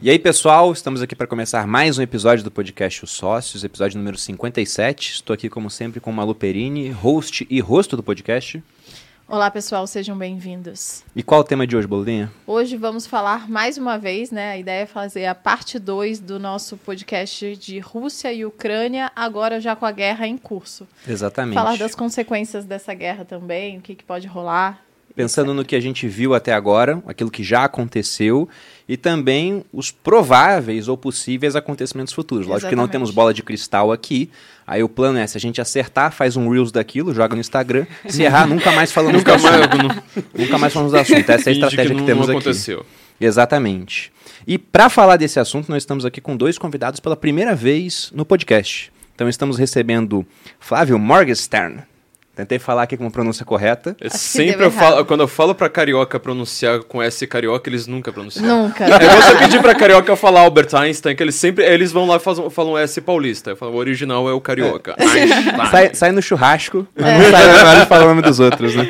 E aí, pessoal, estamos aqui para começar mais um episódio do podcast Os Sócios, episódio número 57. Estou aqui, como sempre, com Malu Perini, host e rosto do podcast. Olá, pessoal, sejam bem-vindos. E qual o tema de hoje, Bolinha? Hoje vamos falar mais uma vez, né? A ideia é fazer a parte 2 do nosso podcast de Rússia e Ucrânia, agora já com a guerra em curso. Exatamente. Falar das consequências dessa guerra também, o que, que pode rolar. Pensando no que a gente viu até agora, aquilo que já aconteceu e também os prováveis ou possíveis acontecimentos futuros. Lógico Exatamente. que não temos bola de cristal aqui. Aí o plano é, se a gente acertar, faz um Reels daquilo, joga no Instagram. Se errar, nunca mais falamos Nunca do mais, assunto. não, Nunca mais falamos do assunto. Essa é a estratégia que, não, temos aqui. aconteceu. Exatamente. E para falar desse assunto, nós estamos aqui com dois convidados pela primeira vez no podcast. Então estamos recebendo Flávio Morgenstern. Tentei falar aqui com a pronúncia correta. Que sempre eu falo, quando eu falo pra carioca pronunciar com S carioca, eles nunca pronunciam. Nunca. É igual você pedir pra carioca falar Albert Einstein, que eles sempre. Eles vão lá e fazem- falam S paulista. Eu falo, o original é o carioca. Einstein. Sai, sai no churrasco, mas não sai na hora de falar o nome dos outros, né?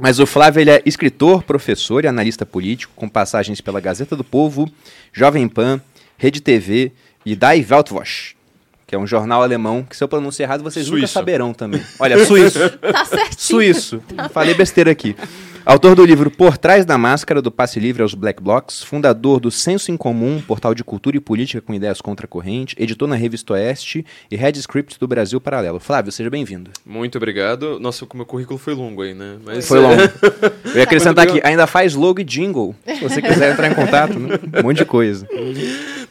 Mas o Flávio ele é escritor, professor e analista político, com passagens pela Gazeta do Povo, Jovem Pan, Rede TV e Die Weltwoche, que é um jornal alemão que se eu pronunciar errado vocês nunca Suíço. saberão também. Olha, suíço. Tá certinho. Suíço. Falei besteira aqui. Autor do livro Por Trás da Máscara, do Passe Livre aos Black Blocs, fundador do Senso em Comum, portal de cultura e política com ideias contra a corrente, editor na Revista Oeste e Head Script do Brasil Paralelo. Flávio, seja bem-vindo. Muito obrigado. Nossa, o meu currículo foi longo aí, né? Mas, Foi longo. Eu ia acrescentar aqui, ainda faz logo e jingle, se você quiser entrar em contato, né? um monte de coisa.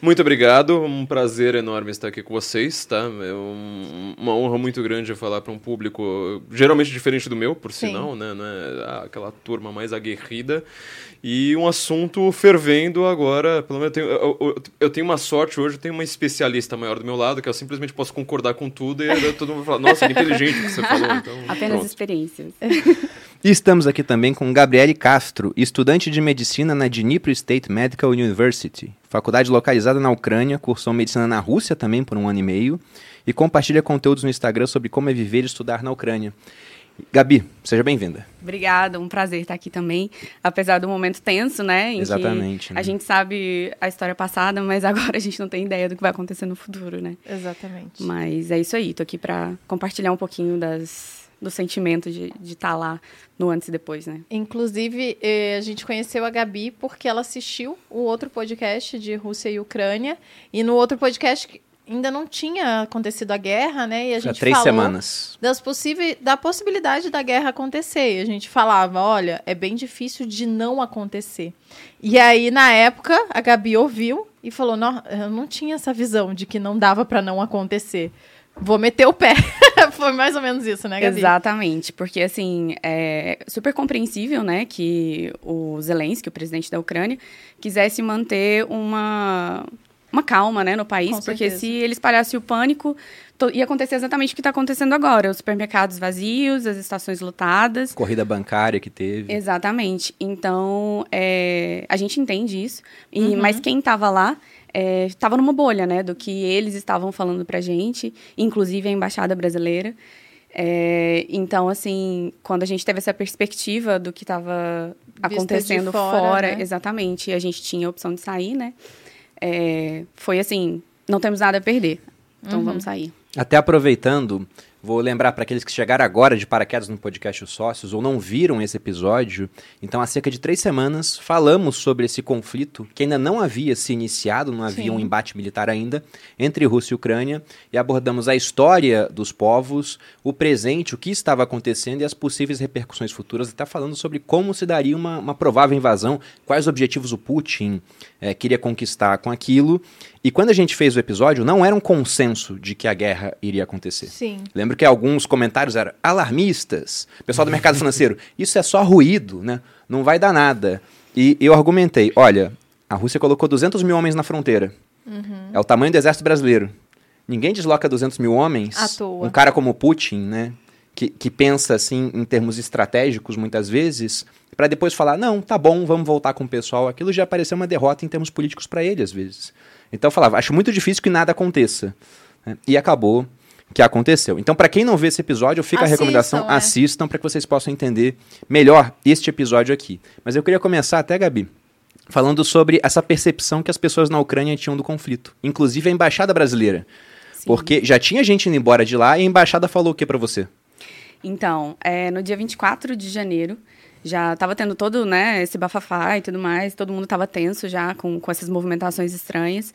Muito obrigado, um prazer enorme estar aqui com vocês, tá? É um- uma honra muito grande falar para um público geralmente diferente do meu, por Sim. sinal, né? Não é aquela turma mais aguerrida. E um assunto fervendo agora, pelo menos eu tenho, eu, eu- eu tenho uma sorte hoje, eu tenho uma especialista maior do meu lado, que eu simplesmente posso concordar com tudo e aí todo mundo fala, nossa, que inteligente o que você falou. Então, Apenas pronto. experiências. E estamos aqui também com Gabriele Castro, estudante de medicina na Dnipro State Medical University, faculdade localizada na Ucrânia, cursou medicina na Rússia também por um ano e meio e compartilha conteúdos no Instagram sobre como é viver e estudar na Ucrânia. Gabi, seja bem-vinda. Obrigada, um prazer estar aqui também. Apesar do momento tenso, né? Em Exatamente, Que né? A gente sabe a história passada, mas agora a gente não tem ideia do que vai acontecer no futuro, né? Exatamente. Mas é isso aí, tô aqui para compartilhar um pouquinho das, do sentimento de estar lá no antes e depois, né? Inclusive, eh, a gente conheceu a Gabi porque ela assistiu o outro podcast de Rússia e Ucrânia. E no outro podcast ainda não tinha acontecido a guerra, né? E a Há gente três falou semanas. das possíveis, da possibilidade da guerra acontecer. E a gente falava, olha, é bem difícil de não acontecer. E aí, na época, a Gabi ouviu e falou, não, eu não tinha essa visão de que não dava para não acontecer. Vou meter o pé. Foi mais ou menos isso, né, Gabi? Exatamente, porque assim, é super compreensível, né, que o Zelensky, o presidente da Ucrânia, quisesse manter uma uma calma, né, no país, Com porque certeza. se ele espalhasse o pânico, to- ia acontecer exatamente o que está acontecendo agora, os supermercados vazios, as estações lotadas. Corrida bancária que teve. Exatamente. Então, é, a gente entende isso, e, Uhum. mas quem estava lá estava numa bolha, né, do que eles estavam falando pra gente, inclusive a embaixada brasileira. É, então, assim, quando a gente teve essa perspectiva do que estava acontecendo fora, fora, né? exatamente, e a gente tinha a opção de sair, né? É, foi assim, não temos nada a perder. Então Uhum. vamos sair. Até aproveitando, vou lembrar para aqueles que chegaram agora de paraquedas no podcast Os Sócios ou não viram esse episódio. Então, há cerca de três semanas, falamos sobre esse conflito que ainda não havia se iniciado, não havia Sim. um embate militar ainda entre Rússia e Ucrânia, e abordamos a história dos povos, o presente, o que estava acontecendo e as possíveis repercussões futuras, até falando sobre como se daria uma, uma provável invasão, quais objetivos o Putin eh, queria conquistar com aquilo. E quando a gente fez o episódio, não era um consenso de que a guerra iria acontecer. Sim. Lembro que alguns comentários eram alarmistas, pessoal do mercado financeiro, isso é só ruído, né? Não vai dar nada. E eu argumentei, olha, a Rússia colocou 200 mil homens na fronteira. É o tamanho do exército brasileiro. Ninguém desloca 200 mil homens. À toa. Um cara como Putin, né? Que, que pensa assim em termos estratégicos muitas vezes, para depois falar, não, tá bom, vamos voltar com o pessoal. Aquilo já pareceu uma derrota em termos políticos para ele às vezes. Então eu falava, acho muito difícil que nada aconteça. né? E acabou que aconteceu. Então, para quem não vê esse episódio, fica a Assistam, recomendação, é. assistam para que vocês possam entender melhor este episódio aqui. Mas eu queria começar até, Gabi, falando sobre essa percepção que as pessoas na Ucrânia tinham do conflito, inclusive a embaixada brasileira. Sim. Porque já tinha gente indo embora de lá e a embaixada falou o que para você? Então, é, no dia 24 de janeiro, já estava tendo todo né, esse bafafá e tudo mais, todo mundo estava tenso já com, com essas movimentações estranhas.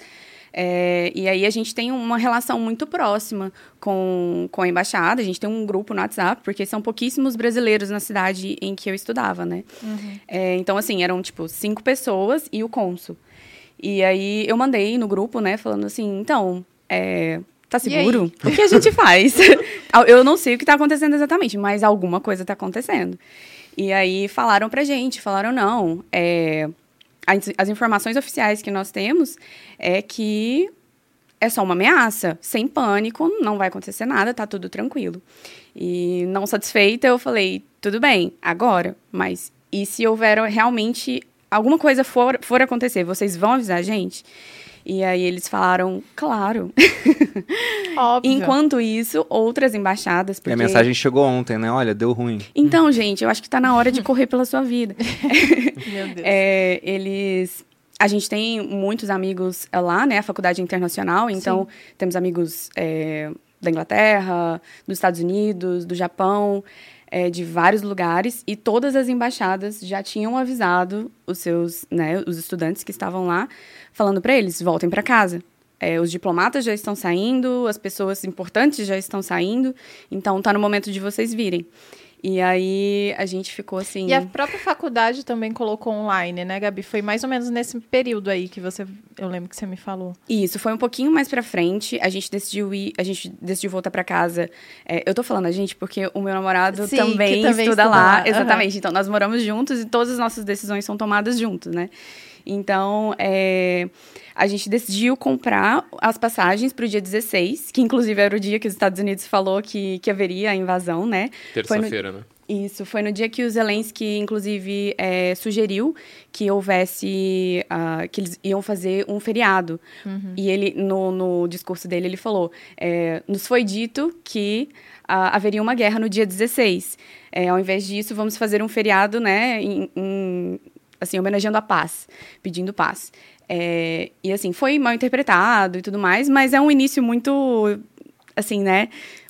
É, e aí a gente tem uma relação muito próxima com, com a embaixada, a gente tem um grupo no WhatsApp, porque são pouquíssimos brasileiros na cidade em que eu estudava, né? Uhum. É, então, assim, eram, tipo, cinco pessoas e o cônsul. E aí eu mandei no grupo, né, falando assim, então, é, tá seguro? O que a gente faz? eu não sei o que tá acontecendo exatamente, mas alguma coisa tá acontecendo. E aí falaram pra gente, falaram, não, é, as, as informações oficiais que nós temos é que é só uma ameaça, sem pânico, não vai acontecer nada, tá tudo tranquilo. E não satisfeita, eu falei, tudo bem, agora, mas e se houver realmente alguma coisa for, for acontecer, vocês vão avisar a gente? E aí eles falaram, claro. Óbvio. Enquanto isso, outras embaixadas. E Porque... a mensagem chegou ontem, né? Olha, deu ruim. Então, gente, eu acho que tá na hora de correr pela sua vida. Meu Deus. É, eles. A gente tem muitos amigos é, lá, né? A faculdade internacional, então temos amigos é, da Inglaterra, dos Estados Unidos, do Japão, é, de vários lugares, e todas as embaixadas já tinham avisado os seus, né, os estudantes que estavam lá, falando para eles: voltem para casa. É, os diplomatas já estão saindo, as pessoas importantes já estão saindo, então tá no momento de vocês virem. E aí a gente ficou assim. E a própria faculdade também colocou online, né, Gabi? Foi mais ou menos nesse período aí que você. Eu lembro que você me falou. Isso, foi um pouquinho mais pra frente. A gente decidiu ir, a gente decidiu voltar pra casa. É, eu tô falando a gente porque o meu namorado Sim, também, também estuda, estuda lá. lá, Exatamente. Então, nós moramos juntos e todas as nossas decisões são tomadas juntos, né? Então, é, a gente decidiu comprar as passagens pro dia 16, que inclusive era o dia que os Estados Unidos falou que, que haveria a invasão, né? Foi no- Terça-feira, né? Isso, foi no dia que o Zelensky, inclusive, é, sugeriu que houvesse, ah, que eles iam fazer um feriado. E ele, no, no discurso dele, ele falou, é, nos foi dito que ah, haveria uma guerra no dia 16. É, ao invés disso, vamos fazer um feriado, né, em- em- assim, homenageando a paz, pedindo paz. É, e, assim, foi mal interpretado e tudo mais, mas é um início muito, assim, né,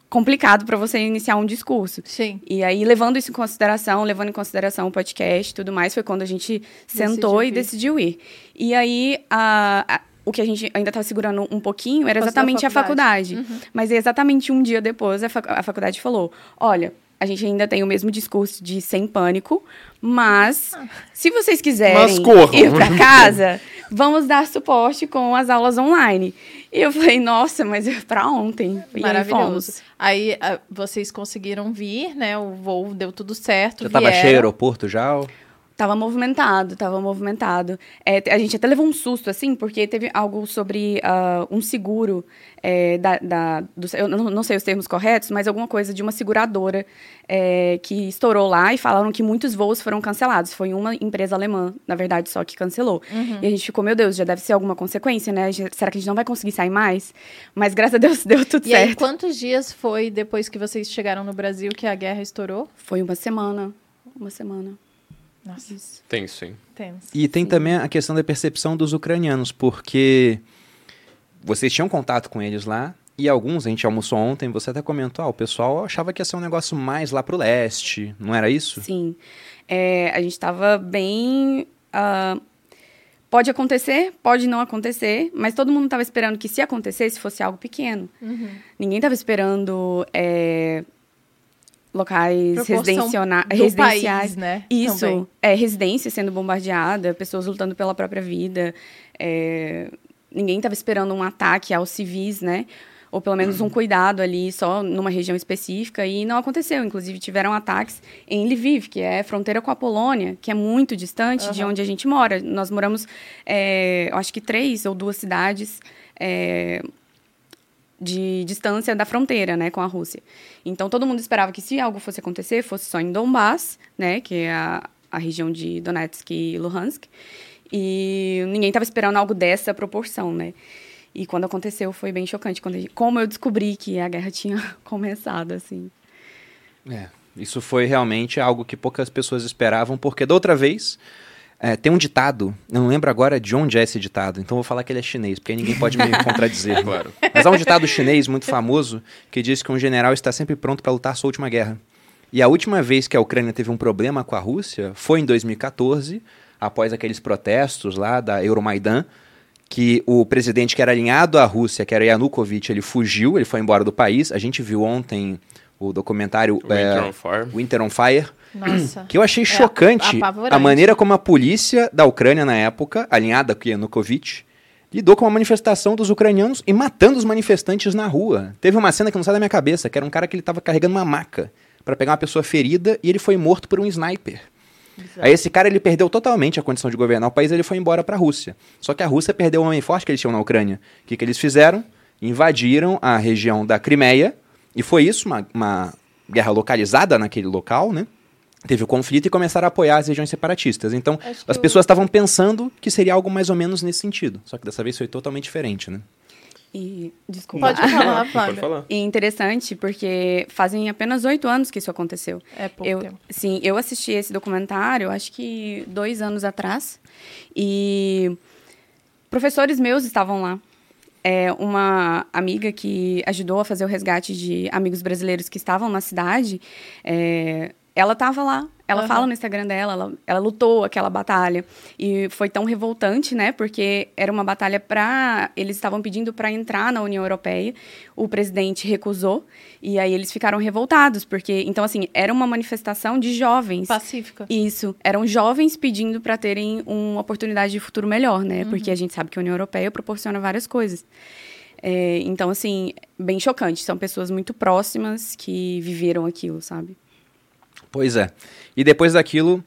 complicado para você iniciar um discurso. Sim. E aí, levando isso em consideração, levando em consideração o podcast e tudo mais, foi quando a gente sentou Decidiu e ir. decidiu ir. E aí, a- a- o que a gente ainda estava segurando um pouquinho era exatamente a faculdade. faculdade. Mas exatamente um dia depois, a, fac- a faculdade falou: olha. A gente ainda tem o mesmo discurso de sem pânico, mas se vocês quiserem ir para casa, vamos dar suporte com as aulas online. E eu falei, nossa, mas é para ontem. E aí Maravilhoso. fomos. Aí, ah, vocês conseguiram vir, né? O voo deu tudo certo. Já tava vieram. cheio o aeroporto já? ou- Tava movimentado, tava movimentado. É, a gente até levou um susto, assim, porque teve algo sobre ah, um seguro é, da... da do- eu não, não sei os termos corretos, mas alguma coisa de uma seguradora é, que estourou lá e falaram que muitos voos foram cancelados. Foi uma empresa alemã, na verdade, só que cancelou. E a gente ficou, meu Deus, já deve ser alguma consequência, né? Será que a gente não vai conseguir sair mais? Mas graças a Deus deu tudo E aí, certo. quantos dias foi depois que vocês chegaram no Brasil que a guerra estourou? Foi uma semana. Uma semana. Nossa, Tenso, hein? tenso. E tem também a questão da percepção dos ucranianos, porque vocês tinham contato com eles lá, e alguns, a gente almoçou ontem, você até comentou, ah, o pessoal achava que ia ser um negócio mais lá pro leste, não era isso? Sim. É, a gente estava bem. ah, pode acontecer, pode não acontecer, mas todo mundo estava esperando que, se acontecesse, fosse algo pequeno. Uhum. Ninguém estava esperando é, locais residenciona- residenciais. país, né? Isso, Também. é, residência sendo bombardeada, pessoas lutando pela própria vida. é, ninguém estava esperando um ataque aos civis, né? Ou pelo menos um cuidado ali só numa região específica, e não aconteceu. Inclusive, tiveram ataques em Lviv, que é fronteira com a Polônia, que é muito distante de Aham. onde a gente mora. Nós moramos, é, acho que três ou duas cidades é, de distância da fronteira, né, com a Rússia. Então todo mundo esperava que se algo fosse acontecer, fosse só em Donbass, né, que é a, a região de Donetsk e Luhansk. E ninguém estava esperando algo dessa proporção, né? E quando aconteceu foi bem chocante, quando gente- como eu descobri que a guerra tinha começado, assim. É, isso foi realmente algo que poucas pessoas esperavam, porque da outra vez É, tem um ditado, eu não lembro agora de onde é esse ditado, então vou falar que ele é chinês, porque ninguém pode me contradizer. Claro. Mas há um ditado chinês muito famoso que diz que um general está sempre pronto para lutar sua última guerra. E a última vez que a Ucrânia teve um problema com a Rússia foi em 2014, após aqueles protestos lá da Euromaidan, que o presidente que era alinhado à Rússia, que era Yanukovych, ele fugiu, ele foi embora do país. A gente viu ontem o documentário Winter é, on Fire. Winter on Fire, Nossa. que eu achei chocante apavorante. a maneira como a polícia da Ucrânia na época, alinhada com Yanukovych, lidou com uma manifestação dos ucranianos e matando os manifestantes na rua. Teve uma cena que não sai da minha cabeça, que era um cara que ele estava carregando uma maca para pegar uma pessoa ferida e ele foi morto por um sniper. Aí esse cara ele perdeu totalmente a condição de governar o país, ele foi embora para a Rússia. Só que a Rússia perdeu o homem forte que eles tinham na Ucrânia. O que, que eles fizeram? Invadiram a região da Crimeia e foi isso, uma, uma guerra localizada naquele local, né? Teve o conflito e começaram a apoiar as regiões separatistas. Então, Acho as pessoas estavam pensando que seria algo mais ou menos nesse sentido. Só que dessa vez foi totalmente diferente, né? E, desculpa. Pode falar, Pode Flávia. falar. E interessante porque fazem apenas oito anos que isso aconteceu. É pouco eu, tempo. Sim, eu assisti esse documentário, acho que dois anos atrás, e professores meus estavam lá. É, uma amiga que ajudou a fazer o resgate de amigos brasileiros que estavam na cidade, é, ela estava lá. Ela Aham. fala no Instagram dela, ela, ela lutou aquela batalha. E foi tão revoltante, né? Porque era uma batalha para. Eles estavam pedindo para entrar na União Europeia. O presidente recusou. E aí eles ficaram revoltados. Porque. Então, assim, era uma manifestação de jovens. Pacífica. Isso. Eram jovens pedindo para terem uma oportunidade de futuro melhor, né? Porque a gente sabe que a União Europeia proporciona várias coisas. É, então, assim, bem chocante. São pessoas muito próximas que viveram aquilo, sabe? Pois é. E depois daquilo,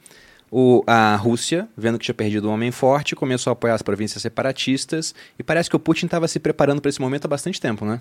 o- a Rússia, vendo que tinha perdido um homem forte, começou a apoiar as províncias separatistas. E parece que o Putin estava se preparando para esse momento há bastante tempo, né?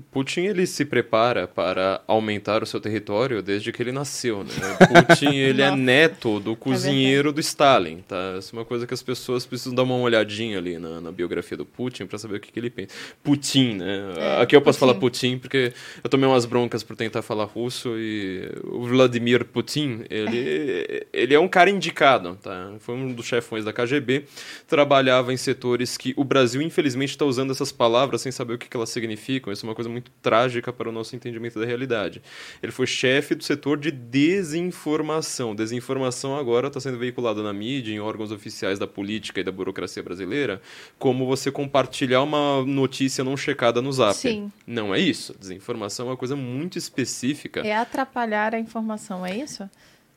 Putin ele se prepara para aumentar o seu território desde que ele nasceu, né? Putin ele é neto do cozinheiro do Stalin, tá? Essa é uma coisa que as pessoas precisam dar uma olhadinha ali na, na biografia do Putin para saber o que, que ele pensa. Putin, né? É, Aqui eu posso Putin. falar Putin porque eu tomei umas broncas por tentar falar russo e o Vladimir Putin, ele, ele é um cara indicado, tá? Foi um dos chefões da KGB, trabalhava em setores que o Brasil infelizmente está usando essas palavras sem saber o que, que elas significam. Isso é uma coisa muito trágica para o nosso entendimento da realidade. Ele foi chefe do setor de desinformação. Desinformação agora está sendo veiculada na mídia, em órgãos oficiais da política e da burocracia brasileira, como você compartilhar uma notícia não checada no Zap. Sim. Não é isso. Desinformação é uma coisa muito específica. É atrapalhar a informação, é isso?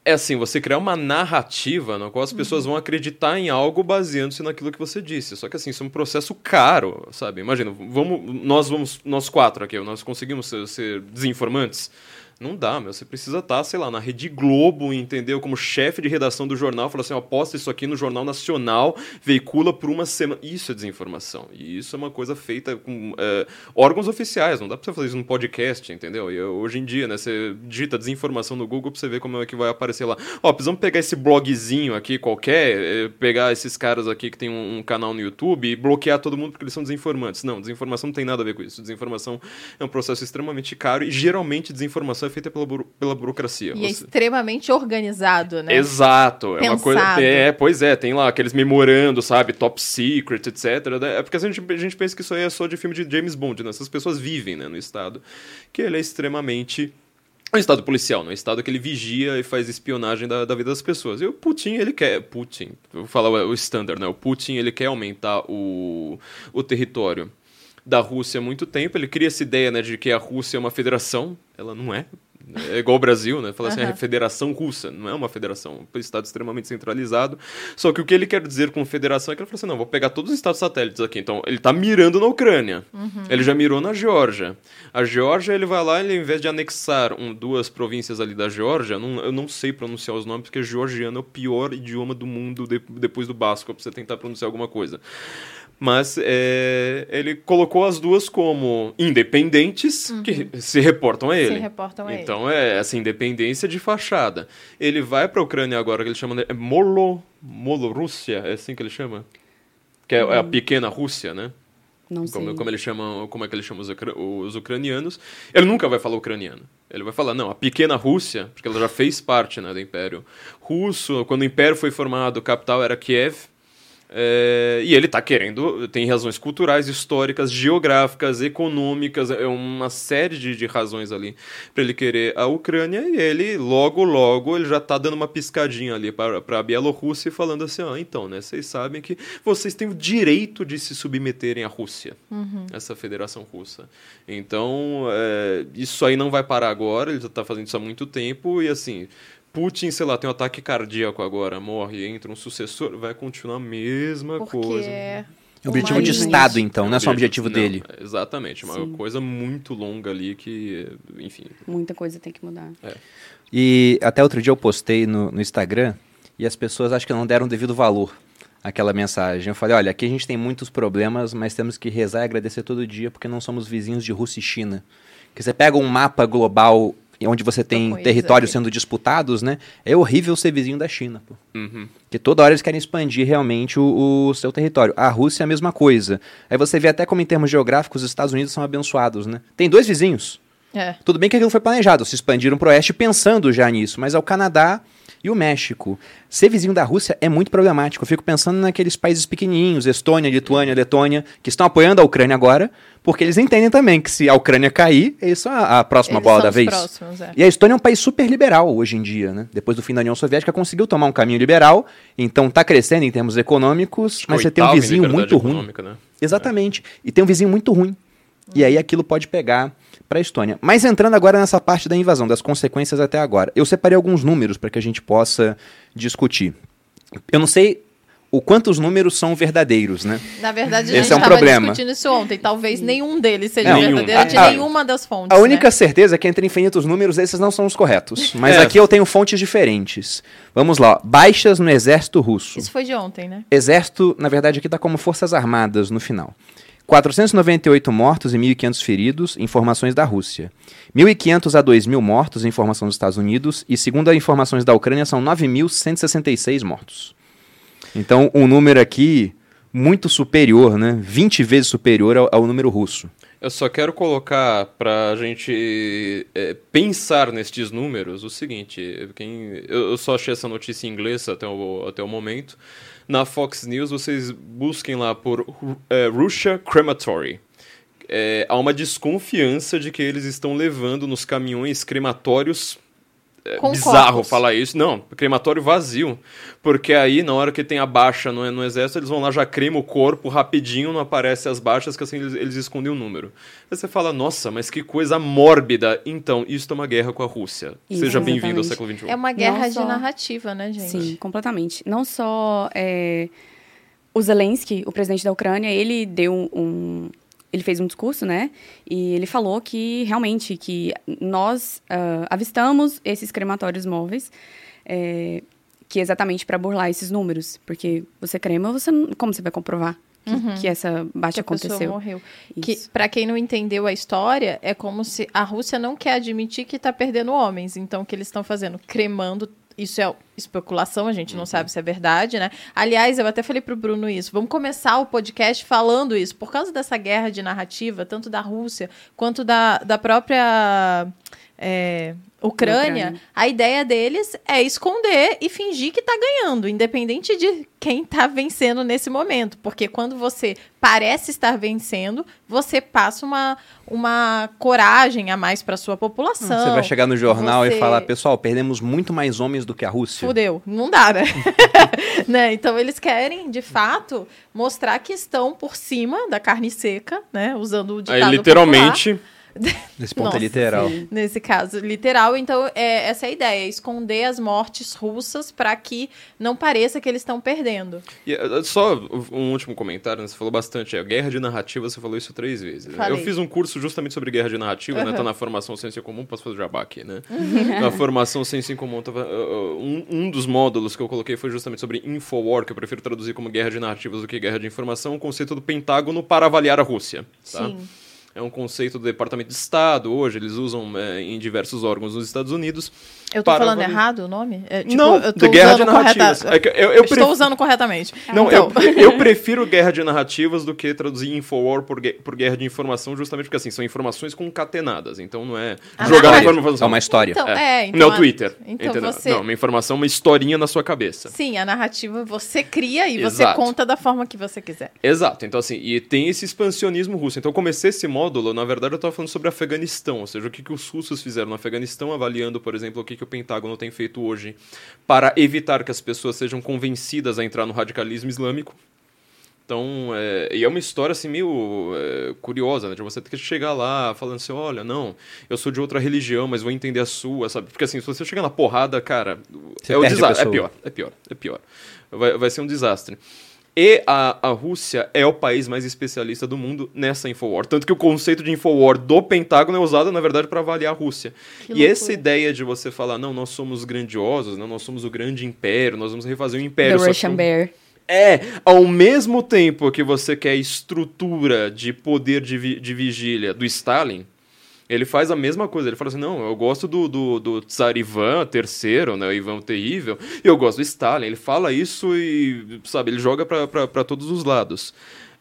É assim, você criar uma narrativa na qual as pessoas vão acreditar em algo baseando-se naquilo que você disse. Só que assim, isso é um processo caro, sabe? Imagina, vamos, nós vamos, nós quatro aqui, nós conseguimos ser, ser desinformantes. Não dá, meu. Você precisa estar, sei lá, na Rede Globo, entendeu? Como chefe de redação do jornal, falar assim, ó, posta isso aqui no Jornal Nacional, veicula por uma semana. Isso é desinformação. E isso é uma coisa feita com é, órgãos oficiais. Não dá pra você fazer isso num podcast, entendeu? E hoje em dia, né, você digita desinformação no Google pra você ver como é que vai aparecer lá. Ó, precisamos pegar esse blogzinho aqui qualquer, eh, pegar esses caras aqui que tem um, um canal no YouTube e bloquear todo mundo porque eles são desinformantes. Não, desinformação não tem nada a ver com isso. Desinformação é um processo extremamente caro e geralmente desinformação é feita pela, buru- pela burocracia. E é Você- extremamente organizado, né? Exato. É uma coisa. Pensado. É, pois é, tem lá aqueles memorandos, sabe? Top secret, etc. É porque a gente, a gente pensa que isso aí é só de filme de James Bond, né? Essas pessoas vivem né, no estado. Que ele é extremamente. É um estado policial, não é um estado que ele vigia e faz espionagem da, da vida das pessoas. E o Putin, ele quer. Putin, vou falar o, o standard, né? O Putin, ele quer aumentar o, o território da Rússia há muito tempo. Ele cria essa ideia né, de que a Rússia é uma federação. Ela não é. É igual o Brasil, né? Fala assim, Aham. a Federação Russa. Não é uma federação, é um estado extremamente centralizado. Só que o que ele quer dizer com federação é que ele falou assim: não, vou pegar todos os estados satélites aqui. Então, ele tá mirando na Ucrânia. Ele já mirou na Geórgia. A Geórgia, ele vai lá, ele, ao invés de anexar um, duas províncias ali da Geórgia, não- eu não sei pronunciar os nomes, porque georgiano é o pior idioma do mundo de- depois do basco, pra você tentar pronunciar alguma coisa. Mas é, ele colocou as duas como independentes que se reportam a ele. Se reportam a ele. então é essa independência de fachada. Ele vai para a Ucrânia agora, que ele chama de Molo, Molorússia, é assim que ele chama? Que é, é a pequena Rússia, né? Não sei. Como, como ele chama, como é que ele chama os, os ucranianos? Ele nunca vai falar ucraniano. Ele vai falar, não, a pequena Rússia, porque ela já fez parte né, do Império Russo. Quando o Império foi formado, a capital era Kiev. É, e ele está querendo, tem razões culturais, históricas, geográficas, econômicas, é uma série de, de razões ali para ele querer a Ucrânia. E ele, logo, logo, ele já está dando uma piscadinha ali para a Bielorrússia, falando assim: ah, então, né, vocês sabem que vocês têm o direito de se submeterem à Rússia, uhum. essa federação russa. Então, é, isso aí não vai parar agora, ele já está fazendo isso há muito tempo, e assim Putin, sei lá, tem um ataque cardíaco agora, morre, entra um sucessor, vai continuar a mesma Porque coisa. É objetivo de Estado, então, não é só um objetivo não, dele. Exatamente, uma Sim. coisa muito longa ali que, enfim. Muita coisa tem que mudar. É. E até outro dia eu postei no, no Instagram e as pessoas acho que não deram devido valor àquela mensagem. Eu falei, olha, aqui a gente tem muitos problemas, mas temos que rezar e agradecer todo dia porque não somos vizinhos de Rússia e China. Que você pega um mapa global onde você tem territórios sendo disputados, né? É horrível ser vizinho da China, pô. Uhum. Porque toda hora eles querem expandir realmente o, o, seu território. A Rússia é a mesma coisa. Aí você vê até como em termos geográficos os Estados Unidos são abençoados, né? Tem dois vizinhos. É. Tudo bem que aquilo foi planejado, se expandiram para o oeste pensando já nisso, mas é o Canadá e o México. Ser vizinho da Rússia é muito problemático. Eu fico pensando naqueles países pequenininhos, Estônia, Lituânia, Letônia, que estão apoiando a Ucrânia agora, porque eles entendem também que se a Ucrânia cair, isso é a, próxima eles bola da vez. Próximos, é. E a Estônia é um país super liberal hoje em dia, né? Depois do fim da União Soviética, conseguiu tomar um caminho liberal, então está crescendo em termos econômicos, mas você tem um vizinho muito ruim. Né? Exatamente. É. E tem um vizinho muito ruim. E aí aquilo pode pegar para a Estônia. Mas entrando agora nessa parte da invasão, das consequências até agora, eu separei alguns números para que a gente possa discutir. Eu não sei o quanto os números são verdadeiros, né? Na verdade, a gente estava é um discutindo isso ontem. Talvez nenhum deles seja não, verdadeiro de a, nenhuma das fontes. A única né? certeza é que entre infinitos números, esses não são os corretos. Mas é. aqui eu tenho fontes diferentes. Vamos lá. Baixas no exército russo. Isso foi de ontem, né? Exército, na verdade, aqui está como Forças Armadas no final. 498 mortos e 1.500 feridos, informações da Rússia. 1.500 a 2.000 mortos, informação dos Estados Unidos. E, segundo as informações da Ucrânia, são 9.166 mortos. Então, um número aqui muito superior, né? 20 vezes superior ao, ao número russo. Eu só quero colocar para a gente é, pensar nestes números o seguinte: quem, eu, eu, só achei essa notícia em inglês até o, até o momento. Na Fox News, vocês busquem lá por é, Russia Crematory. É, há uma desconfiança de que eles estão levando nos caminhões crematórios é Com bizarro corpos. falar isso. Não, crematório vazio. Porque aí, na hora que tem a baixa no, no exército, eles vão lá, já cremam o corpo rapidinho, não aparece as baixas, que assim eles, eles escondem o número. Aí você fala, nossa, mas que coisa mórbida. Então, isso é uma guerra com a Rússia. Isso, Seja bem-vindo ao século XXI. É uma guerra de narrativa, né, gente? Sim, completamente. Não só é, o Zelensky, o presidente da Ucrânia, ele deu um ele fez um discurso, né? E ele falou que realmente que nós uh, avistamos esses crematórios móveis, é, que é exatamente para burlar esses números, porque você crema, você não, como você vai comprovar? Que, uhum. que, essa baixa que aconteceu. morreu. Que, para quem não entendeu a história, é como se a Rússia não quer admitir que está perdendo homens. Então, o que eles estão fazendo? Cremando isso é especulação, a gente não uhum. sabe se é verdade, né? Aliás, eu até falei pro Bruno isso. Vamos começar o podcast falando isso. Por causa dessa guerra de narrativa, tanto da Rússia quanto da, da própria. É, Ucrânia, Ucrânia, a ideia deles é esconder e fingir que está ganhando, independente de quem está vencendo nesse momento. Porque quando você parece estar vencendo, você passa uma, uma coragem a mais para sua população. Você vai chegar no jornal você... e falar, pessoal, perdemos muito mais homens do que a Rússia. Fudeu, não dá, né? né? Então eles querem, de fato, mostrar que estão por cima da carne seca, né? Usando o ditado Aí, literalmente... Popular Nesse ponto é Nossa, é literal. Sim. Nesse caso, literal. Então, é, essa é a ideia: esconder as mortes russas para que não pareça que eles estão perdendo. E, uh, só um último comentário: né? você falou bastante. É, guerra de narrativa, você falou isso três vezes. Né? Eu fiz um curso justamente sobre guerra de narrativa, uhum. né? Tá na formação Ciência Comum, posso fazer jabá aqui, né? Uhum. Na formação Ciência Comum, tava, uh, um, um dos módulos que eu coloquei foi justamente sobre Infowar, que eu prefiro traduzir como guerra de narrativas do que guerra de informação, o conceito do Pentágono para avaliar a Rússia. Tá? Sim. É um conceito do Departamento de Estado. Hoje eles usam é, em diversos órgãos nos Estados Unidos. Eu tô para falando avali- errado o nome? É, tipo, não, eu tô guerra de usando correta- narrativas. É que eu, eu Eu estou usando corretamente. Não, então, eu, eu prefiro guerra de narrativas do que traduzir Infowar por, por guerra de informação, justamente porque assim, são informações concatenadas, então não é Ah, jogar uma informação. É uma história. Então, é, então não é o Twitter. então entendeu? você- Não, uma informação, uma historinha na sua cabeça. Sim, a narrativa você cria e você Exato. conta da forma que você quiser. Exato, então assim, e tem esse expansionismo russo. Então eu comecei esse módulo, na verdade eu estava falando sobre Afeganistão, ou seja, o que, que os russos fizeram no Afeganistão, avaliando, por exemplo, o que, que o Pentágono tem feito hoje para evitar que as pessoas sejam convencidas a entrar no radicalismo islâmico. Então, é, e é uma história assim meio é, curiosa, né? De você ter que chegar lá falando assim, olha, não, eu sou de outra religião, mas vou entender a sua, sabe? Porque assim, se você chegar na porrada, cara, Você é o desastre. É pior, é pior, é pior. Vai, vai ser um desastre. E a, a Rússia é o país mais especialista do mundo nessa Infowar. Tanto que o conceito de Infowar do Pentágono é usado, na verdade, para avaliar a Rússia. Que e loucura. essa ideia de você falar, não, nós somos grandiosos, não, nós somos o grande império, nós vamos refazer o The império. que Russian com- Bear. é, ao mesmo tempo que você quer estrutura de poder de, vi- de vigília do Stalin, ele faz a mesma coisa. Ele fala assim: não, eu gosto do, do, do Tsar Ivan III, né, o Ivan Terrível, e eu gosto do Stalin. Ele fala isso e, sabe, ele joga para todos os lados.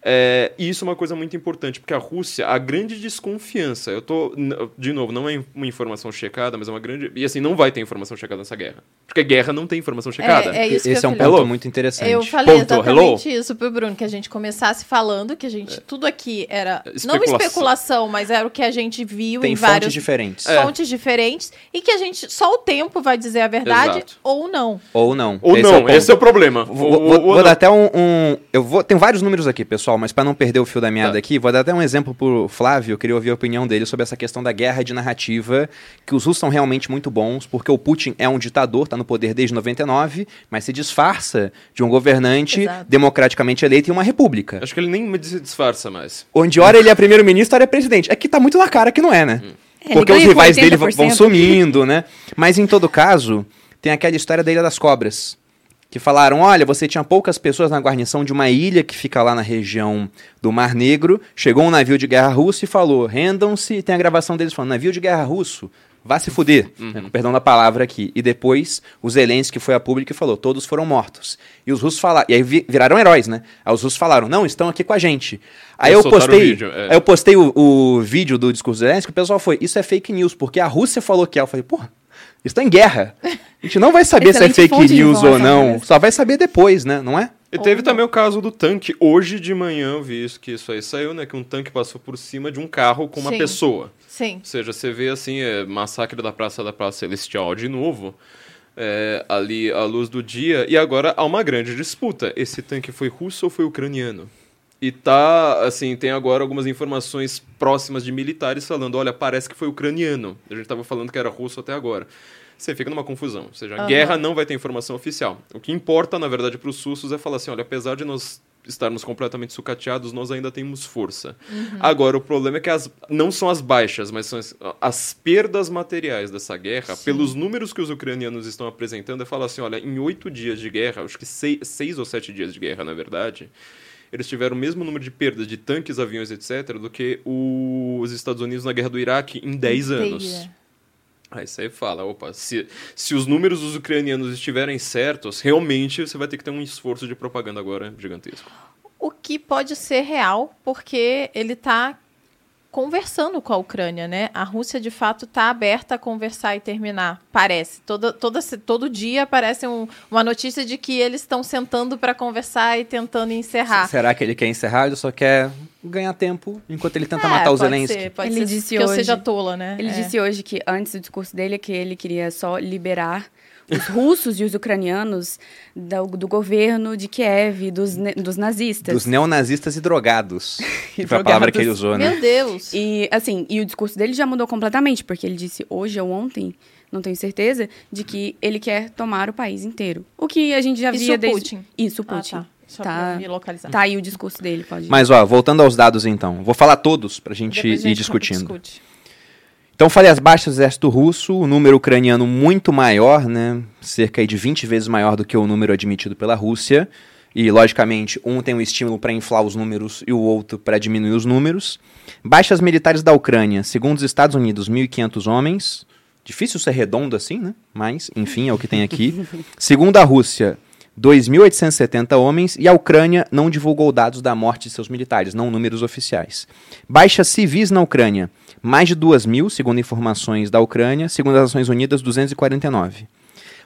É, e isso é uma coisa muito importante, porque a Rússia, a grande desconfiança, eu tô, de novo, não é uma informação checada, mas é uma grande. E assim, não vai ter informação checada nessa guerra. Porque guerra não tem informação checada. É, é isso Esse é um falei. ponto Hello? muito interessante. Eu falei Ponto, exatamente isso pro Bruno, que a gente começasse falando, que a gente. Tudo aqui era. Não Especulação. especulação, mas era o que a gente viu Tem em fontes vários diferentes. É. fontes diferentes. E que a gente. Só o tempo vai dizer a verdade Exato. ou não. Ou não. Ou Esse não, é esse é o problema. Vou, Ou- vou- ou- ou vou não. dar até um, um- Eu vou. Tem vários números aqui, pessoal, mas para não perder o fio da meada Tá. aqui, vou dar até um exemplo pro Flávio. Eu queria ouvir a opinião dele sobre essa questão da guerra de narrativa. Que os russos são realmente muito bons, porque o Putin é um ditador, tá no poder desde 99, mas se disfarça de um governante Exato. democraticamente eleito em uma república. Acho que ele nem me dis- disfarça mais. Onde ora ele é primeiro-ministro, ora é presidente. É que tá muito na cara que não é, né? É, Porque os rivais dele vão- vão 80%. sumindo, né? Mas em todo caso, tem aquela história da Ilha das Cobras. Que falaram: olha, você tinha poucas pessoas na guarnição de uma ilha que fica lá na região do Mar Negro. Chegou um navio de guerra russo e falou: rendam-se. Tem a gravação deles falando: navio de guerra russo, vá se fuder. né, com perdão da palavra aqui. E depois o Zelensky foi a público e falou: todos foram mortos. E os russos falaram. E aí vi- viraram heróis, né? Aí os russos falaram: não, estão aqui com a gente. Aí Eles eu o postei. vídeo, é. aí eu postei o, o vídeo do discurso do Zelensky, o pessoal foi, isso é fake news, porque a Rússia falou que é. Eu falei, porra, está em guerra. A gente não vai saber se é fake news ou não. Só vai saber depois, né? Não é? E teve também o caso do tanque. Hoje de manhã eu vi isso, que isso aí saiu, né? Que um tanque passou por cima de um carro com uma Sim. pessoa. Sim. Ou seja, você vê assim, é, massacre da Praça da Praça Celestial de novo. é, ali à luz do dia. E agora há uma grande disputa. Esse tanque foi russo ou foi ucraniano? E tá, assim, tem agora algumas informações próximas de militares falando, olha, parece que foi ucraniano. A gente tava falando que era russo até agora. Você fica numa confusão. Ou seja, a Aham. guerra não vai ter informação oficial. O que importa, na verdade, para os russos é falar assim, olha, apesar de nós estarmos completamente sucateados, nós ainda temos força. Agora, o problema é que as, não são as baixas, mas são as, as perdas materiais dessa guerra, Sim. pelos números que os ucranianos estão apresentando, é falar assim, olha, em oito dias de guerra, acho que seis, seis ou sete dias de guerra, na verdade, eles tiveram o mesmo número de perdas de tanques, aviões, etc., do que os Estados Unidos na guerra do Iraque em 10 anos. Inteira. Aí você fala, opa, se, se os números dos ucranianos estiverem certos, realmente você vai ter que ter um esforço de propaganda agora gigantesco. O que pode ser real, porque ele está conversando com a Ucrânia, né? A Rússia, de fato, está aberta a conversar e terminar. Parece. Todo, toda, todo dia aparece um- uma notícia de que eles estão sentando para conversar e tentando encerrar. Será que ele quer encerrar? Ele só quer ganhar tempo enquanto ele tenta É, matar o pode Zelensky. ser, pode Ele ser disse que eu hoje- seja tola, né? Ele É. disse hoje que, antes do discurso dele, que ele queria só liberar os russos e os ucranianos do, do governo de Kiev, dos, dos nazistas. Dos neonazistas e drogados. que foi a palavra que ele usou, né? Meu Deus. E, assim, e o discurso dele já mudou completamente, porque ele disse hoje ou ontem, não tenho certeza, de que ele quer tomar o país inteiro. O que a gente já Isso via o desde... Putin? Isso, o Ah, Putin. tá. Só Tá. pra me localizar. Tá aí o discurso dele, pode Mas, ó, voltando aos dados então. Vou falar todos pra gente Depois a ir gente discutindo. discute. Então, falei as baixas do exército russo, o número ucraniano muito maior, né? Cerca aí de 20 vezes maior do que o número admitido pela Rússia. E, logicamente, um tem um estímulo para inflar os números e o outro para diminuir os números. Baixas militares da Ucrânia, segundo os Estados Unidos, 1.500 homens. Difícil ser redondo assim, né? Mas, enfim, é o que tem aqui. segundo a Rússia, 2.870 homens. E a Ucrânia não divulgou dados da morte de seus militares, não números oficiais. Baixas civis na Ucrânia, mais de 2 mil, segundo informações da Ucrânia. Segundo as Nações Unidas, 249.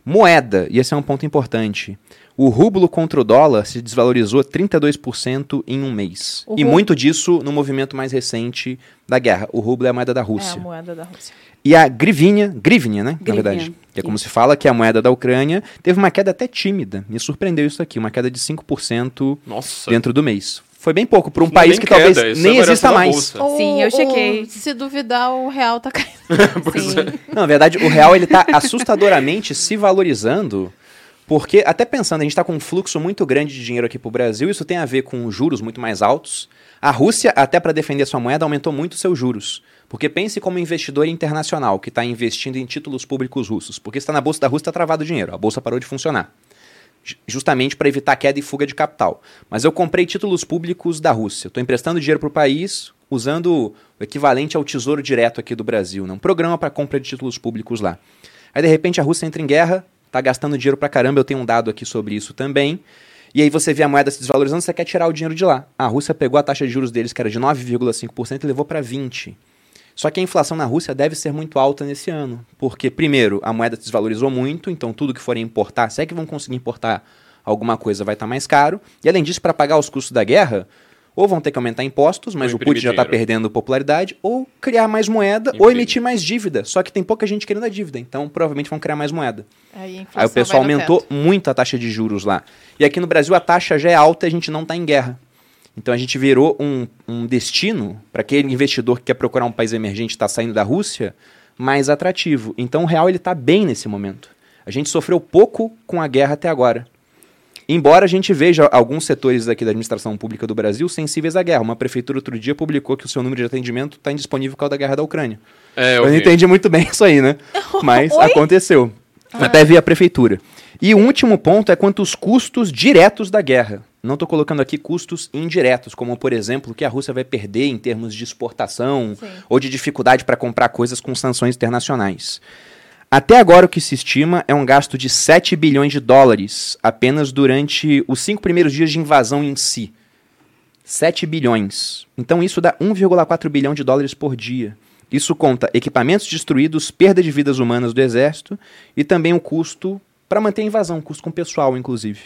Moeda, e esse é um ponto importante. O rublo contra o dólar se desvalorizou 32% em um mês. O e muito disso no movimento mais recente da guerra. O rublo é a moeda da É Rússia. a moeda da Rússia. E a grivinha, grivinha, né? Grivinha, Na verdade. Que é como isso. se fala, que é a moeda da Ucrânia, teve uma queda até tímida. Me surpreendeu isso aqui, uma queda de 5% Nossa. dentro do mês. Foi bem pouco para um Isso país nem que queda, talvez nem é exista mais. Sim, eu chequei. se duvidar, o real tá caindo. É. Não, na verdade, o real ele tá assustadoramente se valorizando, porque até pensando, a gente está com um fluxo muito grande de dinheiro aqui para o Brasil, isso tem a ver com juros muito mais altos. A Rússia, até para defender sua moeda, aumentou muito seus juros. Porque pense como investidor internacional que está investindo em títulos públicos russos. Porque está na bolsa da Rússia, está travado o dinheiro. A bolsa parou de funcionar. Ju- Justamente para evitar queda e fuga de capital. Mas eu comprei títulos públicos da Rússia. Estou emprestando dinheiro para o país usando o equivalente ao Tesouro Direto aqui do Brasil. Né? Um programa para compra de títulos públicos lá. Aí, de repente, a Rússia entra em guerra, está gastando dinheiro para caramba. Eu tenho um dado aqui sobre isso também. E aí você vê a moeda se desvalorizando, você quer tirar o dinheiro de lá. A Rússia pegou a taxa de juros deles, que era de 9,5%, e levou para 20%. Só que a inflação na Rússia deve ser muito alta nesse ano. Porque, primeiro, a moeda se desvalorizou muito, então tudo que forem importar, se é que vão conseguir importar alguma coisa, vai estar mais caro. E além disso, para pagar os custos da guerra, ou vão ter que aumentar impostos, mas Ou o Putin já está perdendo popularidade, ou criar mais moeda, ou emitir mais dívida. Só que tem pouca gente querendo a dívida, então provavelmente vão criar mais moeda. Aí, a Aí o pessoal aumentou teto. muito a taxa de juros lá. E aqui no Brasil a taxa já é alta e a gente não está em guerra. Então a gente virou um, um destino para aquele investidor que quer procurar um país emergente e está saindo da Rússia mais atrativo. Então o real ele está bem nesse momento. A gente sofreu pouco com a guerra até agora. Embora a gente veja alguns setores aqui da administração pública do Brasil sensíveis à guerra. Uma prefeitura outro dia publicou que o seu número de atendimento está indisponível por causa da guerra da Ucrânia. É, Eu não vi. entendi muito bem isso aí, né? Mas Oi? aconteceu. Até vi a prefeitura. E o último ponto é quanto os custos diretos da guerra. Não estou colocando aqui custos indiretos, como, por exemplo, o que a Rússia vai perder em termos de exportação Sim. ou de dificuldade para comprar coisas com sanções internacionais. Até agora, o que se estima é um gasto de 7 bilhões de dólares apenas durante os cinco primeiros dias de invasão em si. 7 bilhões. Então isso dá 1,4 bilhão de dólares por dia. Isso conta equipamentos destruídos, perda de vidas humanas do exército e também o custo para manter a invasão, custo com pessoal, inclusive.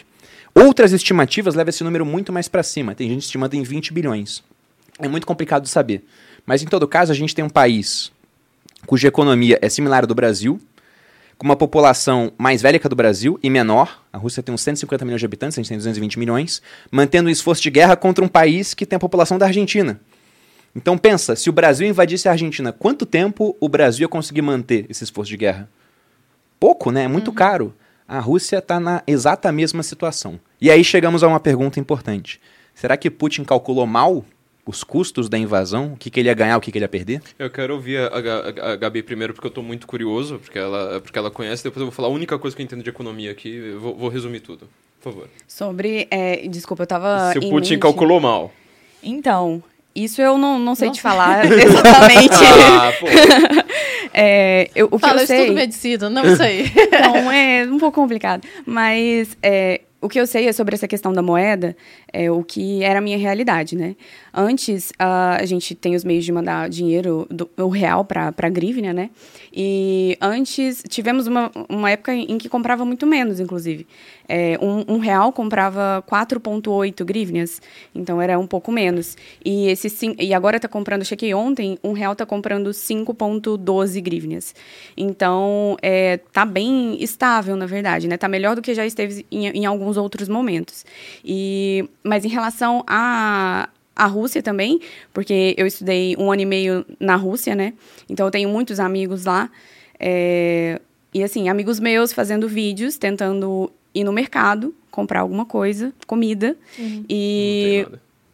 Outras estimativas levam esse número muito mais para cima. Tem gente estimando em 20 bilhões. É muito complicado de saber. Mas em todo caso, a gente tem um país cuja economia é similar à do Brasil, com uma população mais velha que a do Brasil e menor. A Rússia tem uns 150 milhões de habitantes, a gente tem 220 milhões, mantendo um esforço de guerra contra um país que tem a população da Argentina. Então pensa, se o Brasil invadisse a Argentina, quanto tempo o Brasil ia conseguir manter esse esforço de guerra? Pouco, né? É muito caro. A Rússia está na exata mesma situação. E aí chegamos a uma pergunta importante. Será que Putin calculou mal os custos da invasão? O que, que ele ia ganhar, o que, que ele ia perder? Eu quero ouvir a, a- a Gabi primeiro, porque eu tô muito curioso, porque ela, porque ela conhece. Depois eu vou falar a única coisa que eu entendo de economia aqui. Eu vou, vou resumir tudo, por favor. Sobre. é, desculpa, eu tava. Se o Putin mente- calculou mal. Então, isso eu não, não sei te falar exatamente. Ah, pô. É, eu, o que Fala, eu eu sei. estudo medicina, não sei. Então, é um pouco complicado. Mas é, o que eu sei é sobre essa questão da moeda, é o que era a minha realidade, né? Antes, a gente tem os meios de mandar dinheiro, do, o real para a grívnia, né? E antes, tivemos uma, uma época em que comprava muito menos, inclusive. É, um, um real comprava 4,8 grivnias, então era um pouco menos. E, esse, e agora está comprando, chequei ontem, um real está comprando 5,12 grivnias. Então, é, tá bem estável, na verdade, né? Tá melhor do que já esteve em, em alguns outros momentos. E, mas em relação a, a Rússia também, porque eu estudei um ano e meio na Rússia, né? Então eu tenho muitos amigos lá. é, e assim, amigos meus fazendo vídeos, tentando ir no mercado, comprar alguma coisa, comida. Não E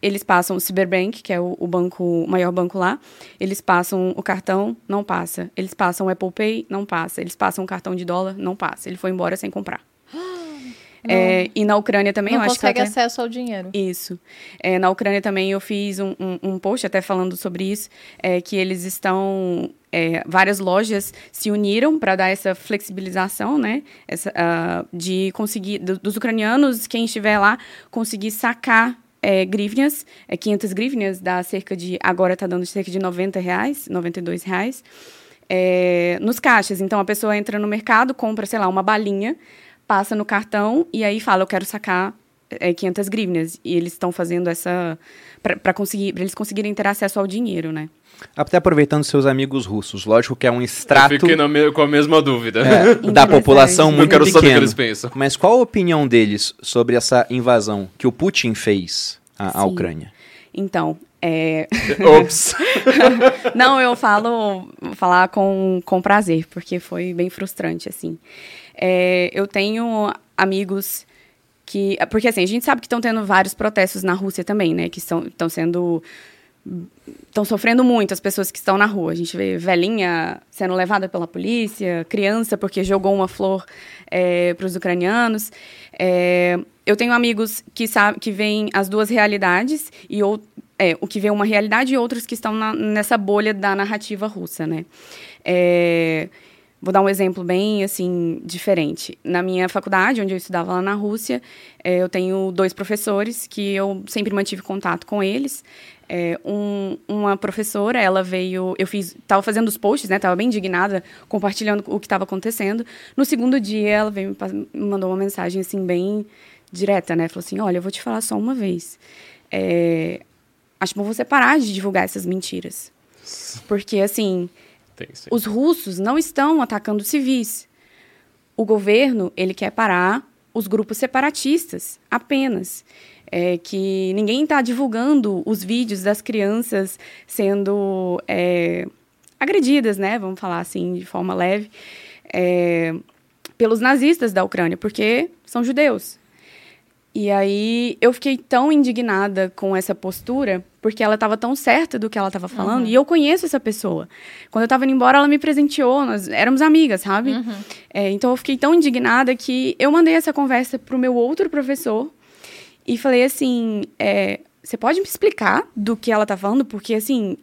eles passam o Cyberbank, que é o, o banco, o maior banco lá. Eles passam o cartão, não passa. Eles passam o Apple Pay, não passa. Eles passam o cartão de dólar, não passa. Ele foi embora sem comprar. É, e na Ucrânia também, não eu acho que eu consegue acesso ao dinheiro. Isso. É, na Ucrânia também eu fiz um, um, um post até falando sobre isso, é, que eles estão. é, várias lojas se uniram para dar essa flexibilização, né? Essa, ah, de conseguir, do- dos ucranianos, quem estiver lá, conseguir sacar é, grivnias, é, 500 grivnias, dá cerca de. Agora está dando cerca de 90 reais, 92 reais. é, nos caixas. Então a pessoa entra no mercado, compra, sei lá, uma balinha, passa no cartão e aí fala, eu quero sacar é, 500 grivnas. E eles estão fazendo essa para conseguir, para eles conseguirem ter acesso ao dinheiro, né? Até aproveitando seus amigos russos. Lógico que é um Eu extrato fiquei na me- com a mesma dúvida. é, da população Eu muito quero saber o que eles pensam. Mas qual a opinião deles sobre essa invasão que o Putin fez à, à. Ucrânia? Então, é, Ops. Não, eu falo falar com, com prazer, porque foi bem frustrante, assim. É, eu tenho amigos que... Porque, assim, a gente sabe que estão tendo vários protestos na Rússia também, né? Que estão sendo... Estão sofrendo muito as pessoas que estão na rua. A gente vê velhinha sendo levada pela polícia, criança porque jogou uma flor para os ucranianos. É, eu tenho amigos que, sabe, que veem as duas realidades e ou, é, o que vê uma realidade e outros que estão na- nessa bolha da narrativa russa, né? É, vou dar um exemplo bem assim diferente. Na minha faculdade, onde eu estudava lá na Rússia, é, eu tenho dois professores que eu sempre mantive contato com eles. É, um- uma professora, ela veio, eu fiz, estava fazendo os posts, né? Tava bem indignada, compartilhando o que estava acontecendo. No segundo dia, ela veio me, mandou uma mensagem assim bem direta, né? Falou assim, olha, eu vou te falar só uma vez. É, acho bom você parar de divulgar essas mentiras, porque assim Tem, os russos não estão atacando civis. O governo ele quer parar os grupos separatistas apenas. É, que ninguém está divulgando os vídeos das crianças sendo é, agredidas, né? Vamos falar assim de forma leve, é, pelos nazistas da Ucrânia, porque são judeus. E aí eu fiquei tão indignada com essa postura, porque ela estava tão certa do que ela estava falando, e eu conheço essa pessoa. Quando eu estava indo embora, ela me presenteou, nós éramos amigas, sabe? É, então eu fiquei tão indignada que eu mandei essa conversa pro meu outro professor e falei assim: é, você pode me explicar do que ela tá falando? Porque assim,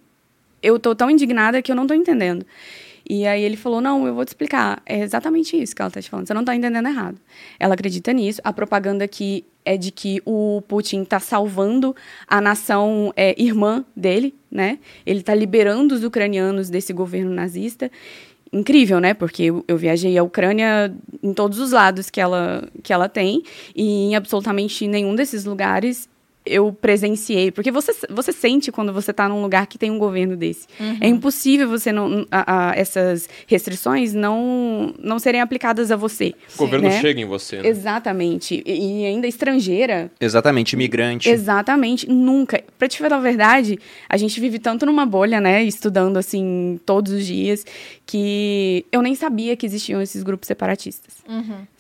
eu tô tão indignada que eu não tô entendendo. E aí ele falou: não, eu vou te explicar. É exatamente isso que ela tá te falando. Você não tá entendendo errado. Ela acredita nisso. A propaganda aqui é de que o Putin tá salvando a nação é, irmã dele, né? Ele tá liberando os ucranianos desse governo nazista. Incrível, né? Porque eu, eu viajei a Ucrânia em todos os lados que ela, que ela tem, e em absolutamente nenhum desses lugares eu presenciei. Porque você, você sente quando você está num lugar que tem um governo desse. É impossível você não. a- a- essas restrições não, não serem aplicadas a você. O governo né? chega em você, né? Exatamente. E, e ainda estrangeira, Exatamente, imigrante. Exatamente, nunca. Pra te falar a verdade, a gente vive tanto numa bolha, né, estudando assim todos os dias, que eu nem sabia que existiam esses grupos separatistas,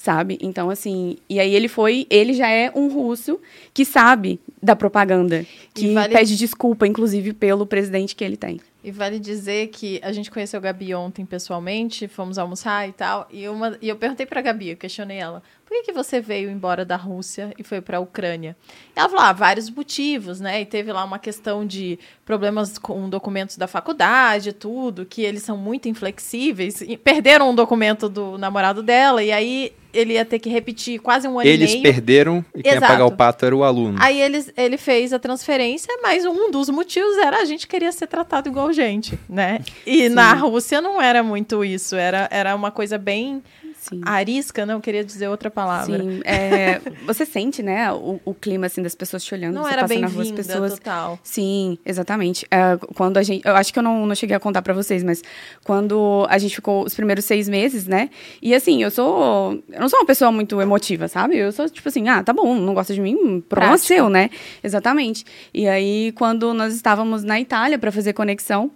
sabe? Então, assim, e aí ele foi, ele já é um russo que sabe da propaganda, que vale- pede desculpa, inclusive, pelo presidente que ele tem. E vale dizer que a gente conheceu a Gabi ontem pessoalmente, fomos almoçar e tal, e, uma, e eu perguntei pra Gabi, eu questionei ela, por que, que você veio embora da Rússia e foi pra Ucrânia? E ela falou, ah, vários motivos, né? E teve lá uma questão de problemas com documentos da faculdade, tudo, que eles são muito inflexíveis, e perderam um documento do namorado dela, e aí ele ia ter que repetir quase um ano Eles e meio. perderam e quem ia pagar o pato era o aluno. Aí eles, ele fez a transferência, mas um dos motivos era a gente queria ser tratado igual gente, né? E na Rússia não era muito isso, era, era uma coisa bem Sim. arisca, não queria dizer outra palavra. Sim, é, você sente, né, o, o clima assim das pessoas te olhando, Não era na rua, as pessoas total. Sim, exatamente. É, quando a gente. Eu acho que eu não, não cheguei a contar pra vocês, mas quando a gente ficou os primeiros seis meses, né? E assim, eu sou. Eu não sou uma pessoa muito emotiva, sabe? Eu sou tipo assim, ah, tá bom, não gosta de mim, problema Prática. seu, né? Exatamente. E aí, quando nós estávamos na Itália pra fazer conexão,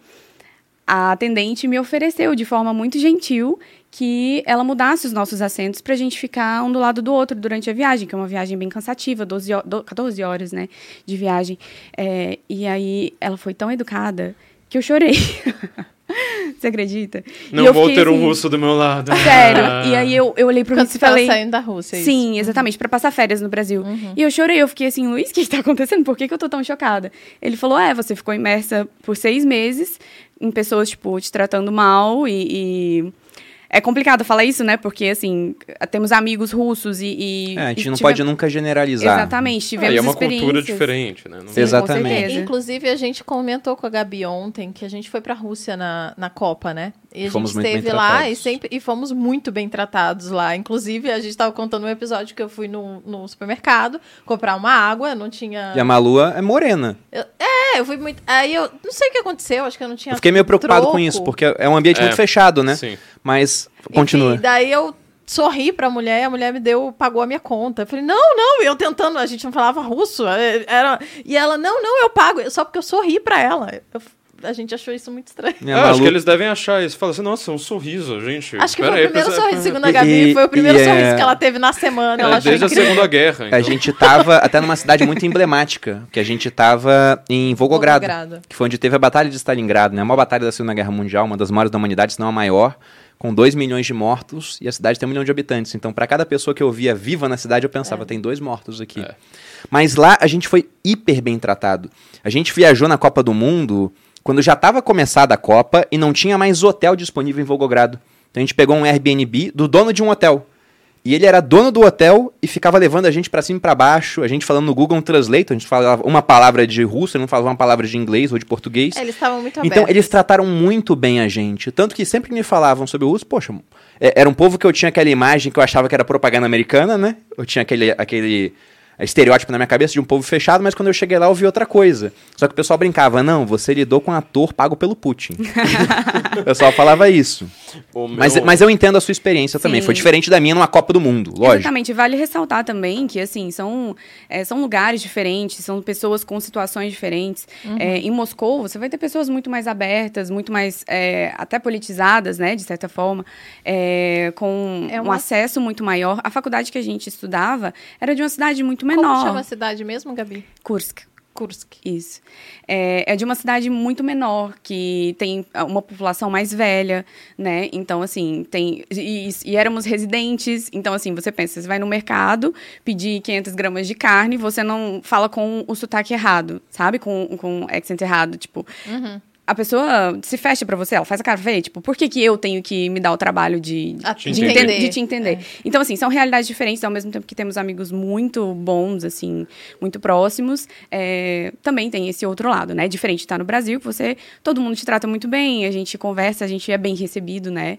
a atendente me ofereceu de forma muito gentil que ela mudasse os nossos assentos pra gente ficar um do lado do outro durante a viagem, que é uma viagem bem cansativa, 12, ho- do- 14 horas, né, de viagem. É, e aí ela foi tão educada que eu chorei. Você acredita? E Não eu vou fiquei ter um assim, russo do meu lado. Sério. Ah. E aí eu, eu olhei pro Quando Luiz você e falei. tava saindo da Rússia, é isso? Sim, exatamente, pra passar férias no Brasil. E eu chorei, eu fiquei assim, Luiz, o que, que tá acontecendo? Por que, que eu tô tão chocada? Ele falou: é, você ficou imersa por seis meses em pessoas, tipo, te tratando mal e. e- É complicado falar isso, né? Porque, assim, temos amigos russos e. e É, a gente e não tive- pode nunca generalizar. Exatamente, Ah, tivemos e é uma cultura diferente, né? Não- Sim, Exatamente. Certeza. Inclusive, a gente comentou com a Gabi ontem que a gente foi pra Rússia na, na Copa, né? E a Fomos gente muito bem esteve lá tratados. e, sempre, e fomos muito bem tratados lá. Inclusive, a gente tava contando um episódio que eu fui no, no supermercado comprar uma água, não tinha. E a Malua é morena. É, eu fui muito. Aí eu não sei o que aconteceu, acho que eu não tinha. Eu fiquei meio preocupado troco. com isso, porque é um ambiente É. muito fechado, né? Sim. Mas continua. Enfim, daí eu sorri pra mulher e a mulher me deu, pagou a minha conta. Eu falei, não, não, eu tentando, a gente não falava russo. é, Era, e ela, não, não, eu pago, só porque eu sorri pra ela. Eu- a gente achou isso muito estranho. E a Eu acho que eles devem achar isso. Fala assim, nossa, é um sorriso, gente. Acho que Pera foi aí, o primeiro pensa- sorriso, segundo a E- Gabi, foi o primeiro e é- sorriso que ela teve na semana. É, ela achou desde a. Segunda Guerra. A então. gente tava até numa cidade muito emblemática, que a gente tava em Volgogrado, Volgogrado. que foi onde teve a Batalha de Stalingrado, né? Uma batalha da Segunda Guerra Mundial, uma das maiores da humanidade, se não a maior, com 2 milhões de mortos, e a cidade tem um milhão de habitantes. Então, para cada pessoa que eu via viva na cidade, eu pensava, tem dois mortos aqui. É. Mas lá a gente foi hiper bem tratado. A gente viajou na Copa do Mundo quando já estava começada a Copa e não tinha mais hotel disponível em Volgogrado. Então a gente pegou um Airbnb do dono de um hotel. E ele era dono do hotel e ficava levando a gente pra cima e pra baixo, a gente falando no Google Translate, a gente falava uma palavra de russo, ele não falava uma palavra de inglês ou de português. Eles estavam muito abertos. Então, eles trataram muito bem a gente. Tanto que sempre que me falavam sobre o russo, poxa, é- era um povo que eu tinha aquela imagem que eu achava que era propaganda americana, né? Eu tinha aquele, aquele estereótipo na minha cabeça de um povo fechado, mas quando eu cheguei lá eu vi outra coisa. Só que o pessoal brincava, não, você lidou com um ator pago pelo Putin. o pessoal falava isso. Meu- Mas, mas eu entendo a sua experiência também. Sim. Foi diferente da minha numa Copa do Mundo, lógico. Exatamente. Vale ressaltar também que, assim, são, é, são lugares diferentes, são pessoas com situações diferentes. Uhum. É, em Moscou, você vai ter pessoas muito mais abertas, muito mais, é, até politizadas, né, de certa forma, é, com É um uma- acesso muito maior. A faculdade que a gente estudava era de uma cidade muito Como menor. chama a cidade mesmo, Gabi? Kursk. Kursk. Isso. É, é de uma cidade muito menor, que tem uma população mais velha, né? Então, assim, tem. E, e éramos residentes. Então, assim, você pensa, você vai no mercado pedir 500 gramas de carne, você não fala com o sotaque errado, sabe? Com, com o accent errado. Tipo, a pessoa se fecha pra você, ela faz a cara feia. Tipo, por que, que eu tenho que me dar o trabalho de, Ah, de, de enten- entender. de te entender? Então, assim, são realidades diferentes, ao mesmo tempo que temos amigos muito bons, assim, muito próximos. é, também tem esse outro lado, né? Diferente de estar no Brasil, que você, todo mundo te trata muito bem, a gente conversa, a gente é bem recebido, né?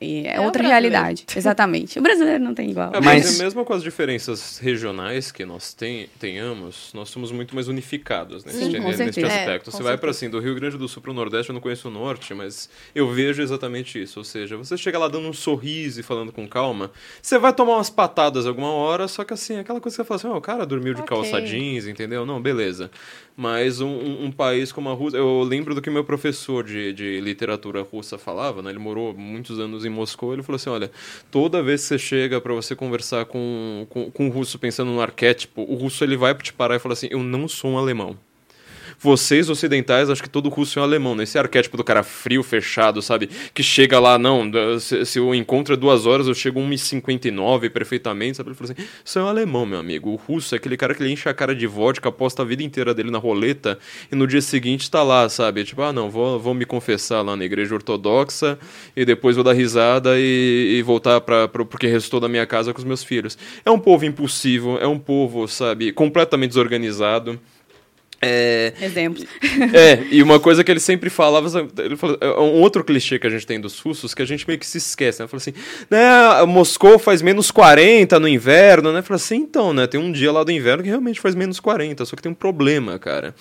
E é, É outra realidade. Exatamente. O brasileiro não tem igual. É, Mas- mas... mesmo com as diferenças regionais que nós ten- tenhamos, nós somos muito mais unificados nesse, Sim, com nesse aspecto. É, você com vai para assim, do Rio Grande do Sul para o Nordeste, eu não conheço o Norte, mas eu vejo exatamente isso. Ou seja, você chega lá dando um sorriso e falando com calma, você vai tomar umas patadas alguma hora, só que assim, aquela coisa que você fala assim, "Ó, o cara dormiu de Ok. calça jeans, entendeu? Não, beleza. Mas um, um- país como a Rússia, eu lembro do que meu professor de, de literatura russa falava, né? Ele morou muitos anos em Moscou, ele falou assim, olha, toda vez que você chega para você conversar com, com, com um russo pensando no arquétipo, o russo ele vai te parar e falar assim, eu não sou um alemão. Vocês ocidentais, acho que todo russo é um alemão, né? Esse arquétipo do cara frio, fechado, sabe? Que chega lá, não, se, se encontro é duas horas, eu chego 1h59 perfeitamente, sabe? Ele falou assim, isso é um alemão, meu amigo. O russo é aquele cara que ele enche a cara de vodka, aposta a vida inteira dele na roleta e no dia seguinte tá lá, sabe? Tipo, ah, não, vou, vou me confessar lá na igreja ortodoxa e depois vou dar risada e, e voltar para porque restou da minha casa com os meus filhos. É um povo impulsivo, é um povo, sabe, completamente desorganizado. É, Exemplos. é, e uma coisa que ele sempre falava, ele falou, é um outro clichê que a gente tem dos russos que a gente meio que se esquece, né? Fala assim, né, Moscou faz menos 40 no inverno, né? Fala assim, então, né, tem um dia lá do inverno que realmente faz menos 40, só que tem um problema, cara.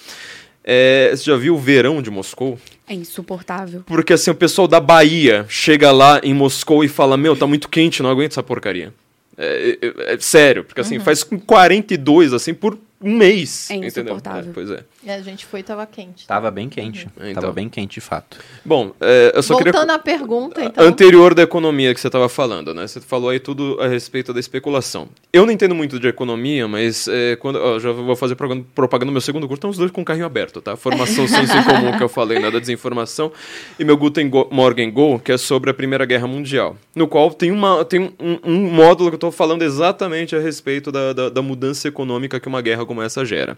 É, você já viu o verão de Moscou? É insuportável. Porque assim, o pessoal da Bahia chega lá em Moscou e fala, meu, tá muito quente, não aguento essa porcaria. É, é- é sério, porque assim, faz com 42, assim, por um mês. É entendeu? insuportável. É, pois é. É, a gente foi e tava quente. Tava bem quente. É, então. Tava bem quente, de fato. Bom, é, eu só Voltando queria. à pergunta, então. Anterior da economia que você estava falando, né? Você falou aí tudo a respeito da especulação. Eu não entendo muito de economia, mas é, quando ó, já vou fazer propaganda no meu segundo curso, estão os dois com o carrinho aberto, tá? Formação em Comum que eu falei, né? Da desinformação, e meu Guten Go- Morgen Go, que é sobre a Primeira Guerra Mundial, no qual tem, uma, tem um, um módulo que eu estou falando exatamente a respeito da, da, da mudança econômica que uma guerra como essa gera.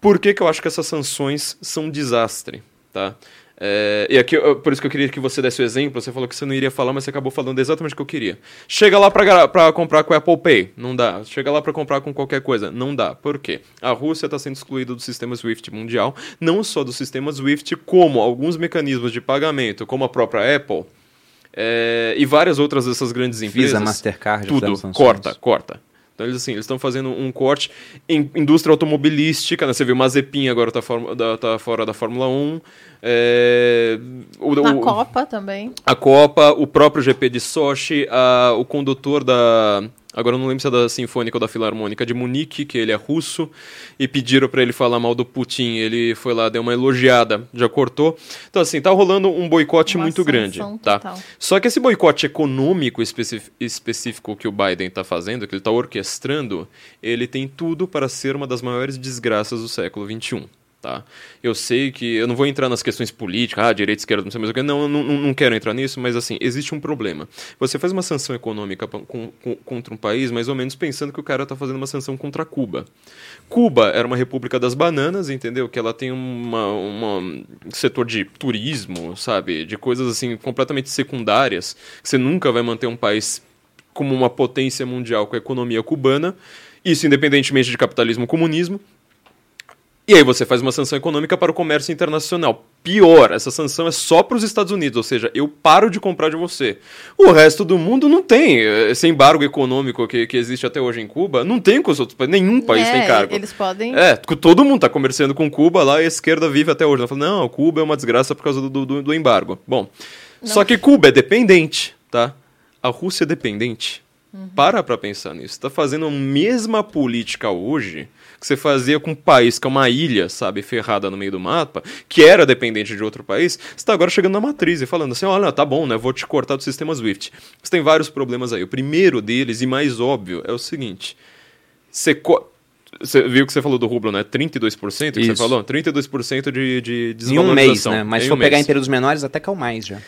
Por que, que eu acho que essas sanções são um desastre, tá? É, e aqui, por isso que eu queria que você desse o exemplo. Você falou que você não iria falar, mas você acabou falando exatamente o que eu queria. Chega lá pra comprar com Apple Pay, não dá. Chega lá pra comprar com qualquer coisa, não dá. Por quê? A Rússia está sendo excluída do sistema SWIFT mundial, não só do sistema SWIFT, como alguns mecanismos de pagamento, como a própria Apple. é, e várias outras dessas grandes empresas. Visa, Mastercard, Tudo, corta, corta. Então eles assim, eles estão fazendo um corte em indústria automobilística, né? Você viu Mazepin agora tá, forma- da- tá fora da Fórmula 1. é, o- Na o- Copa também. a Copa, o próprio GP de Sochi, a- o condutor da. Agora eu não lembro se é da Sinfônica ou da Filarmônica de Munique, que ele é russo, e pediram pra ele falar mal do Putin. Ele foi lá, deu uma elogiada, já cortou. Então, assim, tá rolando um boicote Uma muito grande. Tá? total. Só que esse boicote econômico específico que o Biden está fazendo, que ele está orquestrando, ele tem tudo para ser uma das maiores desgraças do século XXI. Tá? Eu sei que eu não vou entrar nas questões políticas, ah, direita, esquerda, não sei mais o que, não, não, não, quero entrar nisso, mas assim, existe um problema. Você faz uma sanção econômica com- com- contra um país, mais ou menos pensando que o cara está fazendo uma sanção contra Cuba. Cuba era uma república das bananas, entendeu? Que ela tem uma, uma- um setor de turismo, sabe? De coisas assim completamente secundárias, que você nunca vai manter um país como uma potência mundial com a economia cubana, isso independentemente de capitalismo ou comunismo. E aí você faz uma sanção econômica para o comércio internacional. Pior, essa sanção é só para os Estados Unidos, ou seja, eu paro de comprar de você. O resto do mundo não tem. Esse embargo econômico que, que existe até hoje em Cuba, não tem com os outros países. Nenhum país É, tem cargo. Eles podem. É, todo mundo tá comerciando com Cuba lá e a esquerda vive até hoje. Ela fala, não, Cuba é uma desgraça por causa do, do, do embargo. Bom, só que Cuba é dependente, tá? A Rússia é dependente. Para pra pensar nisso. Tá fazendo a mesma política hoje que você fazia com um país que é uma ilha, sabe, ferrada no meio do mapa, que era dependente de outro país, você tá agora chegando na matriz e falando assim, olha, tá bom, né, vou te cortar do sistema SWIFT. Você tem vários problemas aí. O primeiro deles, e mais óbvio, é o seguinte. Você, você viu que você falou do rublo, né? 32% que você Isso. falou? 32% de, de Em um desvalorização. mês, né? Mas Em se um for pegar em períodos menores, até que é o mais já.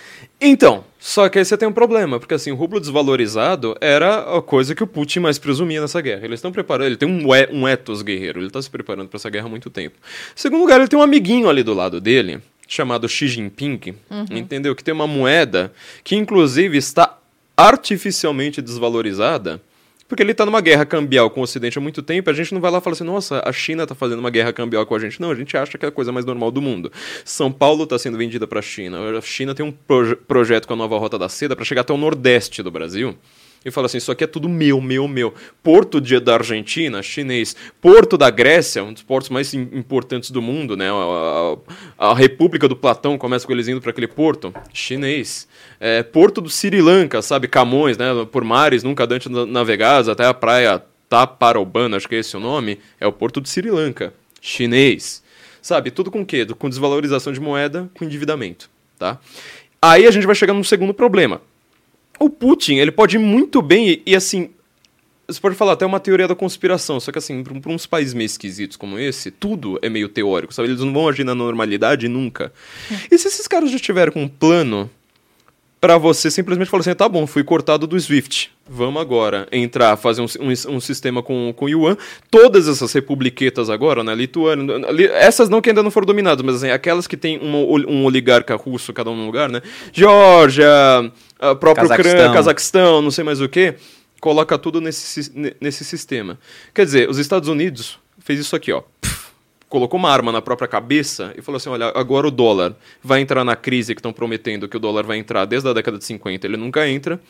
Então, só que aí você tem um problema, porque assim, o rublo desvalorizado era a coisa que o Putin mais presumia nessa guerra. Eles estão preparando, ele tem um, e- um ethos guerreiro, ele está se preparando para essa guerra há muito tempo. Em segundo lugar, ele tem um amiguinho ali do lado dele, chamado Xi Jinping, entendeu? Que tem uma moeda que inclusive está artificialmente desvalorizada. Porque ele está numa guerra cambial com o Ocidente há muito tempo, a gente não vai lá e fala assim, nossa, a China está fazendo uma guerra cambial com a gente. Não, a gente acha que é a coisa mais normal do mundo. São Paulo está sendo vendida para a China. A China tem um proje- projeto com a nova Rota da Seda para chegar até o nordeste do Brasil. E fala assim, isso aqui é tudo meu, meu, meu. Porto de, da Argentina, chinês. Porto da Grécia, um dos portos mais im- importantes do mundo, né? A, a- a República do Platão começa com eles indo para aquele porto, chinês. É, porto do Sri Lanka, sabe? Camões, né? Por mares nunca antes na- navegados, até a praia Taparobana, acho que é esse o nome, é o porto do Sri Lanka, chinês. Sabe? Tudo com o quê? Com desvalorização de moeda, com endividamento, tá? Aí a gente vai chegar num segundo problema. O Putin, ele pode ir muito bem e, e, assim. Você pode falar até uma teoria da conspiração, só que assim, para uns países meio esquisitos como esse, tudo é meio teórico, sabe? Eles não vão agir na normalidade nunca. E se esses caras já tiveram com um plano pra você simplesmente falar assim, tá bom, fui cortado do SWIFT, vamos agora entrar, fazer um, um, um sistema com, com o Yuan, todas essas republiquetas agora, né, Lituânia, li- essas não que ainda não foram dominadas, mas assim, aquelas que tem um, ol- um oligarca russo cada um no lugar, né, Geórgia, a próprio Cazaquistão. Cazaquistão. Não sei mais o que, coloca tudo nesse, nesse sistema. Quer dizer, os Estados Unidos fez isso aqui, ó. Pff, colocou uma arma na própria cabeça e falou assim: olha, agora o dólar vai entrar na crise que estão prometendo que o dólar vai entrar desde a década de 50, ele nunca entra.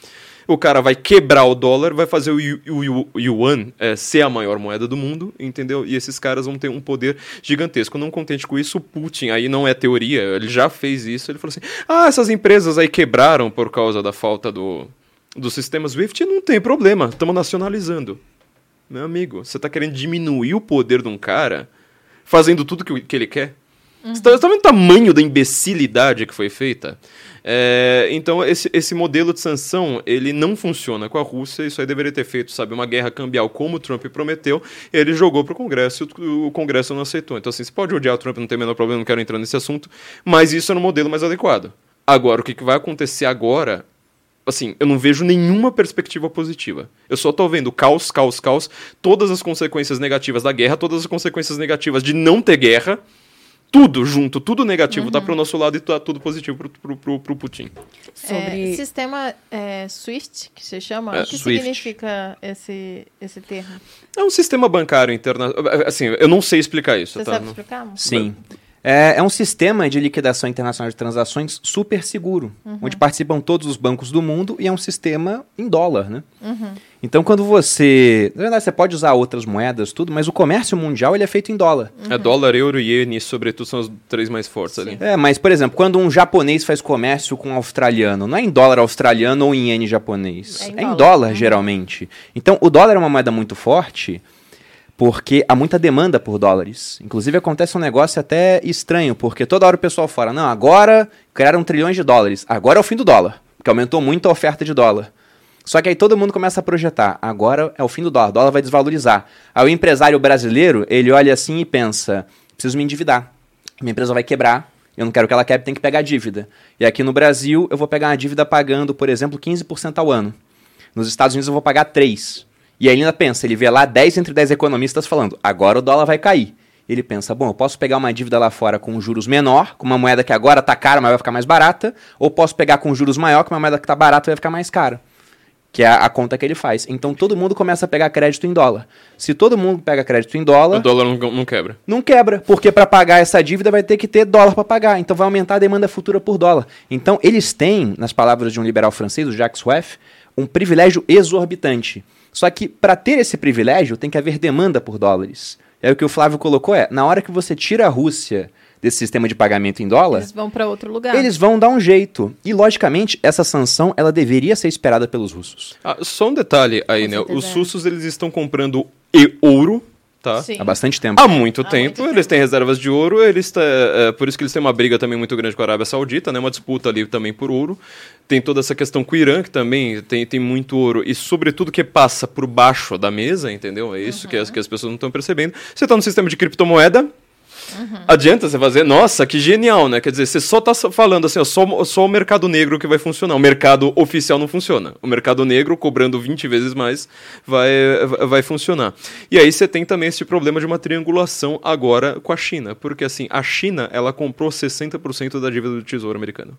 O cara vai quebrar o dólar, vai fazer o o yu- o yuan é, ser a maior moeda do mundo, entendeu? E esses caras vão ter um poder gigantesco. Não contente com isso, o Putin, aí não é teoria, ele já fez isso. Ele falou assim: ah, essas empresas aí quebraram por causa da falta do, do sistema SWIFT, não tem problema, estamos nacionalizando. Meu amigo, você tá querendo diminuir o poder de um cara fazendo tudo que, que ele quer? Você tá, você tá vendo o tamanho da imbecilidade que foi feita? É, então, esse, esse modelo de sanção, ele não funciona com a Rússia, isso aí deveria ter feito, sabe, uma guerra cambial como o Trump prometeu, ele jogou pro Congresso e o, o Congresso não aceitou. Então, assim, você pode odiar o Trump, não tem o menor problema, não quero entrar nesse assunto, mas isso era um modelo mais adequado. Agora, o que, que vai acontecer agora assim, eu não vejo nenhuma perspectiva positiva. Eu só tô vendo caos, caos, caos, todas as consequências negativas da guerra, todas as consequências negativas de não ter guerra, tudo junto, tudo negativo tá pro nosso lado e tá tudo positivo pro, pro, pro, pro Putin. Sobre... É, sistema é, SWIFT, que se chama, É, o que Swift. significa esse, esse termo? É um sistema bancário internacional. Assim, eu não sei explicar isso, Você tá? sabe explicar? Sim. É, é um sistema de liquidação internacional de transações super seguro, onde participam todos os bancos do mundo e é um sistema em dólar, né? Então, quando você... Na verdade, você pode usar outras moedas, tudo, mas o comércio mundial ele é feito em dólar. É dólar, euro e iene, sobretudo, são os três mais fortes ali. É, mas, por exemplo, quando um japonês faz comércio com um australiano, não é em dólar australiano ou em iene japonês. É em É em dólar. dólar, geralmente. Então, o dólar é uma moeda muito forte porque há muita demanda por dólares. Inclusive, acontece um negócio até estranho, porque toda hora o pessoal fala, não, agora criaram trilhões de dólares. Agora é o fim do dólar, porque aumentou muito a oferta de dólar. Só que aí todo mundo começa a projetar, agora é o fim do dólar, o dólar vai desvalorizar. Aí o empresário brasileiro, ele olha assim e pensa, preciso me endividar. Minha empresa vai quebrar, eu não quero que ela quebre, tem que pegar dívida. E aqui no Brasil, eu vou pegar uma dívida pagando, por exemplo, 15% ao ano. Nos Estados Unidos eu vou pagar 3%. E aí ele ainda pensa, ele vê lá 10 entre 10 economistas falando, agora o dólar vai cair. Ele pensa, bom, eu posso pegar uma dívida lá fora com juros menor, com uma moeda que agora tá cara, mas vai ficar mais barata, ou posso pegar com juros maior, com uma moeda que tá barata e vai ficar mais cara. Que é a, a conta que ele faz. Então todo mundo começa a pegar crédito em dólar. Se todo mundo pega crédito em dólar, O dólar não, não quebra. não quebra, porque para pagar essa dívida vai ter que ter dólar para pagar, então vai aumentar a demanda futura por dólar. Então eles têm, nas palavras de um liberal francês, o Jacques Rueff, um privilégio exorbitante. Só que para ter esse privilégio tem que haver demanda por dólares. É o que o Flávio colocou é, na hora que você tira a Rússia desse sistema de pagamento em dólar, Eles vão para outro lugar. eles vão dar um jeito. E logicamente essa sanção ela deveria ser esperada pelos russos. Ah, só um detalhe aí, Com né? certeza Os é. russos, eles estão comprando e ouro, tá? Sim. Há bastante tempo. Há muito Há tempo, muito eles tempo. têm reservas de ouro, eles tá, é, por isso que eles têm uma briga também muito grande com a Arábia Saudita, né? Uma disputa ali também por ouro. Tem toda essa questão com o Irã, que também tem, tem muito ouro, e sobretudo que passa por baixo da mesa, entendeu? É isso que, as, que as pessoas não estão percebendo. Você está no sistema de criptomoeda, Adianta você fazer, nossa, que genial, né? Quer dizer, você só tá falando assim, ó, só, só o mercado negro que vai funcionar. O mercado oficial não funciona. O mercado negro, cobrando 20 vezes mais, vai, vai funcionar. E aí você tem também esse problema de uma triangulação agora com a China. Porque assim, a China, ela comprou 60% da dívida do Tesouro americano.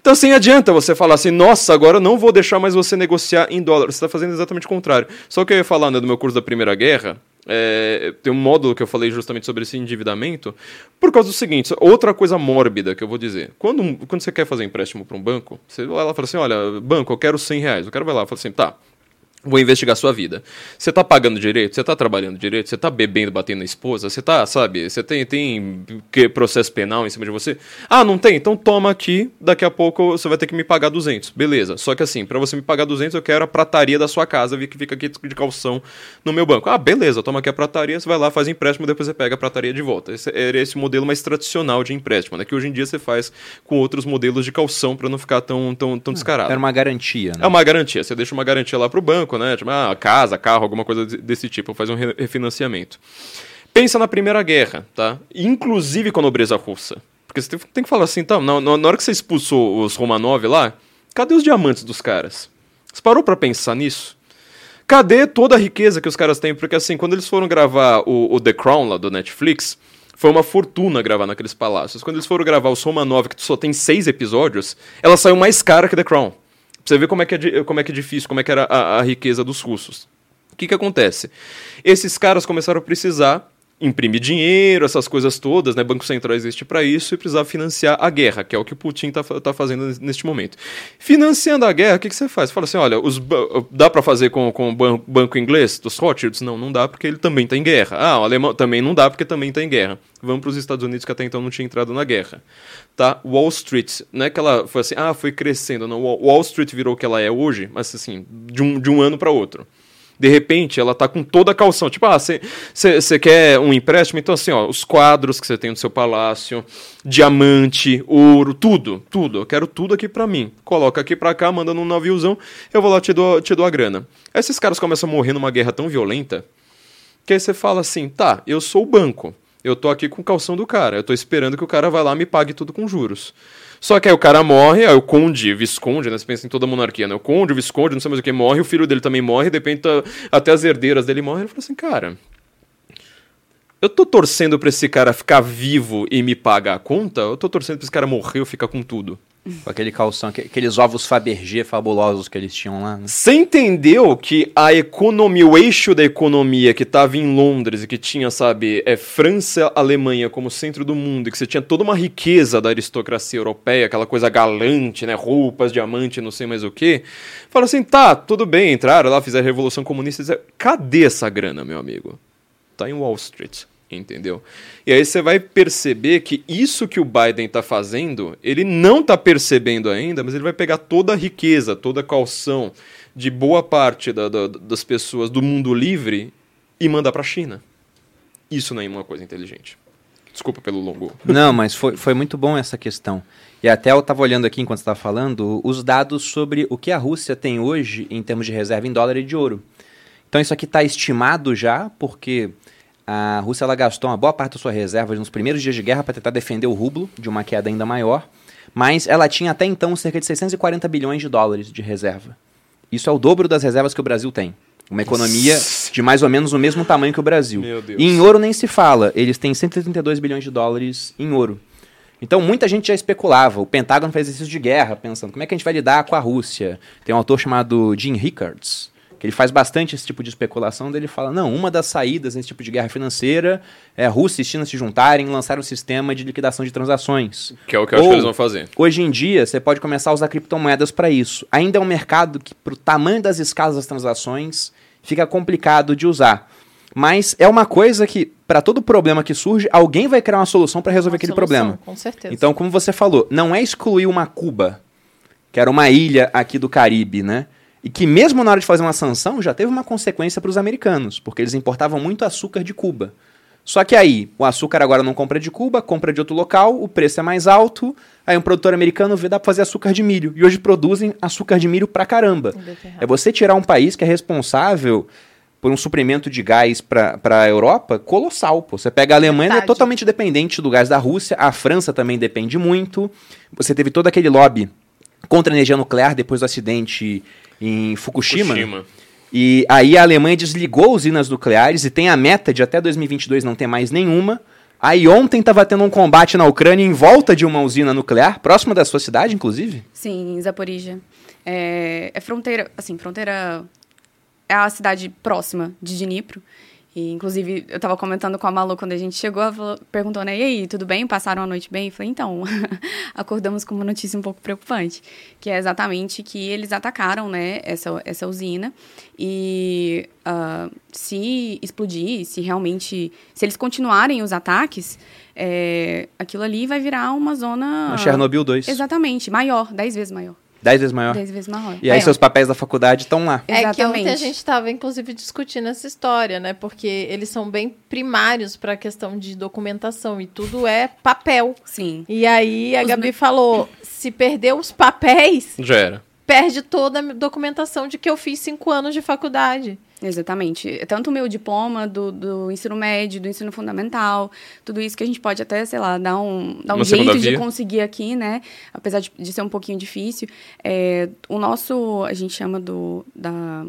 Então, assim, adianta você falar assim, nossa, agora eu não vou deixar mais você negociar em dólar. Você está fazendo exatamente o contrário. Só que eu ia falar né, do meu curso da Primeira Guerra, é, tem um módulo que eu falei justamente sobre esse endividamento, por causa do seguinte, outra coisa mórbida que eu vou dizer. Quando, quando você quer fazer empréstimo para um banco, você vai lá e fala assim, olha, banco, eu quero 100 reais. O cara vai lá e fala assim, tá, Vou investigar sua vida. Você tá pagando direito? Você tá trabalhando direito? Você tá bebendo, batendo na esposa? Você tá, sabe? Você tem, tem que, processo penal em cima de você? Ah, não tem? Então toma aqui. Daqui a pouco você vai ter que me pagar 200. Beleza. Só que assim, para você me pagar 200, eu quero a prataria da sua casa, que fica aqui de calção no meu banco. Ah, beleza. Toma aqui a prataria, você vai lá, faz empréstimo, depois você pega a prataria de volta. Esse era esse modelo mais tradicional de empréstimo, né? Que hoje em dia você faz com outros modelos de calção para não ficar tão, tão, tão descarado. Era uma garantia, né? É uma garantia. Você deixa uma garantia lá pro banco, né? Tipo, ah, casa, carro, alguma coisa de- desse tipo, faz um re- refinanciamento. Pensa na Primeira Guerra, tá? Inclusive com a nobreza russa. Porque você tem, que falar assim, tá, na, na hora que você expulsou os Romanov lá, cadê os diamantes dos caras? Você parou pra pensar nisso? Cadê toda a riqueza que os caras têm? Porque assim, quando eles foram gravar o, o The Crown lá do Netflix, foi uma fortuna gravar naqueles palácios. Quando eles foram gravar o Romanov, que só tem seis episódios, ela saiu mais cara que The Crown. Você ver como é que é, como é, que é difícil, como é que era a, a riqueza dos russos. O que, que acontece? Esses caras começaram a precisar imprimir dinheiro, essas coisas todas, né? Banco Central existe para isso e precisava financiar a guerra, que é o que o Putin tá, fa- tá fazendo nes- neste momento. Financiando a guerra, o que, que você faz? Você fala assim, olha, os dá para fazer com, com o ban- banco inglês dos Rothschilds? Não, não dá porque ele também tá em guerra. Ah, o alemão também não dá porque também tá em guerra. Vamos para os Estados Unidos que até então não tinha entrado na guerra. Tá? Wall Street, não é que ela foi assim, ah, foi crescendo, não. Wall Street virou o que ela é hoje, mas assim, de um, de um ano para outro. De repente, ela tá com toda a calção. Tipo, ah, você quer um empréstimo? Então, assim, ó, os quadros que você tem no seu palácio, diamante, ouro, tudo, tudo. Eu quero tudo aqui para mim. Coloca aqui pra cá, manda num naviozão, eu vou lá te dou, te dou a grana. Aí esses caras começam a morrer numa guerra tão violenta que aí você fala assim, tá, eu sou o banco. Eu tô aqui com o calção do cara. Eu tô esperando que o cara vá lá e me pague tudo com juros. Só que aí o cara morre, aí o conde, visconde, né? Você pensa em toda a monarquia, né? O conde, o visconde, não sei mais o que, morre, o filho dele também morre, de repente até as herdeiras dele morrem. Ele fala assim, cara, eu tô torcendo pra esse cara ficar vivo e me pagar a conta, eu tô torcendo pra esse cara morrer ou ficar com tudo. Com aquele calção, aqueles ovos Fabergé fabulosos que eles tinham lá. Né? Você entendeu que a economia, o eixo da economia que estava em Londres e que tinha, sabe, é França, Alemanha como centro do mundo e que você tinha toda uma riqueza da aristocracia europeia, aquela coisa galante, né, roupas, diamante, não sei mais o que. Fala assim, tá, tudo bem, entraram lá, fizeram a revolução comunista, cadê essa grana, meu amigo? Tá em Wall Street entendeu? E aí você vai perceber que isso que o Biden está fazendo, ele não está percebendo ainda, mas ele vai pegar toda a riqueza, toda a calção de boa parte da, da, das pessoas do mundo livre e mandar para a China. Isso não é uma coisa inteligente. Desculpa pelo longo. Não, mas foi, foi muito bom essa questão. E até eu estava olhando aqui enquanto estava falando os dados sobre o que a Rússia tem hoje em termos de reserva em dólar e de ouro. Então isso aqui está estimado já, porque a Rússia ela gastou uma boa parte das suas reservas nos primeiros dias de guerra para tentar defender o rublo de uma queda ainda maior, mas ela tinha até então cerca de 640 bilhões de dólares de reserva. Isso é o dobro das reservas que o Brasil tem. Uma economia de mais ou menos o mesmo tamanho que o Brasil. E em ouro nem se fala, eles têm 132 bilhões de dólares em ouro. Então muita gente já especulava. O Pentágono fez exercício de guerra, pensando como é que a gente vai lidar com a Rússia. Tem um autor chamado Jim Rickards, que ele faz bastante esse tipo de especulação, ele fala, não, uma das saídas nesse tipo de guerra financeira é a Rússia e a China se juntarem e lançar um sistema de liquidação de transações. Que é o que eu Ou, acho que eles vão fazer. Hoje em dia, você pode começar a usar criptomoedas para isso. Ainda é um mercado que, para o tamanho das escalas das transações, fica complicado de usar. Mas é uma coisa que, para todo problema que surge, alguém vai criar uma solução para resolver uma aquele solução, problema. Com certeza. Então, como você falou, não é excluir uma Cuba, que era uma ilha aqui do Caribe, né? E que mesmo na hora de fazer uma sanção já teve uma consequência para os americanos, porque eles importavam muito açúcar de Cuba. Só que aí, o açúcar agora não compra de Cuba, compra de outro local, o preço é mais alto, aí um produtor americano vê dá para fazer açúcar de milho. E hoje produzem açúcar de milho pra caramba. É você tirar um país que é responsável por um suprimento de gás para a Europa colossal. Pô. Você pega a Alemanha, é totalmente dependente do gás da Rússia, a França também depende muito. Você teve todo aquele lobby contra a energia nuclear depois do acidente em Fukushima. Fukushima. E aí a Alemanha desligou usinas nucleares e tem a meta de até 2022 não ter mais nenhuma. Aí ontem estava tendo um combate na Ucrânia em volta de uma usina nuclear, próxima da sua cidade, inclusive? Sim, em Zaporizhia. É, é fronteira, assim, fronteira... É a cidade próxima de Dnipro. E, inclusive, eu estava comentando com a Malu quando a gente chegou, ela falou, perguntou, né, e aí, tudo bem? Passaram a noite bem? Eu falei, então, acordamos com uma notícia um pouco preocupante, que é exatamente que eles atacaram, né, essa, essa usina, e uh, se explodir, se realmente, se eles continuarem os ataques, é, aquilo ali vai virar uma zona... Uma Chernobyl 2. Exatamente, maior, dez vezes maior. Dez vezes maior? Dez vezes maior. E aí é. seus papéis da faculdade estão lá. É Exatamente. que ontem a gente estava, inclusive, discutindo essa história, né? Porque eles são bem primários para a questão de documentação e tudo é papel. Sim. E aí a os Gabi me... falou, se perder os papéis... Já era. Perde toda a documentação de que eu fiz cinco anos de faculdade. Exatamente. Tanto o meu diploma do, do ensino médio, do ensino fundamental, tudo isso que a gente pode até, sei lá, dar um, dar um jeito de conseguir aqui, né? Apesar de, de ser um pouquinho difícil. É, o nosso, a gente chama do, da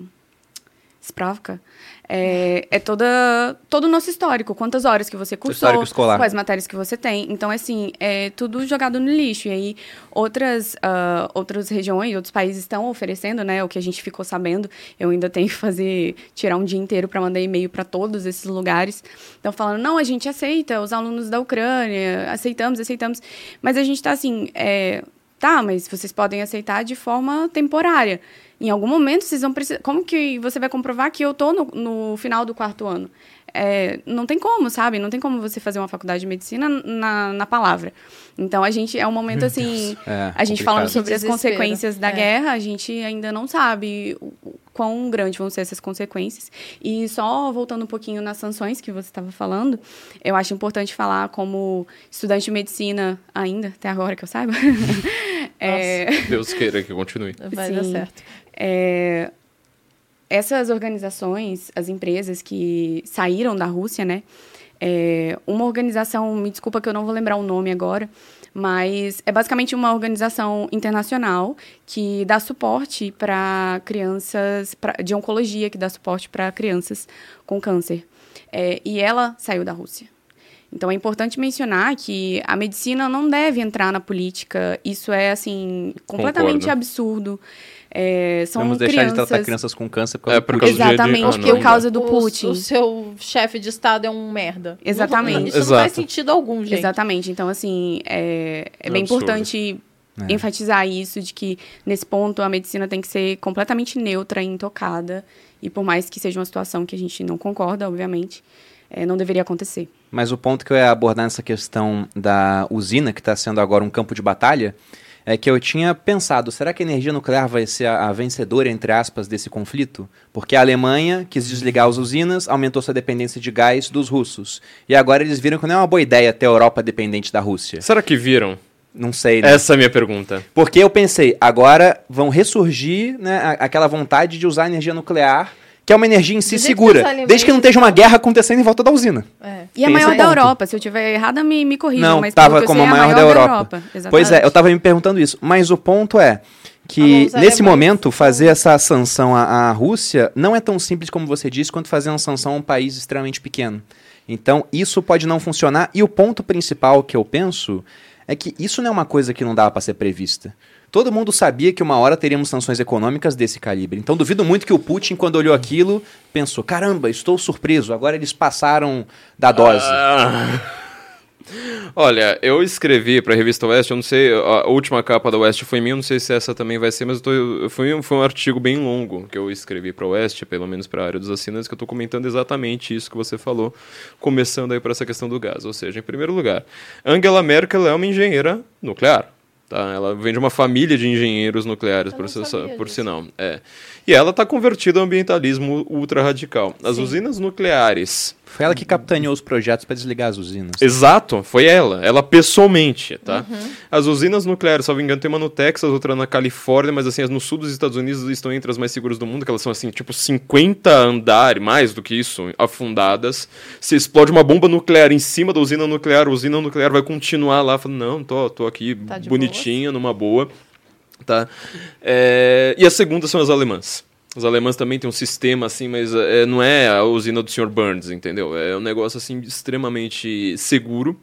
Spravka, é, é toda, todo o nosso histórico. Quantas horas que você cursou, quais matérias que você tem. Então, assim, é tudo jogado no lixo. E aí, outras, uh, outras regiões, outros países estão oferecendo, né? O que a gente ficou sabendo. Eu ainda tenho que fazer, tirar um dia inteiro para mandar e-mail para todos esses lugares. Então, falando, não, a gente aceita os alunos da Ucrânia, aceitamos, aceitamos. Mas a gente está assim, é, tá, mas vocês podem aceitar de forma temporária. Em algum momento vocês vão precisar. Como que você vai comprovar que eu estou no, no, final do quarto ano? é, não tem como, sabe? Não tem como você fazer uma faculdade de medicina na, na palavra. Então, a gente, é um momento assim, É, a gente complicado. falando sobre as consequências da É. guerra, a gente ainda não sabe quão grandes vão ser essas consequências. E só voltando um pouquinho nas sanções que você estava falando, eu acho importante falar como estudante de medicina ainda, até agora que eu saiba. é, Deus queira que continue. Vai dar Sim. certo. é, essas organizações, as empresas que saíram da Rússia, né? É, uma organização, me desculpa que eu não vou lembrar o nome agora, mas é basicamente uma organização internacional que dá suporte para crianças, pra, de oncologia, que dá suporte para crianças com câncer. É, e ela saiu da Rússia. Então é importante mencionar que a medicina não deve entrar na política. Isso é assim completamente Concordo. absurdo. É, são Vamos deixar crianças... de tratar crianças com câncer por causa É, do por Putin. causa Exatamente, Ah, não, por não causa do O- Putin. O, seu chefe de estado é um merda. Exatamente. Não- isso não Exato. faz sentido algum, gente. Exatamente. Então, assim, é, é É bem absurdo. importante É. enfatizar isso, de que nesse ponto a medicina tem que ser completamente neutra e intocada. E por mais que seja uma situação que a gente não concorda, obviamente, é, não deveria acontecer. Mas o ponto que eu ia abordar nessa questão da usina, que está sendo agora um campo de batalha, é que eu tinha pensado, será que a energia nuclear vai ser a, a vencedora, entre aspas, desse conflito? Porque a Alemanha quis desligar as usinas, aumentou sua dependência de gás dos russos. E agora eles viram que não é uma boa ideia ter a Europa dependente da Rússia. Será que viram? Não sei, né? Essa é a minha pergunta. Porque eu pensei, agora vão ressurgir né, aquela vontade de usar a energia nuclear, que é uma energia em si que segura, alemães desde que não esteja uma guerra acontecendo em volta da usina. É. E a maior da. Europa, se eu tiver errada, me, me corrijam. Não, mas pelo tava que eu como sei, a é maior da Europa. Exatamente. Pois é, eu tava me perguntando isso. Mas o ponto é que, nesse momento, fazer essa sanção à, à Rússia não é tão simples como você disse, quanto fazer uma sanção a um país extremamente pequeno. Então, isso pode não funcionar. E o ponto principal que eu penso é que isso não é uma coisa que não dava para ser prevista. Todo mundo sabia que uma hora teríamos sanções econômicas desse calibre. Então, duvido muito que o Putin, quando olhou aquilo, pensou: caramba, estou surpreso, agora eles passaram da dose. Ah. Olha, eu escrevi pra revista Oeste, eu não sei, a última capa da Oeste foi minha, não sei se essa também vai ser, mas tô, foi, um- foi um artigo bem longo que eu escrevi pra Oeste, pelo menos pra área dos assinantes, que eu tô comentando exatamente isso que você falou, começando aí por essa questão do gás. Ou seja, em primeiro lugar, Angela Merkel é uma engenheira nuclear. Tá? Ela vem de uma família de engenheiros nucleares, por, por sinal. É. E ela está convertida ao ambientalismo ultra radical. As Sim. usinas nucleares Foi ela que capitaneou os projetos para desligar as usinas. Exato, foi ela, ela pessoalmente, tá? Uhum. As usinas nucleares, se não me engano, tem uma no Texas, outra na Califórnia, mas assim, as no sul dos Estados Unidos estão entre as mais seguras do mundo, que elas são assim, tipo 50 andares, mais do que isso, afundadas. Se explode uma bomba nuclear em cima da usina nuclear, a usina nuclear vai continuar lá, falando, não, tô, tô aqui Tá bonitinha, numa boa, tá? É, E a segunda são as alemãs. Os alemães também têm um sistema assim, mas é, não é a usina do Sr. Burns, entendeu? É um negócio assim extremamente seguro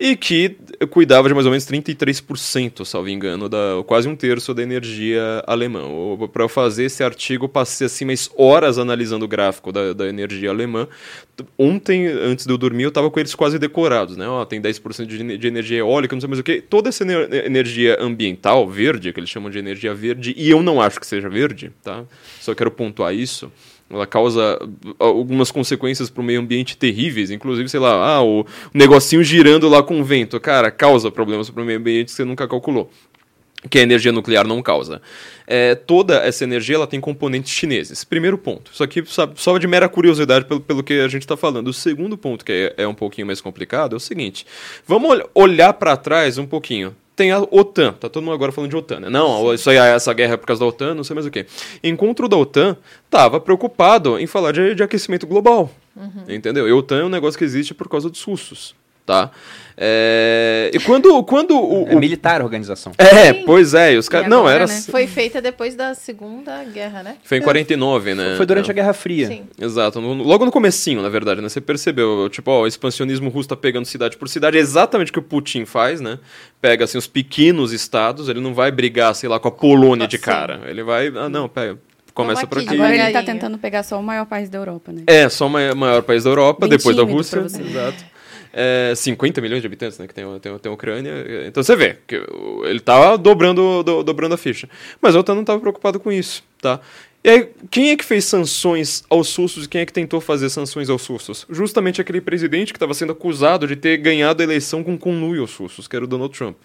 e que cuidava de mais ou menos 33%, salvo engano, da, quase um terço da energia alemã. Para fazer esse artigo, passei assim mais horas analisando o gráfico da, da energia alemã. Ontem, antes de eu dormir, eu estava com eles quase decorados, né? Ó, tem 10% de, de energia eólica, não sei mais o que. Toda essa ener- energia ambiental, verde, que eles chamam de energia verde, e eu não acho que seja verde, tá? Só quero pontuar isso ela causa algumas consequências para o meio ambiente terríveis, inclusive, sei lá, ah, o negocinho girando lá com o vento, cara, causa problemas para o meio ambiente que você nunca calculou. Que a energia nuclear não causa. É, toda essa energia ela tem componentes chineses. Primeiro ponto. Isso aqui só de mera curiosidade pelo, pelo que a gente está falando. O segundo ponto, que é, é um pouquinho mais complicado, é o seguinte: vamos ol- olhar para trás um pouquinho tem a OTAN. Tá todo mundo agora falando de OTAN, né? Não, isso aí, essa guerra é por causa da OTAN, não sei mais o quê. Encontro da OTAN estava preocupado em falar de, de aquecimento global. Entendeu? E a OTAN é um negócio que existe por causa dos russos. Tá? É, E quando, quando o. É o- militar a organização. É, Sim. pois é, os caras. Não, agora, era. né? Foi feita depois da Segunda Guerra, né? Foi em 49, né? Foi durante É. a Guerra Fria. Sim. Exato, logo no comecinho, na verdade, né? Você percebeu, tipo, ó, o expansionismo russo tá pegando cidade por cidade, é exatamente o que o Putin faz, né? Pega, assim, os pequenos estados, ele não vai brigar, sei lá, com a Polônia de cara. Ele vai, ah, não, pega, começa Vamos por aqui. Agora ele tá Devagarinho. tentando pegar só o maior país da Europa, né? É, só o mai- maior país da Europa, Bem depois da Rússia. Exato. É, 50 milhões de habitantes, né? Que tem, tem, tem a Ucrânia. Então você vê que ele tá dobrando, do- dobrando a ficha. Mas a OTAN não estava preocupado com isso, tá? E aí, quem é que fez sanções aos russos e quem é que tentou fazer sanções aos russos? Justamente aquele presidente que estava sendo acusado de ter ganhado a eleição com conluio aos russos, que era o Donald Trump.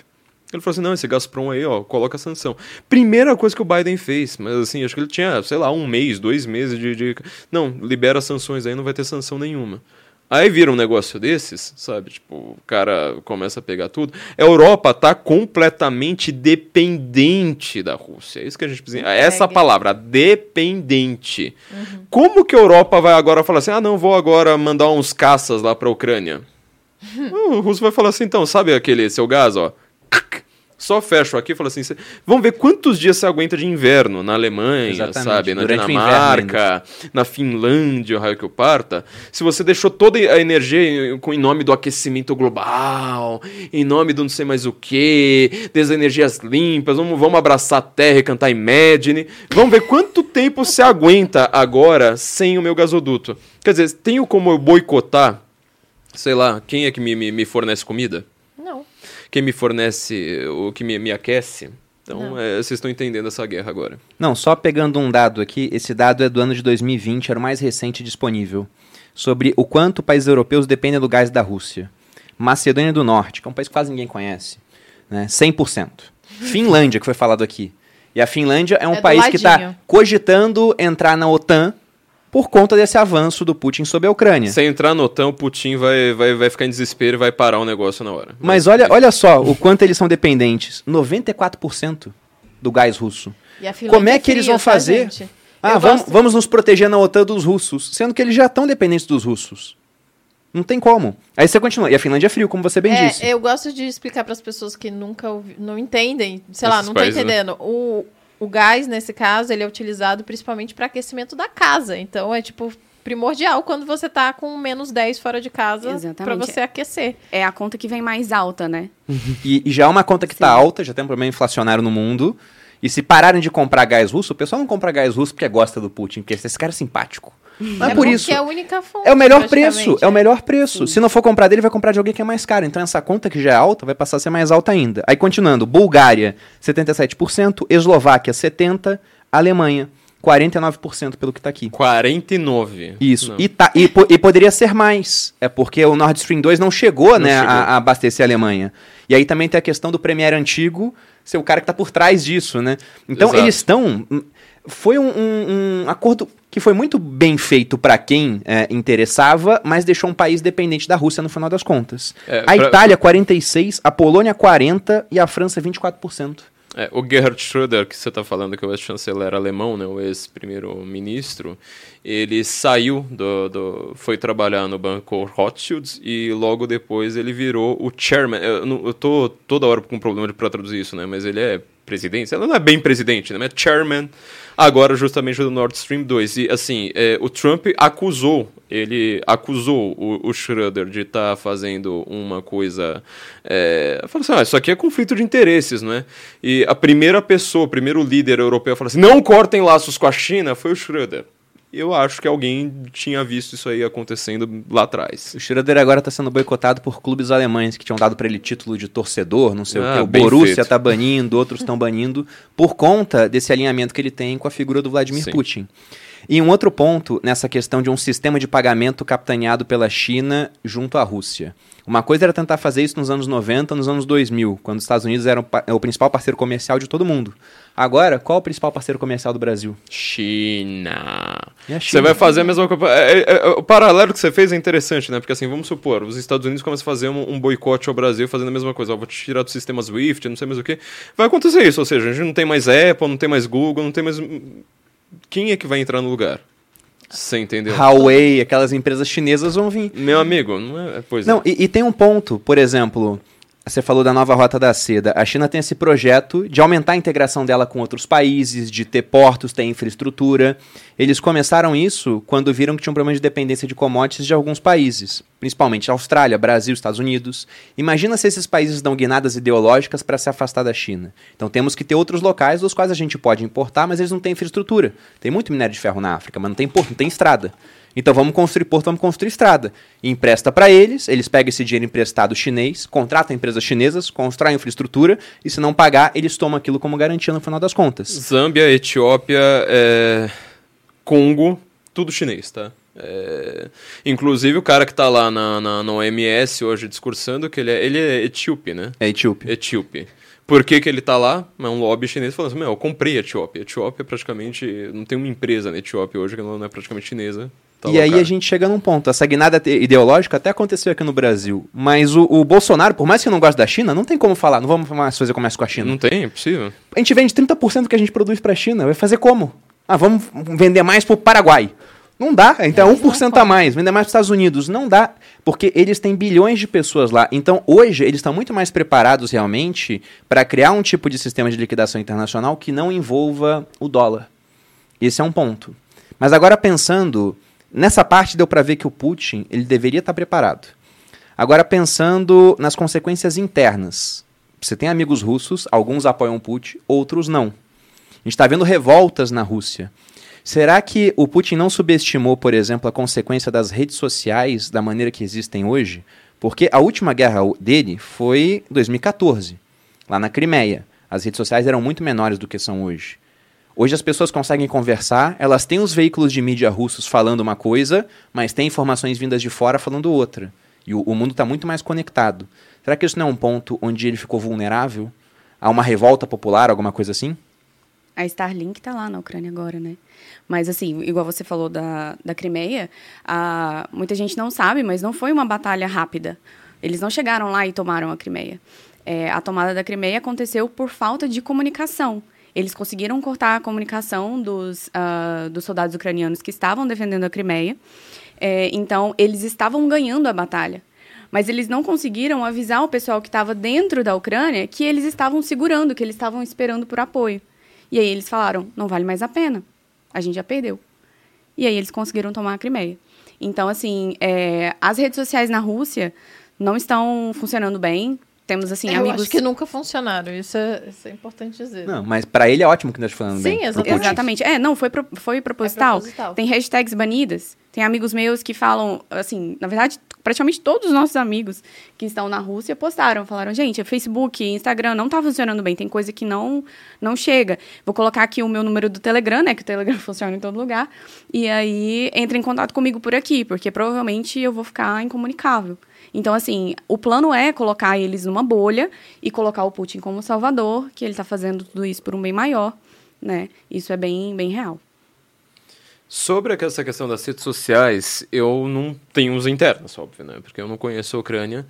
Ele falou assim: não, esse Gazprom aí, ó, coloca sanção. Primeira coisa que o Biden fez, mas assim, acho que ele tinha, sei lá, um mês, dois meses de. de... Não, libera sanções aí, não vai ter sanção nenhuma. Aí vira um negócio desses, sabe? Tipo, o cara começa a pegar tudo. A Europa tá completamente dependente da Rússia. É isso que a gente precisa. Essa palavra, dependente. Uhum. Como que a Europa vai agora falar assim: ah, não, vou agora mandar uns caças lá pra Ucrânia? O russo vai falar assim: então, sabe aquele seu gás, ó? Só fecho aqui e falo assim: cê, vamos ver quantos dias você aguenta de inverno na Alemanha, Exatamente. sabe? Na Durante Dinamarca, na Finlândia, o raio que eu parta. Se você deixou toda a energia em, em nome do aquecimento global, em nome do não sei mais o que, das energias limpas, vamos, vamos abraçar a terra e cantar Imagine. Vamos ver quanto tempo você aguenta agora sem o meu gasoduto. Quer dizer, tenho como eu boicotar, sei lá, quem é que me, me, me fornece comida? Quem me fornece, o que me, me aquece. Então, é, vocês estão entendendo essa guerra agora. Não, só pegando um dado aqui, esse dado é do ano de 2020, era o mais recente disponível, sobre o quanto países europeus dependem do gás da Rússia. Macedônia do Norte, que é um país que quase ninguém conhece, né? 100%. Finlândia, que foi falado aqui. E a Finlândia é um é país que está cogitando entrar na OTAN por conta desse avanço do Putin sobre a Ucrânia. Se entrar no OTAN, o Putin vai, vai, vai ficar em desespero e vai parar o negócio na hora. Mas, Mas olha, olha só o quanto eles são dependentes. 94% do gás russo. Como é que eles vão fazer? ah, vamos, gosto... vamos nos proteger na OTAN dos russos, sendo que eles já estão dependentes dos russos. Não tem como. Aí você continua. E a Finlândia é frio, como você bem é, disse. Eu gosto de explicar para as pessoas que nunca ouvi, não entendem, sei Esses lá, não estão né? entendendo. Né? O, o gás, nesse caso, ele é utilizado principalmente para aquecimento da casa. Então, é tipo primordial quando você tá com menos 10 fora de casa para você aquecer. É a conta que vem mais alta, né? e, e, já é uma conta que está alta, já tem um problema inflacionário no mundo. E se pararem de comprar gás russo, o pessoal não compra gás russo porque gosta do Putin, porque esse cara é simpático. Não é, é por isso. É a única fonte. É o melhor preço. É, é o melhor preço. Sim. Se não for comprar dele, vai comprar de alguém que é mais caro. Então essa conta que já é alta vai passar a ser mais alta ainda. Aí continuando, Bulgária 77%, Eslováquia 70%, Alemanha 49% pelo que está aqui. 49. Isso. E, tá, e, e, poderia ser mais. É porque o Nord Stream 2 não chegou, não né, chegou. A, a, abastecer a Alemanha. E aí também tem a questão do Premier antigo ser o cara que está por trás disso, né? Então Exato. eles estão foi um, um, um, acordo que foi muito bem feito para quem é, interessava, mas deixou um país dependente da Rússia no final das contas. É, a pra... Itália, 46%, a Polônia, 40% e a França, 24%. É, o Gerhard Schröder, que você está falando, que é o ex-chanceler alemão, né, o ex-primeiro-ministro, ele saiu, do, do, foi trabalhar no banco Rothschild e logo depois ele virou o chairman. Eu, não, eu tô toda hora com problema para traduzir isso, né, mas ele é presidente, ela não é bem presidente, né, é chairman agora justamente do Nord Stream 2. E assim, é, o Trump acusou, ele acusou o, o Schroeder de estar tá fazendo uma coisa. É, falou assim: ah, isso aqui é conflito de interesses, não é? E a primeira pessoa, o primeiro líder europeu falou assim: não cortem laços com a China, foi o Schroeder eu acho que alguém tinha visto isso aí acontecendo lá atrás. O Schroeder agora está sendo boicotado por clubes alemães que tinham dado para ele título de torcedor, não sei ah, o que. O Borussia está banindo, outros estão banindo, por conta desse alinhamento que ele tem com a figura do Vladimir Sim. Putin. E um outro ponto nessa questão de um sistema de pagamento capitaneado pela China junto à Rússia. Uma coisa era tentar fazer isso nos anos 90, nos anos 2000, quando os Estados Unidos eram o principal parceiro comercial de todo mundo. Agora, qual é o principal parceiro comercial do Brasil? China. China. Você vai fazer a mesma coisa. É, é, é, o paralelo que você fez é interessante, né? Porque assim, vamos supor, os Estados Unidos começam a fazer um, um boicote ao Brasil fazendo a mesma coisa. Ó, vou te tirar do sistema SWIFT, não sei mais o que. Vai acontecer isso, ou seja, a gente não tem mais Apple, não tem mais Google, não tem mais. Quem é que vai entrar no lugar? Você entendeu? Huawei, aquelas empresas chinesas vão vir. Meu amigo, não é. Pois não, é. E, e tem um ponto, por exemplo. Você falou da nova rota da seda. A China tem esse projeto de aumentar a integração dela com outros países, de ter portos, ter infraestrutura. Eles começaram isso quando viram que tinha um problema de dependência de commodities de alguns países, principalmente Austrália, Brasil, Estados Unidos. Imagina se esses países dão guinadas ideológicas para se afastar da China. Então temos que ter outros locais dos quais a gente pode importar, mas eles não têm infraestrutura. Tem muito minério de ferro na África, mas não tem porto, não tem estrada. Então vamos construir porto, vamos construir estrada. E empresta para eles, eles pegam esse dinheiro emprestado chinês, contratam empresas chinesas, constroem infraestrutura e se não pagar, eles tomam aquilo como garantia no final das contas. Zâmbia, Etiópia, é Congo, tudo chinês, tá? É, inclusive o cara que tá lá na, na, na OMS hoje discursando que ele é, ele é etíope, né? É etíope. Etíope. Por que, que ele tá lá? É um lobby chinês falando assim, meu, eu comprei a Etiópia. A Etiópia é praticamente... Não tem uma empresa na Etiópia hoje que não é praticamente chinesa. Tá e aí cara. a gente chega num ponto. Essa guinada te- ideológica até aconteceu aqui no Brasil. Mas o, o Bolsonaro, por mais que não goste da China, não tem como falar. Não vamos mais fazer comércio com a China. Não tem, é possível. A gente vende 30% do que a gente produz pra China. Vai fazer como? Ah, vamos vender mais pro Paraguai. Não dá. Então, não 1% a mais. Vender mais pros Estados Unidos. Não dá. Porque eles têm bilhões de pessoas lá. Então, hoje, eles estão muito mais preparados realmente para criar um tipo de sistema de liquidação internacional que não envolva o dólar. Esse é um ponto. Mas agora, pensando. Nessa parte, deu para ver que o Putin ele deveria estar preparado. Agora, pensando nas consequências internas. Você tem amigos russos, alguns apoiam o Putin, outros não. A gente está vendo revoltas na Rússia. Será que o Putin não subestimou, por exemplo, a consequência das redes sociais da maneira que existem hoje? Porque a última guerra dele foi em 2014, lá na Crimeia. As redes sociais eram muito menores do que são hoje. Hoje as pessoas conseguem conversar, elas têm os veículos de mídia russos falando uma coisa, mas tem informações vindas de fora falando outra. E o, o mundo está muito mais conectado. Será que isso não é um ponto onde ele ficou vulnerável? A uma revolta popular, alguma coisa assim? A Starlink tá lá na Ucrânia agora, né? Mas, assim, igual você falou da, da Crimeia, a, muita gente não sabe, mas não foi uma batalha rápida. Eles não chegaram lá e tomaram a Crimeia. É, a tomada da Crimeia aconteceu por falta de comunicação. Eles conseguiram cortar a comunicação dos, ah, dos soldados ucranianos que estavam defendendo a Crimeia. É, então, eles estavam ganhando a batalha. Mas eles não conseguiram avisar o pessoal que estava dentro da Ucrânia que eles estavam segurando, que eles estavam esperando por apoio. E aí eles falaram: não vale mais a pena, a gente já perdeu. E aí eles conseguiram tomar a Crimeia. Então, assim, é, as redes sociais na Rússia não estão funcionando bem. Temos, assim, Eu amigos. acho que nunca funcionaram. Isso é, isso é importante dizer. Não, mas para ele é ótimo que nós falando Sim, bem. pro exatamente. Exatamente. É, não, foi, pro- foi proposital. É proposital. Tem hashtags banidas. Tem amigos meus que falam, assim, na verdade, praticamente todos os nossos amigos que estão na Rússia postaram, falaram, gente, Facebook, Instagram não tá funcionando bem, tem coisa que não não chega. Vou colocar aqui o meu número do Telegram, né, que o Telegram funciona em todo lugar, e aí entra em contato comigo por aqui, porque provavelmente eu vou ficar incomunicável. Então, assim, o plano é colocar eles numa bolha e colocar o Putin como salvador, que ele está fazendo tudo isso por um bem maior, né? Isso é bem, bem real. Sobre essa questão das redes sociais, eu não tenho os internos, óbvio, né? Porque eu não conheço a Ucrânia.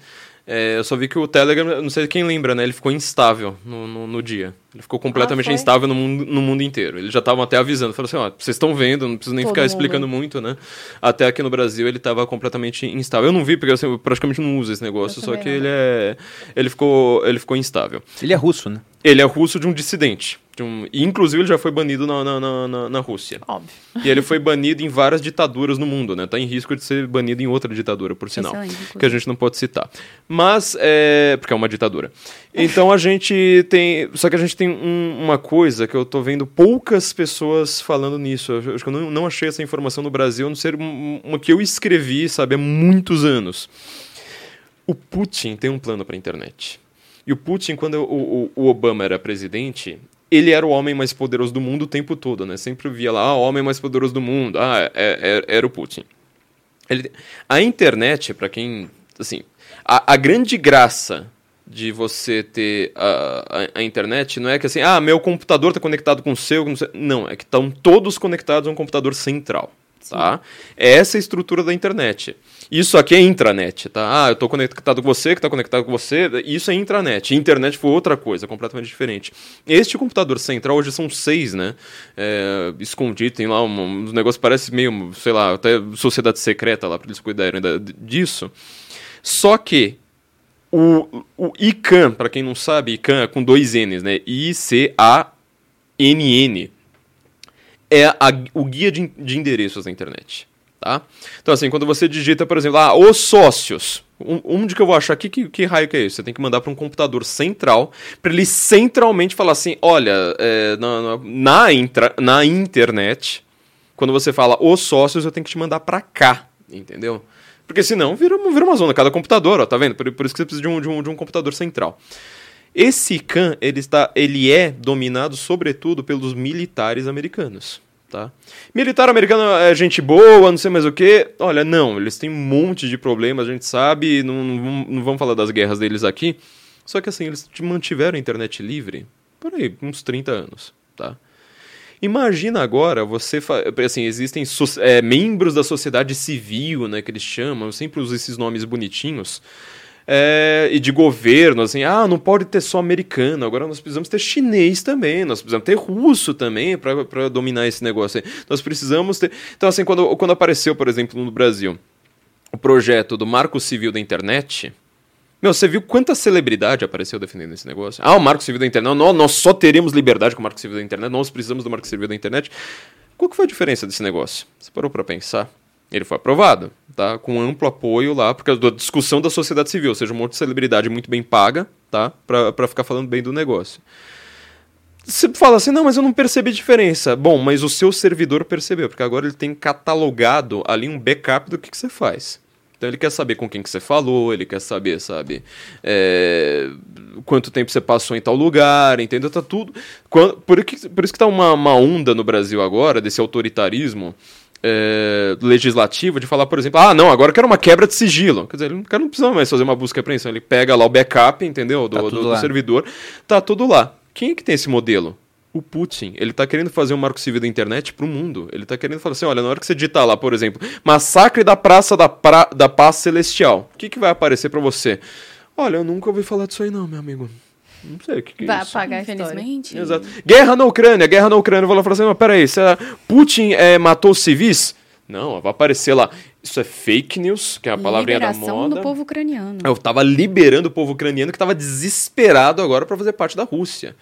É, eu só vi que o Telegram, não sei quem lembra, né? Ele ficou instável no, no, no dia. Ele ficou completamente foi? instável no mundo, no mundo inteiro. Eles já estavam até avisando. Falaram assim, ó, vocês estão vendo, não preciso nem Todo ficar mundo. explicando muito, né? Até aqui no Brasil ele estava completamente instável. Eu não vi, porque assim, eu praticamente não uso esse negócio, só que não. ele é... Ele ficou, ele ficou instável. Ele é russo, né? Ele é russo de um dissidente. Um, e, inclusive, ele já foi banido na, na, na, na- Rússia. Óbvio. E ele foi banido em várias ditaduras no mundo, né? Tá em risco de ser banido em outra ditadura, por sinal. Excelente. Que a gente não pode citar. Mas, é... Porque é uma ditadura. Então a gente tem... Só que a gente tem um- uma coisa que eu tô vendo poucas pessoas falando nisso. Eu acho que eu não, não achei essa informação no Brasil, a não ser um- uma que eu escrevi, sabe, há muitos anos. O Putin tem um plano para a internet. E o Putin, quando o, o- o Obama era presidente, ele era o homem mais poderoso do mundo o tempo todo, né? Sempre via lá, ah, homem mais poderoso do mundo, ah, é- é- era o Putin. Ele- a internet, para quem, assim, a, a grande graça de você ter a, a, a internet não é que assim, ah, meu computador está conectado com o seu, não, é que estão todos conectados a um computador central, tá? É essa a estrutura da internet. Isso aqui é intranet, tá? Ah, eu estou conectado com você, que está conectado com você, isso é intranet. Internet foi outra coisa, completamente diferente. Este computador central, hoje são seis, né? É, escondido, tem lá um, um negócio parece meio, sei lá, até sociedade secreta lá, para eles cuidarem da- disso. Só que o, o ICANN, para quem não sabe, ICANN é com dois N's, né? I-C-A-N-N. É a- o guia de, de endereços da internet. Tá? Então, assim, quando você digita, por exemplo, ah, os sócios. Um, onde que eu vou achar aqui? Que, que raio que é isso? Você tem que mandar para um computador central, para ele centralmente falar assim: olha, é, na, na, intra- na internet, quando você fala os sócios, eu tenho que te mandar para cá, entendeu? Porque senão vira, vira uma zona, cada computador, ó, tá vendo? Por, por isso que você precisa de um, de um, de um computador central. Esse ICANN, ele, está, ele é dominado sobretudo pelos militares americanos. Tá? Militar americano é gente boa, não sei mais o que. Olha, não, eles têm um monte de problemas, a gente sabe, não, não, vamos falar das guerras deles aqui. Só que assim, eles mantiveram a internet livre por aí, uns 30 anos, tá? Imagina agora você. Assim, existem so é, membros da sociedade civil, né, que eles chamam, sempre uso esses nomes bonitinhos. É, e de governo, assim, ah, não pode ter só americano, agora nós precisamos ter chinês também, nós precisamos ter russo também para dominar esse negócio aí. Nós precisamos ter. Então, assim, quando, quando apareceu, por exemplo, no Brasil, o projeto do Marco Civil da Internet, meu, você viu quanta celebridade apareceu defendendo esse negócio? Ah, o Marco Civil da Internet. Não, nós só teremos liberdade com o Marco Civil da Internet. Nós precisamos do Marco Civil da Internet. Qual que foi a diferença desse negócio? Você parou para pensar? Ele foi aprovado, tá? Com amplo apoio lá, por causa da discussão da sociedade civil, ou seja, um monte de celebridade muito bem paga, tá? Pra, pra ficar falando bem do negócio. Você fala assim, não, mas eu não percebi diferença. Bom, mas o seu servidor percebeu, porque agora ele tem catalogado ali um backup do que, que você faz. Então ele quer saber com quem que você falou, ele quer saber, sabe, é, quanto tempo você passou em tal lugar, entendeu? Tá tudo. Por isso que tá uma, uma onda no Brasil agora, desse autoritarismo é, legislativo, de falar, por exemplo, ah, não, agora eu quero uma quebra de sigilo. Quer dizer, o cara não precisa mais fazer uma busca e apreensão, ele pega lá o backup, entendeu? Do, tá do, do servidor, tá tudo lá. Quem é que tem esse modelo? o Putin, ele tá querendo fazer um marco civil da internet pro mundo. Ele tá querendo falar assim, olha, na hora que você digitar lá, por exemplo, massacre da Praça da, pra... da Paz Celestial, o que, que vai aparecer para você? Olha, eu nunca ouvi falar disso aí não, meu amigo. Não sei o que, que é vai isso. Vai apagar Infelizmente. Exato. Guerra na Ucrânia, guerra na Ucrânia. Eu vou lá falar assim, mas peraí, você, Putin é, matou civis? Não, vai aparecer lá. Isso é fake news, que é a palavrinha da moda. do povo ucraniano. Eu tava liberando o povo ucraniano que tava desesperado agora para fazer parte da Rússia.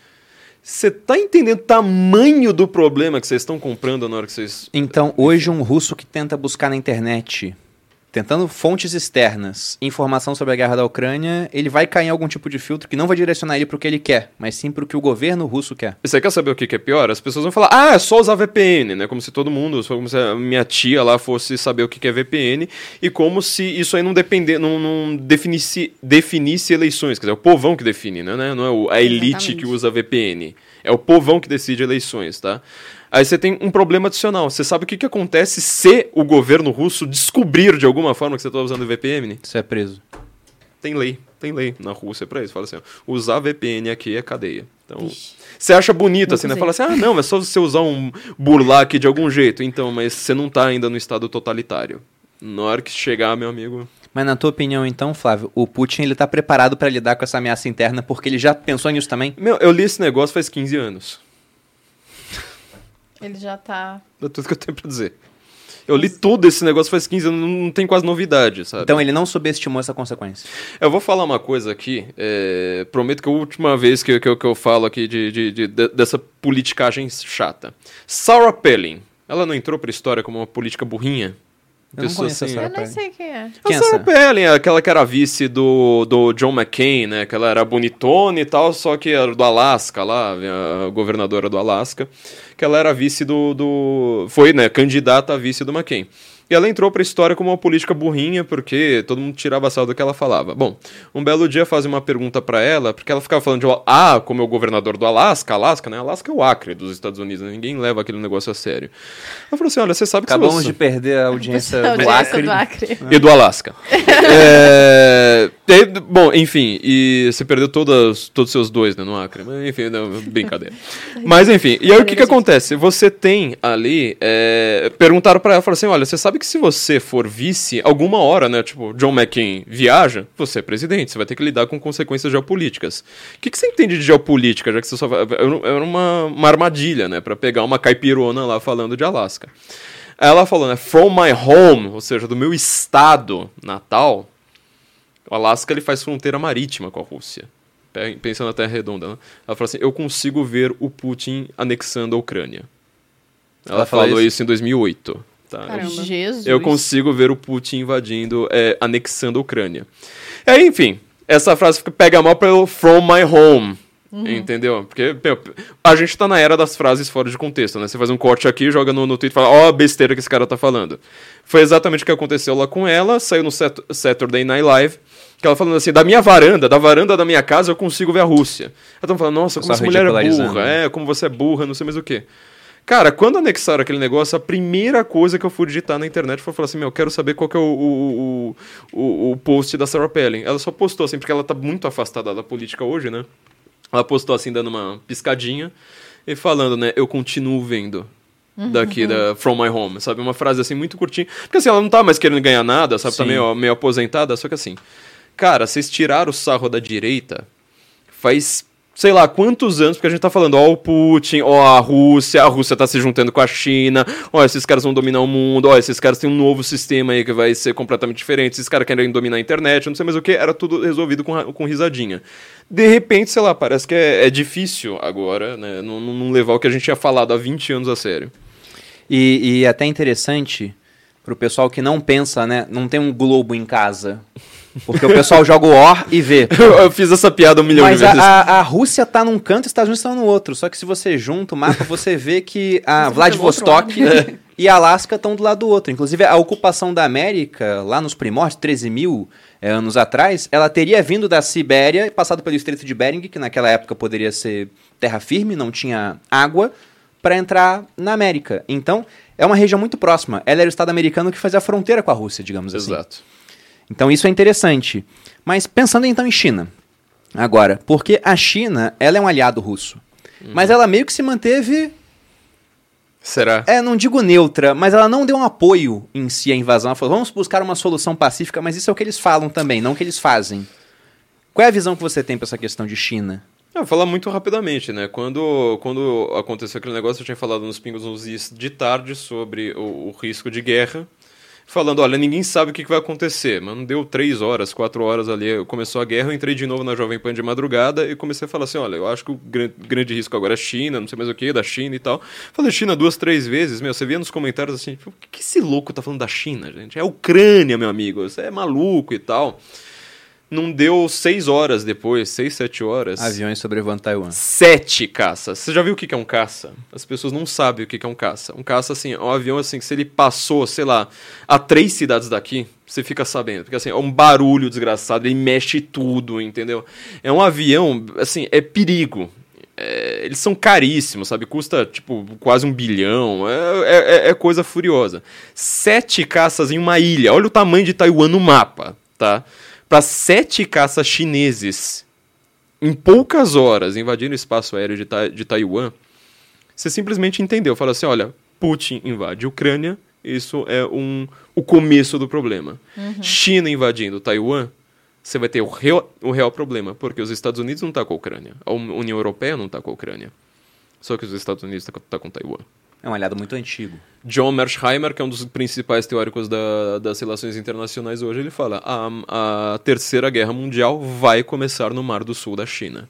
Você tá entendendo o tamanho do problema que vocês estão comprando na hora que vocês. Então, hoje, um russo que tenta buscar na internet tentando fontes externas, informação sobre a guerra da Ucrânia, ele vai cair em algum tipo de filtro que não vai direcionar ele para o que ele quer, mas sim para o que o governo russo quer. Você quer saber o que é pior? As pessoas vão falar, ah, é só usar VPN, né? Como se todo mundo, como se a minha tia lá fosse saber o que é VPN, e como se isso aí não depender, não, não definisse, definisse eleições. Quer dizer, é o povão que define, né? Não é a elite Exatamente. que usa VPN. É o povão que decide eleições, tá? Aí você tem um problema adicional. Você sabe o que, que acontece se o governo russo descobrir de alguma forma que você está usando VPN? Você é preso. Tem lei, tem lei na Rússia para isso. Fala assim, ó, usar VPN aqui é cadeia. Então, Ixi. você acha bonito assim, né? Fala assim, ah, não, é só você usar um burlar aqui de algum jeito. Então, mas você não está ainda no estado totalitário. Na hora que chegar, meu amigo, mas na tua opinião, então, Flávio, o Putin ele tá preparado para lidar com essa ameaça interna porque ele já pensou nisso também? Meu, eu li esse negócio faz 15 anos. Ele já tá. É tudo que eu tenho pra dizer. Eu li tudo esse negócio faz 15 anos, não tem quase novidade, sabe? Então ele não subestimou essa consequência. Eu vou falar uma coisa aqui, é, prometo que é a última vez que, que, eu, que eu falo aqui de, de, de, de, dessa politicagem chata. Sarah Palin, ela não entrou pra história como uma política burrinha? Eu não conheço assim, a Sarah Eu nem sei quem é. Quem a Sarah Palin, aquela que era vice do, do John McCain, né? Que ela era bonitona e tal, só que era do Alasca lá, a governadora do Alasca, que ela era vice do... do foi, né, candidata a vice do McCain. E ela entrou para a história como uma política burrinha, porque todo mundo tirava sal do que ela falava. Bom, um belo dia fazem uma pergunta para ela, porque ela ficava falando de ah, como é o governador do Alasca, Alasca, né? Alasca é o Acre dos Estados Unidos, né? ninguém leva aquele negócio a sério. Ela falou assim: olha, você sabe que Acabamos você... de perder a audiência, do, Acre. do Acre e do Alasca. é... E, bom, enfim, e você perdeu todas, todos os seus dois, né, no Acre. Mas, enfim, não, brincadeira. Mas enfim, e aí o que, que acontece? Você tem ali. É... Perguntaram para ela, falaram assim: olha, você sabe que se você for vice, alguma hora, né? Tipo, John McCain viaja, você é presidente, você vai ter que lidar com consequências geopolíticas. O que, que você entende de geopolítica, já que você só. Era uma, uma armadilha, né? Pra pegar uma caipirona lá falando de Alasca. Ela falou, né? From my home, ou seja, do meu estado natal, o Alasca ele faz fronteira marítima com a Rússia. Pensando na Terra Redonda, né? Ela falou assim: eu consigo ver o Putin anexando a Ucrânia. Ela, Ela falou isso? isso em 2008. Tá? Caramba. Jesus. Eu consigo ver o Putin invadindo, é, anexando a Ucrânia. É, enfim, essa frase pega mal pelo From My Home. Uhum. Entendeu? Porque meu, a gente tá na era das frases fora de contexto, né? Você faz um corte aqui, joga no, no Twitter e fala, ó, oh, a besteira que esse cara tá falando. Foi exatamente o que aconteceu lá com ela, saiu no Saturday Night Live, que ela falando assim, da minha varanda, da varanda da minha casa eu consigo ver a Rússia. Ela tão falando, nossa, como essa mulher é burra, é, como você é burra, não sei mais o quê. Cara, quando anexaram aquele negócio, a primeira coisa que eu fui digitar na internet foi falar assim: Meu, eu quero saber qual que é o, o, o, o post da Sarah Palin. Ela só postou assim, porque ela tá muito afastada da política hoje, né? Ela postou assim, dando uma piscadinha e falando, né? Eu continuo vendo daqui da From My Home, sabe? Uma frase assim muito curtinha. Porque assim, ela não tá mais querendo ganhar nada, sabe? Tá Sim. meio, meio aposentada, só que assim. Cara, vocês tiraram o sarro da direita faz sei lá quantos anos, porque a gente tá falando, ó, o Putin, ó, a Rússia, a Rússia tá se juntando com a China, ó, esses caras vão dominar o mundo, ó, esses caras têm um novo sistema aí que vai ser completamente diferente, esses caras querem dominar a internet, não sei mais o que, era tudo resolvido com, com risadinha. De repente, sei lá, parece que é, é difícil agora, né, não, não levar o que a gente tinha falado há 20 anos a sério. E, e até interessante pro pessoal que não pensa, né? Não tem um globo em casa. Porque o pessoal joga o OR e vê. Eu, eu fiz essa piada um milhão Mas de a, vezes. a, a Rússia tá num canto e os Estados Unidos estão no outro. Só que se você junta o mapa, você vê que a Você Vladivostok e Alasca estão do lado do outro. Inclusive, a ocupação da América, lá nos primórdios, 13 mil eh, anos atrás, ela teria vindo da Sibéria e passado pelo Estreito de Bering, que naquela época poderia ser terra firme, não tinha água, para entrar na América. Então, é uma região muito próxima. Ela era o Estado americano que fazia a fronteira com a Rússia, digamos assim. Exato. Então isso é interessante. Mas pensando então em China, agora, porque a China, ela é um aliado russo. Mas ela meio que se manteve, Será? é, não digo neutra, mas ela não deu um apoio em si à invasão. Ela falou, vamos buscar uma solução pacífica, mas isso é o que eles falam também, não o que eles fazem. Qual é a visão que você tem para essa questão de China? Eu falar muito rapidamente, né? Quando, quando aconteceu aquele negócio, eu tinha falado nos Pingos nos Is de tarde sobre o, o risco de guerra. Falando, olha, ninguém sabe o que, vai acontecer. Mas não deu três horas, quatro horas ali, começou a guerra, eu entrei de novo na Jovem Pan de madrugada e comecei a falar assim, olha, eu acho que o gran- grande risco agora é a China, não sei mais o que, da China e tal. Falei China duas, três vezes, meu, você via nos comentários assim, o que, que esse louco tá falando da China, gente? É a Ucrânia, meu amigo, você é maluco e tal. Não deu seis horas depois, seis, sete horas. Aviões sobrevoando Taiwan. Sete caças. Você já viu o que é um caça? As pessoas não sabem o que que é um caça. Um caça, assim, é um avião, assim, que se ele passou, sei lá, a três cidades daqui, você fica sabendo. Porque, assim, é um barulho desgraçado, ele mexe tudo, entendeu? É um avião, assim, é perigo. É, eles são caríssimos, sabe? Custa, tipo, quase um bilhão. É, é- é coisa furiosa. Sete caças em uma ilha. Olha o tamanho de Taiwan no mapa, tá? Para sete caças chineses em poucas horas invadindo o espaço aéreo de, Tai- de Taiwan, você simplesmente entendeu. Fala assim: olha, Putin invade a Ucrânia, isso é um, o começo do problema. China invadindo Taiwan, você vai ter o real, o real problema, porque os Estados Unidos não estão com a Ucrânia, a Un- União Europeia não está com a Ucrânia. Só que os Estados Unidos estão tá com Taiwan. É um aliado muito antigo. John Mersheimer, que é um dos principais teóricos da- das relações internacionais hoje, ele fala: a, a terceira guerra mundial vai começar no Mar do Sul da China.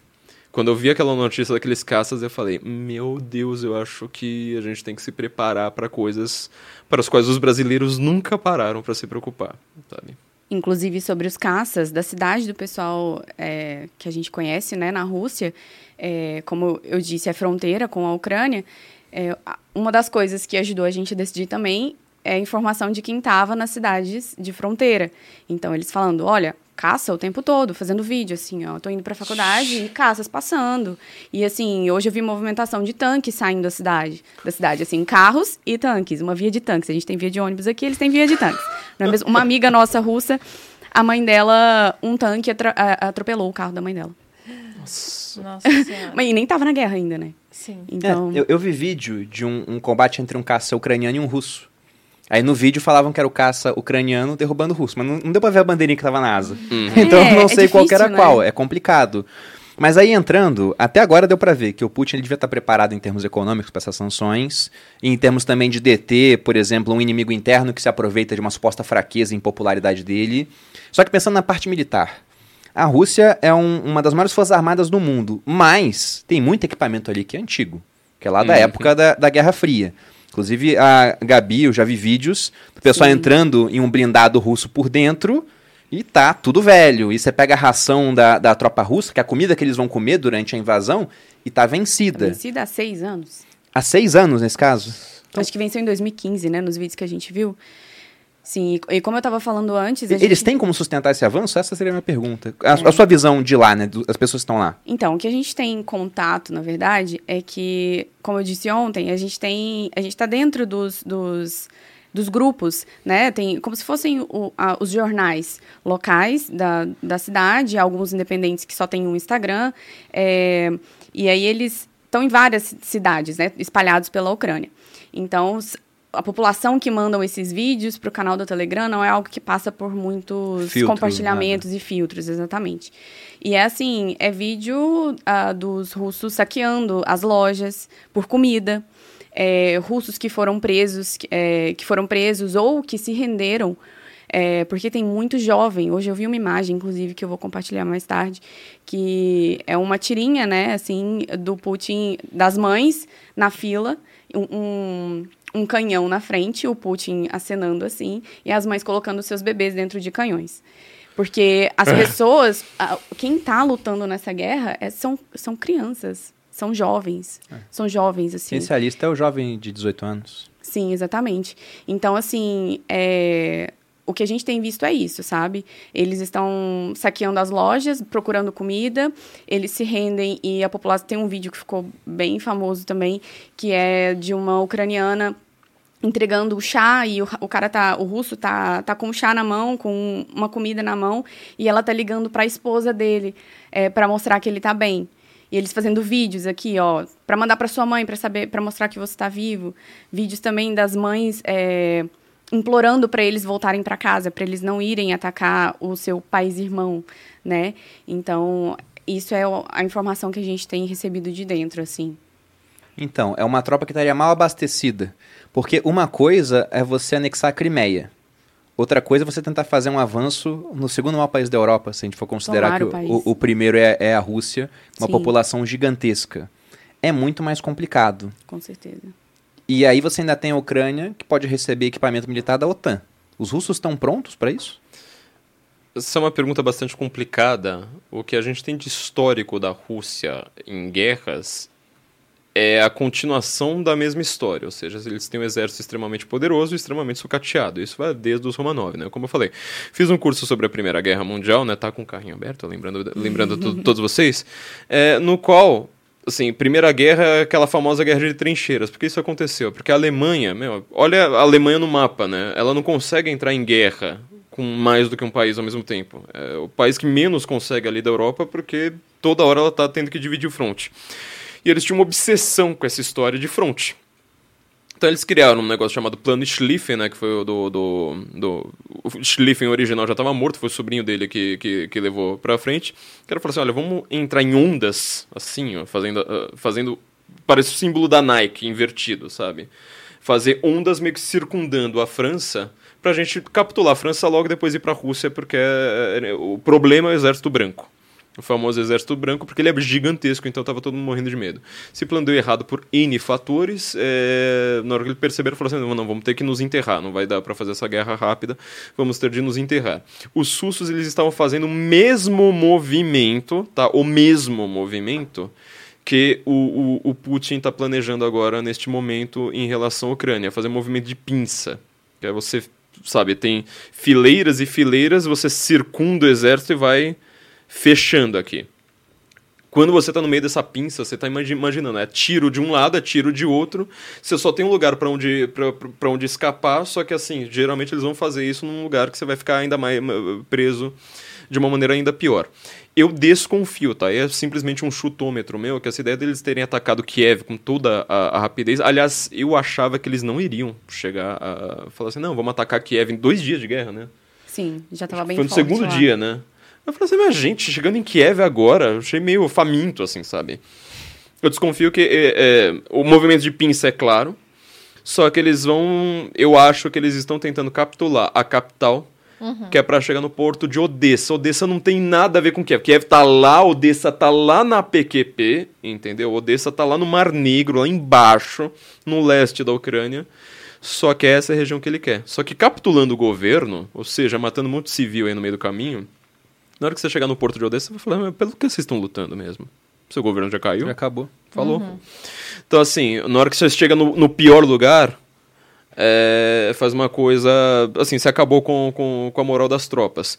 Quando eu vi aquela notícia daqueles caças, eu falei: Meu Deus, eu acho que a gente tem que se preparar para coisas para as quais os brasileiros nunca pararam para se preocupar, sabe? inclusive sobre os caças da cidade do pessoal é, que a gente conhece, né, na Rússia, é, como eu disse, é fronteira com a Ucrânia. É, uma das coisas que ajudou a gente a decidir também é a informação de quem estava nas cidades de fronteira. Então eles falando, olha, caça o tempo todo, fazendo vídeo, assim, ó, tô indo pra faculdade e caças passando. E assim, hoje eu vi movimentação de tanques saindo da cidade, da cidade, assim, carros e tanques, uma via de tanques. A gente tem via de ônibus aqui, eles têm via de tanques. É? Uma amiga nossa russa, a mãe dela, um tanque atropelou o carro da mãe dela. Nossa senhora. Mas e nem tava na guerra ainda, né? Sim. Então, É, eu, eu vi vídeo de um, um combate entre um caça ucraniano e um russo. Aí no vídeo falavam que era o caça ucraniano derrubando o russo, mas não, não deu pra ver a bandeirinha que tava na asa. Então É, eu não é sei qual que era difícil, né? qual, é complicado. Mas aí entrando, até agora deu pra ver que o Putin ele devia estar preparado em termos econômicos para essas sanções, e em termos também de deter, por exemplo, um inimigo interno que se aproveita de uma suposta fraqueza e impopularidade dele. Só que pensando na parte militar, a Rússia é um- uma das maiores forças armadas do mundo, mas tem muito equipamento ali que é antigo, que é lá da Uhum. época da, da Guerra Fria. Inclusive, a Gabi, eu já vi vídeos do pessoal Sim. entrando em um blindado russo por dentro e tá tudo velho. E você pega a ração da, da tropa russa, que é a comida que eles vão comer durante a invasão, e tá vencida. vencida há seis anos. Há seis anos, nesse caso. Então- Acho que venceu em 2015, né? Nos vídeos que a gente viu. Sim, e como eu estava falando antes. Eles gente- têm como sustentar esse avanço? Essa seria a minha pergunta. A, a sua visão de lá, né? do- Das pessoas que estão lá. Então, o que a gente tem em contato, na verdade, é que, como eu disse ontem, a gente tem. A gente está dentro dos, dos, dos grupos, né? Tem como se fossem o- a- os jornais locais da, da cidade, alguns independentes que só têm um Instagram. é, e aí eles estão em várias cidades, né? Espalhados pela Ucrânia. Então, a população que mandam esses vídeos para o canal do Telegram não é algo que passa por muitos Filtro, compartilhamentos e filtros, exatamente. E é assim, é vídeo ah, dos russos saqueando as lojas por comida, é, russos que foram presos, que, é, que foram presos ou que se renderam, é, porque tem muito jovem. Hoje eu vi uma imagem, inclusive, que eu vou compartilhar mais tarde, que é uma tirinha, né, assim, do Putin, das mães na fila, um, um, um canhão na frente, o Putin acenando assim, e as mães colocando seus bebês dentro de canhões. Porque as pessoas, a- quem está lutando nessa guerra é- são, são crianças, são jovens. São jovens, assim. Especialista é o jovem de 18 anos. Sim, exatamente. Então, assim, é, o que a gente tem visto é isso, sabe? Eles estão saqueando as lojas, procurando comida, eles se rendem e a população. Tem um vídeo que ficou bem famoso também, que é de uma ucraniana entregando o chá e o, o cara tá, o russo tá, tá com o chá na mão, com uma comida na mão, e ela tá ligando para a esposa dele é, para mostrar que ele tá bem. E eles fazendo vídeos aqui, ó, para mandar para sua mãe, para saber, para mostrar que você tá vivo. Vídeos também das mães é, implorando para eles voltarem para casa, para eles não irem atacar o seu país irmão, né? Então, isso é a informação que a gente tem recebido de dentro, assim. Então, é uma tropa que estaria mal abastecida. Porque uma coisa é você anexar a Crimeia. Outra coisa é você tentar fazer um avanço no segundo maior país da Europa, se a gente for considerar Tomar que o o, o primeiro é, é a Rússia, uma Sim. população gigantesca. É muito mais complicado. Com certeza. E aí você ainda tem a Ucrânia, que pode receber equipamento militar da OTAN. Os russos estão prontos para isso? Essa é uma pergunta bastante complicada. O que a gente tem de histórico da Rússia em guerras é a continuação da mesma história, ou seja, eles têm um exército extremamente poderoso e extremamente sucateado. Isso vai desde os Romanov, né? Como eu falei, fiz um curso sobre a Primeira Guerra Mundial, né? Tá com o carrinho aberto, lembrando, lembrando to- todos vocês, é, no qual Assim, Primeira Guerra é aquela famosa guerra de trincheiras. Por que isso aconteceu? Porque a Alemanha, meu, olha a Alemanha no mapa, né? Ela não consegue entrar em guerra com mais do que um país ao mesmo tempo. É o país que menos consegue ali da Europa porque toda hora ela tá tendo que dividir o fronte. E eles tinham uma obsessão com essa história de fronte. Então eles criaram um negócio chamado Plano Schlieffen, né, que foi o do, do, do... O Schlieffen original já estava morto, foi o sobrinho dele que, que, que levou pra frente. O cara falou assim, olha, vamos entrar em ondas, assim, ó, fazendo, ah, fazendo... Parece o símbolo da Nike, invertido, sabe? Fazer ondas meio que circundando a França pra gente capitular a França logo depois ir pra Rússia, porque é- é- o problema é o exército branco. O famoso exército branco, porque ele é gigantesco, então tava todo mundo morrendo de medo. Se plano deu errado por N fatores, é, na hora que ele perceberam, falou assim: não, vamos ter que nos enterrar, não vai dar para fazer essa guerra rápida, vamos ter de nos enterrar. Os russos eles estavam fazendo o mesmo movimento, tá? O mesmo movimento que o, o, o Putin está planejando agora, neste momento, em relação à Ucrânia, fazer um movimento de pinça. Que é você, sabe, tem fileiras e fileiras, você circunda o exército e vai fechando aqui. Quando você está no meio dessa pinça, você está imaginando, é tiro de um lado, é tiro de outro, você só tem um lugar para onde, pra- pra- pra onde escapar, só que assim, geralmente eles vão fazer isso num lugar que você vai ficar ainda mais preso de uma maneira ainda pior. Eu desconfio, tá? É simplesmente um chutômetro meu, que essa ideia deles terem atacado Kiev com toda a, a rapidez. Aliás, eu achava que eles não iriam chegar a falar assim, não, vamos atacar Kiev em dois dias de guerra, né? Sim, já tava bem Foi no forte segundo lá. dia, né? Eu falei assim, mas gente, chegando em Kiev agora, eu achei meio faminto, assim, sabe? Eu desconfio que é, é, o movimento de pinça é claro, só que eles vão. Eu acho que eles estão tentando capitular a capital, que é pra chegar no porto de Odessa. Odessa não tem nada a ver com Kiev. Kiev tá lá, Odessa tá lá na PQP, entendeu? Odessa tá lá no Mar Negro, lá embaixo, no leste da Ucrânia. Só que essa é a região que ele quer. Só que capitulando o governo, ou seja, matando muito civil aí no meio do caminho, na hora que você chegar no porto de Odessa, você vai falar, mas pelo que vocês estão lutando mesmo? Seu governo já caiu? Já acabou. Falou. Então, assim, na hora que você chega no, no pior lugar, é, faz uma coisa. Assim, se acabou com, com, com a moral das tropas.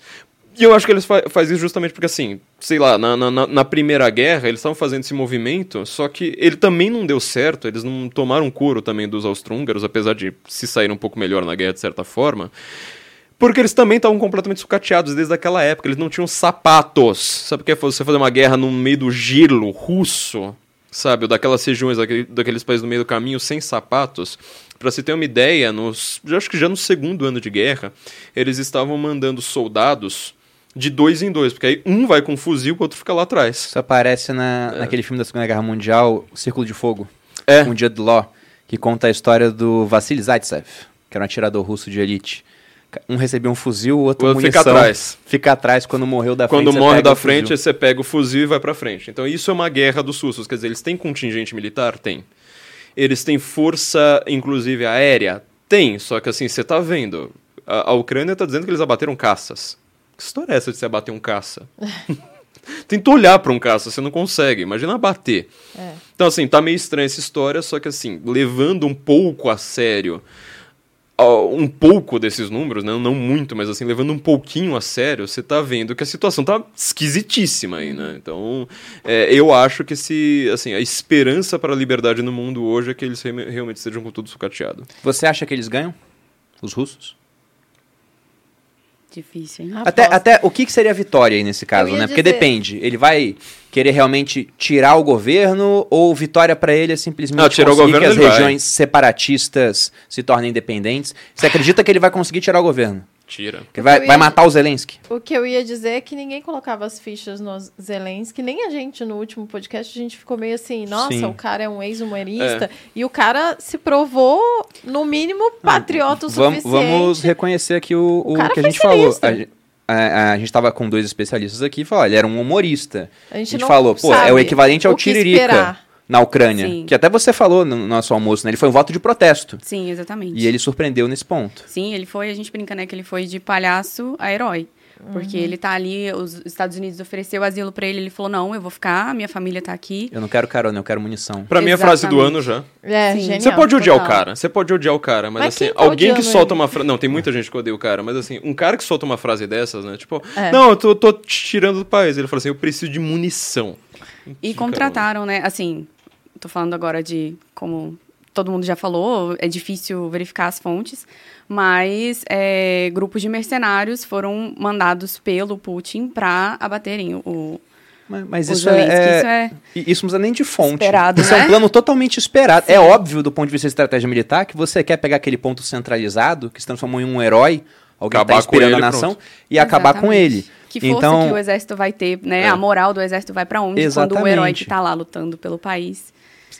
E eu acho que eles fa fazem isso justamente porque, assim, sei lá, na, na, na Primeira Guerra eles estavam fazendo esse movimento, só que ele também não deu certo, eles não tomaram couro também dos austro-húngaros, apesar de se sair um pouco melhor na guerra de certa forma. Porque eles também estavam completamente sucateados desde aquela época, eles não tinham sapatos. Sabe o que é você fazer uma guerra no meio do gelo russo? Sabe, daquelas regiões, daqueles países no meio do caminho, sem sapatos? Para se ter uma ideia, nos, acho que já no segundo ano de guerra, eles estavam mandando soldados de dois em dois, porque aí um vai com um fuzil, o outro fica lá atrás. Isso aparece na, é. naquele filme da Segunda Guerra Mundial, O Círculo de Fogo, é. um dia do Ló, que conta a história do Vassili Zaitsev, que era um atirador russo de elite. Um recebia um fuzil, o outro o munição. Fica atrás. Fica atrás quando morreu da quando frente. Quando morre da frente, você pega o fuzil e vai pra frente. Então isso é uma guerra dos russos. Quer dizer, eles têm contingente militar? Tem. Eles têm força, inclusive aérea? Tem. Só que assim, você tá vendo. A, a Ucrânia tá dizendo que eles abateram caças. Que história é essa de você abater um caça? Tenta olhar para um caça, você não consegue. Imagina abater. É. Então, assim, tá meio estranha essa história, só que, assim, levando um pouco a sério um pouco desses números, né? não muito, mas assim, levando um pouquinho a sério, você tá vendo que a situação tá esquisitíssima aí, né? Então, é, eu acho que se, assim, a esperança para a liberdade no mundo hoje é que eles realmente estejam com tudo sucateado. Você acha que eles ganham? Os russos? Difícil, hein? Até, até o que, que seria a vitória aí nesse caso, né? Porque dizer... depende. Ele vai querer realmente tirar o governo ou vitória para ele é simplesmente Não, tirar o governo que as regiões vai. separatistas se tornem independentes? Você acredita que ele vai conseguir tirar o governo? Tira. Que vai, ia, vai matar o Zelensky. O que eu ia dizer é que ninguém colocava as fichas no Zelensky, nem a gente no último podcast, a gente ficou meio assim, nossa, Sim. o cara é um ex-humorista, é. e o cara se provou, no mínimo, patriota o vamos, suficiente. Vamos reconhecer aqui o, o, o que a gente falou. A, a, a, gente estava com dois especialistas aqui e falou, ele era um humorista. A gente, a gente falou, pô, é o equivalente ao Tiririca na Ucrânia. Sim. Que até você falou no nosso almoço, né? Ele foi um voto de protesto. Sim, exatamente. E ele surpreendeu nesse ponto. Sim, ele foi, a gente brinca, né, que ele foi de palhaço a herói. Porque uhum. ele tá ali, os Estados Unidos ofereceu asilo para ele, ele falou: "Não, eu vou ficar, minha família tá aqui". Eu não quero carona, eu quero munição. Para mim é a frase do ano já. É, genial, Você pode odiar total. o cara, você pode odiar o cara, mas, mas assim, tá alguém que solta ele? uma frase, não, tem muita gente que odeia o cara, mas assim, um cara que solta uma frase dessas, né? Tipo, É. não, eu tô, tô te tirando do país. Ele fala assim: "Eu preciso de munição". E contrataram, né? Assim, tô falando agora de como todo mundo já falou, é difícil verificar as fontes, mas é, grupos de mercenários foram mandados pelo Putin para abaterem o. Mas, mas o isso, Zelensky. é, Isso é e Isso não precisa nem de fonte. Esperado, isso é né? um plano totalmente esperado. É óbvio, do ponto de vista de estratégia militar, que você quer pegar aquele ponto centralizado, que se transformou em um herói, alguém está inspirando ele, a nação, pronto. e acabar com Exatamente. ele. Que força então, que o exército vai ter, né? É. A moral do exército vai para onde quando o Exatamente. herói que tá lá lutando pelo país.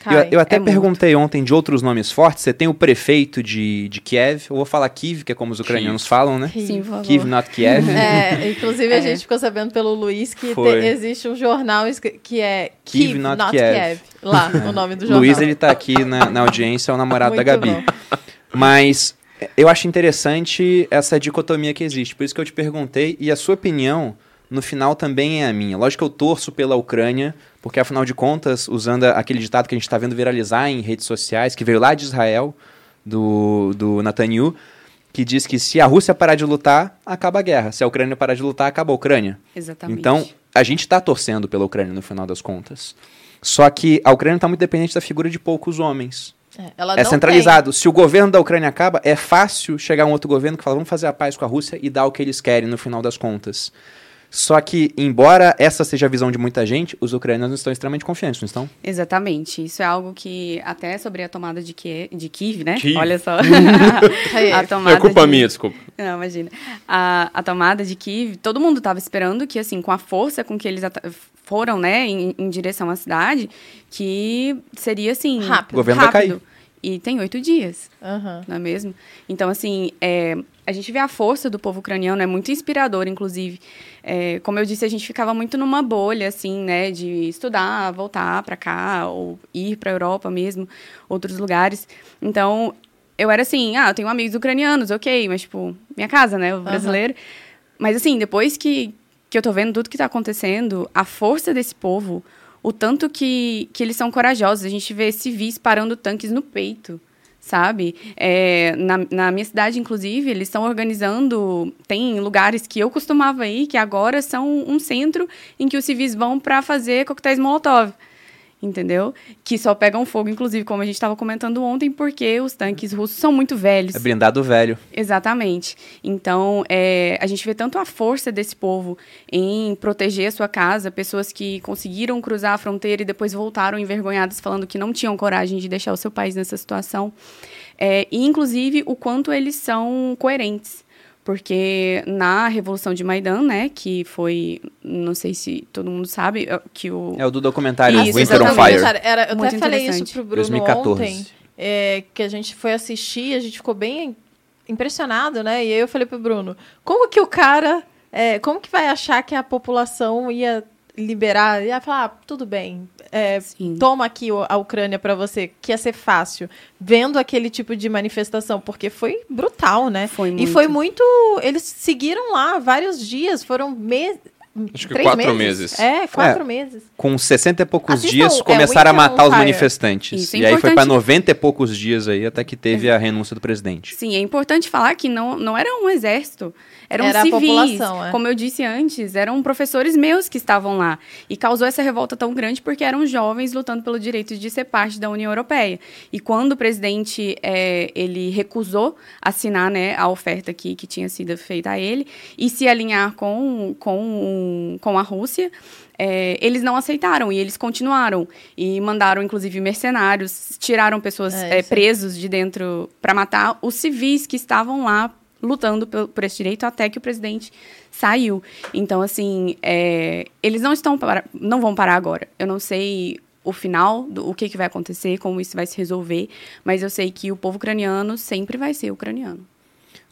Eu, Cai. eu até é muito. perguntei ontem de outros nomes fortes. Você tem o prefeito de, de Kiev, eu vou falar Kiev, que é como os ucranianos falam, né? Sim, por favor. Kiev, not Kiev. É, inclusive a É. gente ficou sabendo pelo Luiz que te- existe um jornal que é Kiev, Kiev, not not, Kiev. Kiev. Lá, o nome do jornal. Luiz, ele tá aqui na, na audiência, é o namorado da Muito Gabi. bom. Mas é, eu acho interessante essa dicotomia que existe. Por isso que eu te perguntei, e a sua opinião, no final, também é a minha. Lógico que eu torço pela Ucrânia, porque afinal de contas, usando aquele ditado que a gente está vendo viralizar em redes sociais, que veio lá de Israel, do, do Netanyahu, que diz que se a Rússia parar de lutar, acaba a guerra. Se a Ucrânia parar de lutar, acaba a Ucrânia. Exatamente. Então, a gente está torcendo pela Ucrânia no final das contas. Só que a Ucrânia está muito dependente da figura de poucos homens. É, É centralizado. Se o governo da Ucrânia acaba, é fácil chegar um outro governo que fala, vamos fazer a paz com a Rússia e dar o que eles querem no final das contas. Só que, embora essa seja a visão de muita gente, os ucranianos estão extremamente confiantes, não estão? Exatamente. Isso é algo que, até sobre a tomada de, Kiev, de Kiev, né? Kiev. Olha só. A É tomada culpa de- minha, desculpa. Não, imagina. A, a tomada de Kiev, todo mundo estava esperando que, assim, com a força com que eles foram, né, em, em direção à cidade, que seria, assim... Rápido. O governo vai rápido. E tem oito dias, Aham. não é mesmo? Então, assim, é, a gente vê a força do povo ucraniano, é muito inspirador, inclusive. É, como eu disse, a gente ficava muito numa bolha, assim, né, de estudar, voltar para cá, ou ir para a Europa mesmo, outros lugares. Então, eu era assim, ah, eu tenho amigos ucranianos, ok, mas, tipo, minha casa, né, o brasileiro. Mas, assim, depois que, que eu tô vendo tudo que tá acontecendo, a força desse povo, o tanto que, que eles são corajosos, a gente vê civis parando tanques no peito, sabe? É, na, na minha cidade, inclusive, eles estão organizando. Tem lugares que eu costumava ir, que agora são um centro em que os civis vão para fazer coquetéis Molotov entendeu? Que só pegam fogo, inclusive, como a gente estava comentando ontem, porque os tanques russos são muito velhos. É blindado velho. Exatamente. Então, é, a gente vê tanto a força desse povo em proteger a sua casa, pessoas que conseguiram cruzar a fronteira e depois voltaram envergonhadas, falando que não tinham coragem de deixar o seu país nessa situação. É, e, inclusive, o quanto eles são coerentes porque na Revolução de Maidan, né, que foi, não sei se todo mundo sabe, que o... É o do documentário Isso, Winter on. Fire. Era, eu Muito até falei isso pro Bruno 2014. ontem, é, que a gente foi assistir, a gente ficou bem impressionado, né? E aí eu falei pro Bruno, como que o cara, é, como que vai achar que a população ia liberar, ia falar, ah, tudo bem, é, toma aqui a Ucrânia pra você, que ia ser fácil, vendo aquele tipo de manifestação, porque foi brutal, né? Foi E muito. foi muito, eles seguiram lá vários dias, foram meses, Acho que três quatro meses. meses. É, quatro meses. Com 60 e poucos Assistam, dias, é, começaram a Winter on matar os Fire. manifestantes. Isso é e aí foi para importante. 90 e poucos dias aí, até que teve a renúncia do presidente. Sim, é importante falar que não, não era um exército, eram Era civis. é. Como eu disse antes, eram professores meus que estavam lá. E causou essa revolta tão grande porque eram jovens lutando pelo direito de ser parte da União Europeia. E quando o presidente é, ele recusou assinar né, a oferta que, que tinha sido feita a ele e se alinhar com, com, com a Rússia, é, eles não aceitaram e eles continuaram e mandaram inclusive mercenários, tiraram pessoas É, é, presos de dentro para matar os civis que estavam lá lutando por, por esse direito até que o presidente saiu. Então assim, é, eles não estão para, não vão parar agora. Eu não sei o final, do, o que, que vai acontecer, como isso vai se resolver, mas eu sei que o povo ucraniano sempre vai ser ucraniano.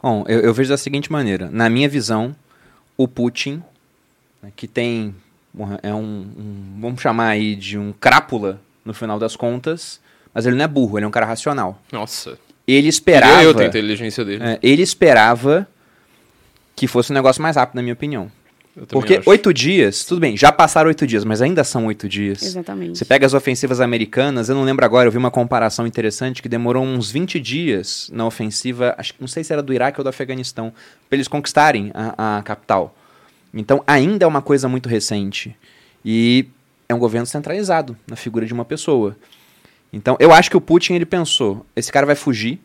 Bom, eu, eu vejo da seguinte maneira. Na minha visão, o Putin, né, que tem. É um, um- Vamos chamar aí de um crápula no final das contas, mas ele não é burro, ele é um cara racional. Nossa. Ele esperava. eu ter a inteligência dele. é, ele esperava que fosse um negócio mais rápido, na minha opinião. Eu Porque acho. oito dias, tudo bem, já passaram oito dias, mas ainda são oito dias. Exatamente. Você pega as ofensivas americanas, eu não lembro agora, eu vi uma comparação interessante que demorou uns 20 dias na ofensiva, acho que não sei se era do Iraque ou do Afeganistão, para eles conquistarem a, a capital. Então ainda é uma coisa muito recente. E é um governo centralizado na figura de uma pessoa. Então eu acho que o Putin ele pensou: esse cara vai fugir,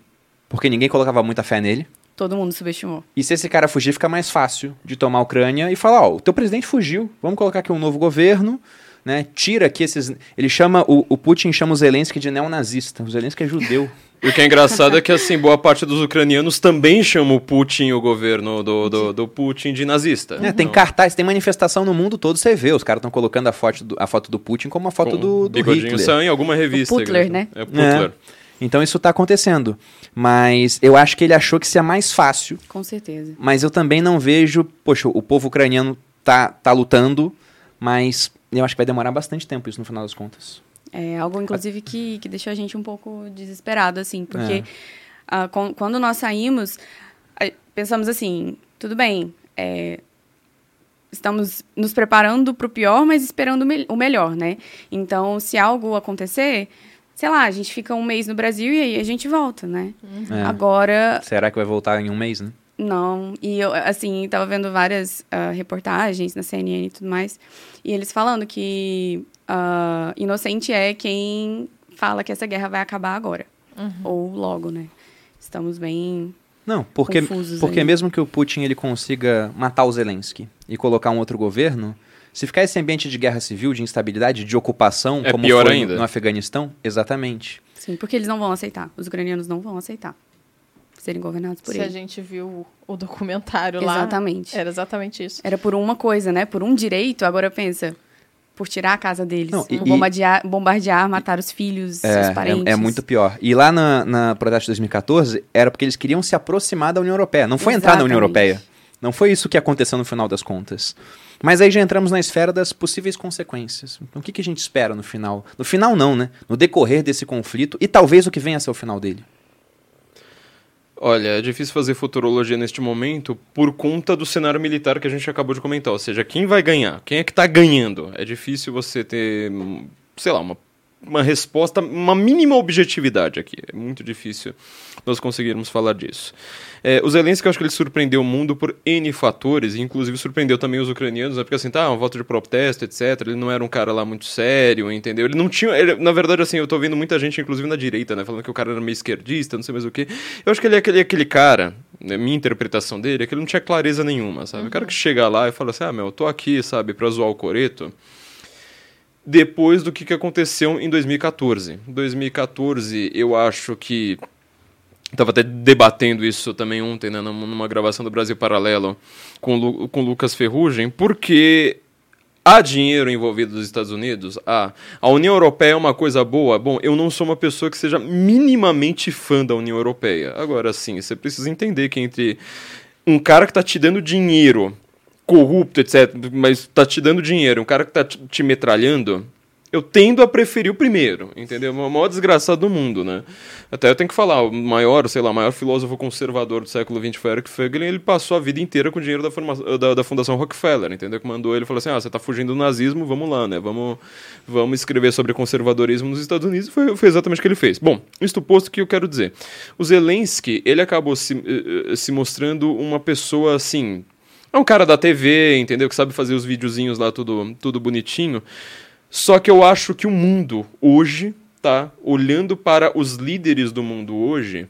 porque ninguém colocava muita fé nele. Todo mundo subestimou. E se esse cara fugir, fica mais fácil de tomar a Ucrânia e falar, ó, o teu presidente fugiu, vamos colocar aqui um novo governo, né? Tira aqui esses... Ele chama, o, o Putin chama o Zelensky de neonazista. O Zelensky é judeu. E o que é engraçado é que, assim, boa parte dos ucranianos também chamam o Putin, o governo do, do, do Putin, de nazista. né? Tem cartaz, tem manifestação no mundo todo, você vê. Os caras estão colocando a foto, do, a foto do Putin como uma foto com do, do Hitler. saiu em alguma revista. Putler, né? É Putler. Então isso tá acontecendo. Mas eu acho que ele achou que seria mais fácil Com certeza. Mas eu também não vejo, poxa, o povo ucraniano tá, tá lutando, mas eu acho que vai demorar bastante tempo isso no final das contas. É algo, inclusive, que, que deixou a gente um pouco desesperado, assim, porque É. ah, com- quando nós saímos, pensamos assim, tudo bem, é, estamos nos preparando para o pior, mas esperando o me- o melhor, né? Então, se algo acontecer, sei lá, a gente fica um mês no Brasil e aí a gente volta, né? É. Agora, Será que vai voltar em um mês, né? Não, e eu, assim, tava vendo várias ah, reportagens na CNN e tudo mais, e eles falando que ah, inocente é quem fala que essa guerra vai acabar agora, ou logo, né? Estamos bem... Não, porque, porque aí. mesmo que o Putin ele consiga matar o Zelensky e colocar um outro governo, se ficar esse ambiente de guerra civil, de instabilidade, de ocupação, É como pior foi ainda. no Afeganistão, exatamente. Sim, porque eles não vão aceitar, os ucranianos não vão aceitar serem governados por Se a ele. gente viu o, documentário lá. Exatamente. Era exatamente isso. Era por uma coisa, né? Por um direito, agora pensa, por tirar a casa deles, Não, e- e- bombardear, bombardear, matar os filhos, É, seus parentes. é, é muito pior. E lá na, na protesto de 2014, era porque eles queriam se aproximar da União Europeia. Não foi entrar na União Exatamente. Europeia. Não foi isso que aconteceu no final das contas. Mas aí já entramos na esfera das possíveis consequências. Então o que, que a gente espera no final? No final não, né? No decorrer desse conflito e talvez o que venha a ser o final dele. Olha, é difícil fazer futurologia neste momento por conta do cenário militar que a gente acabou de comentar. Ou seja, quem vai ganhar? Quem é que tá ganhando? É difícil você ter, hum, sei lá, uma uma resposta, uma mínima objetividade aqui. É muito difícil nós conseguirmos falar disso. É, o Zelensky, eu acho que ele surpreendeu o mundo por N fatores, inclusive surpreendeu também os ucranianos, né? porque assim, tá, um voto de protesto, etc. Ele não era um cara lá muito sério, entendeu? Ele não tinha. Ele, na verdade, assim, eu tô vendo muita gente, inclusive na direita, né, falando que o cara era meio esquerdista, não sei mais o que. Eu acho que ele é aquele, aquele cara, né, minha interpretação dele, é que ele não tinha clareza nenhuma, sabe? Uhum. O cara que chega lá e fala assim, ah, meu, eu tô aqui, sabe, pra zoar o Coreto depois do que, que aconteceu em 2014. Em 2014, eu acho que Estava até debatendo isso também ontem, né, numa gravação do Brasil Paralelo com, Lu, com Lucas Ferrugem, porque há dinheiro envolvido dos Estados Unidos? Há. A União Europeia é uma coisa boa? Bom, eu não sou uma pessoa que seja minimamente fã da União Europeia. Agora sim, você precisa entender que entre um cara que está te dando dinheiro, corrupto, etc., mas está te dando dinheiro, um cara que está te metralhando, eu tendo a preferir o primeiro, entendeu? O maior desgraçado do mundo, né? Até eu tenho que falar, o maior, sei lá, maior filósofo conservador do século XX foi Eric Fögel, ele passou a vida inteira com o dinheiro da, da, da, Fundação Rockefeller, entendeu? Que mandou ele falou assim, ah, você tá fugindo do nazismo, vamos lá, né? Vamos, vamos escrever sobre conservadorismo nos Estados Unidos, foi, foi exatamente o que ele fez. Bom, isto posto que eu quero dizer. O Zelensky, ele acabou se, eh, eh, se mostrando uma pessoa, assim... É um cara da TV, entendeu? Que sabe fazer os videozinhos lá tudo, tudo bonitinho, só que eu acho que o mundo hoje, tá? Olhando para os líderes do mundo hoje,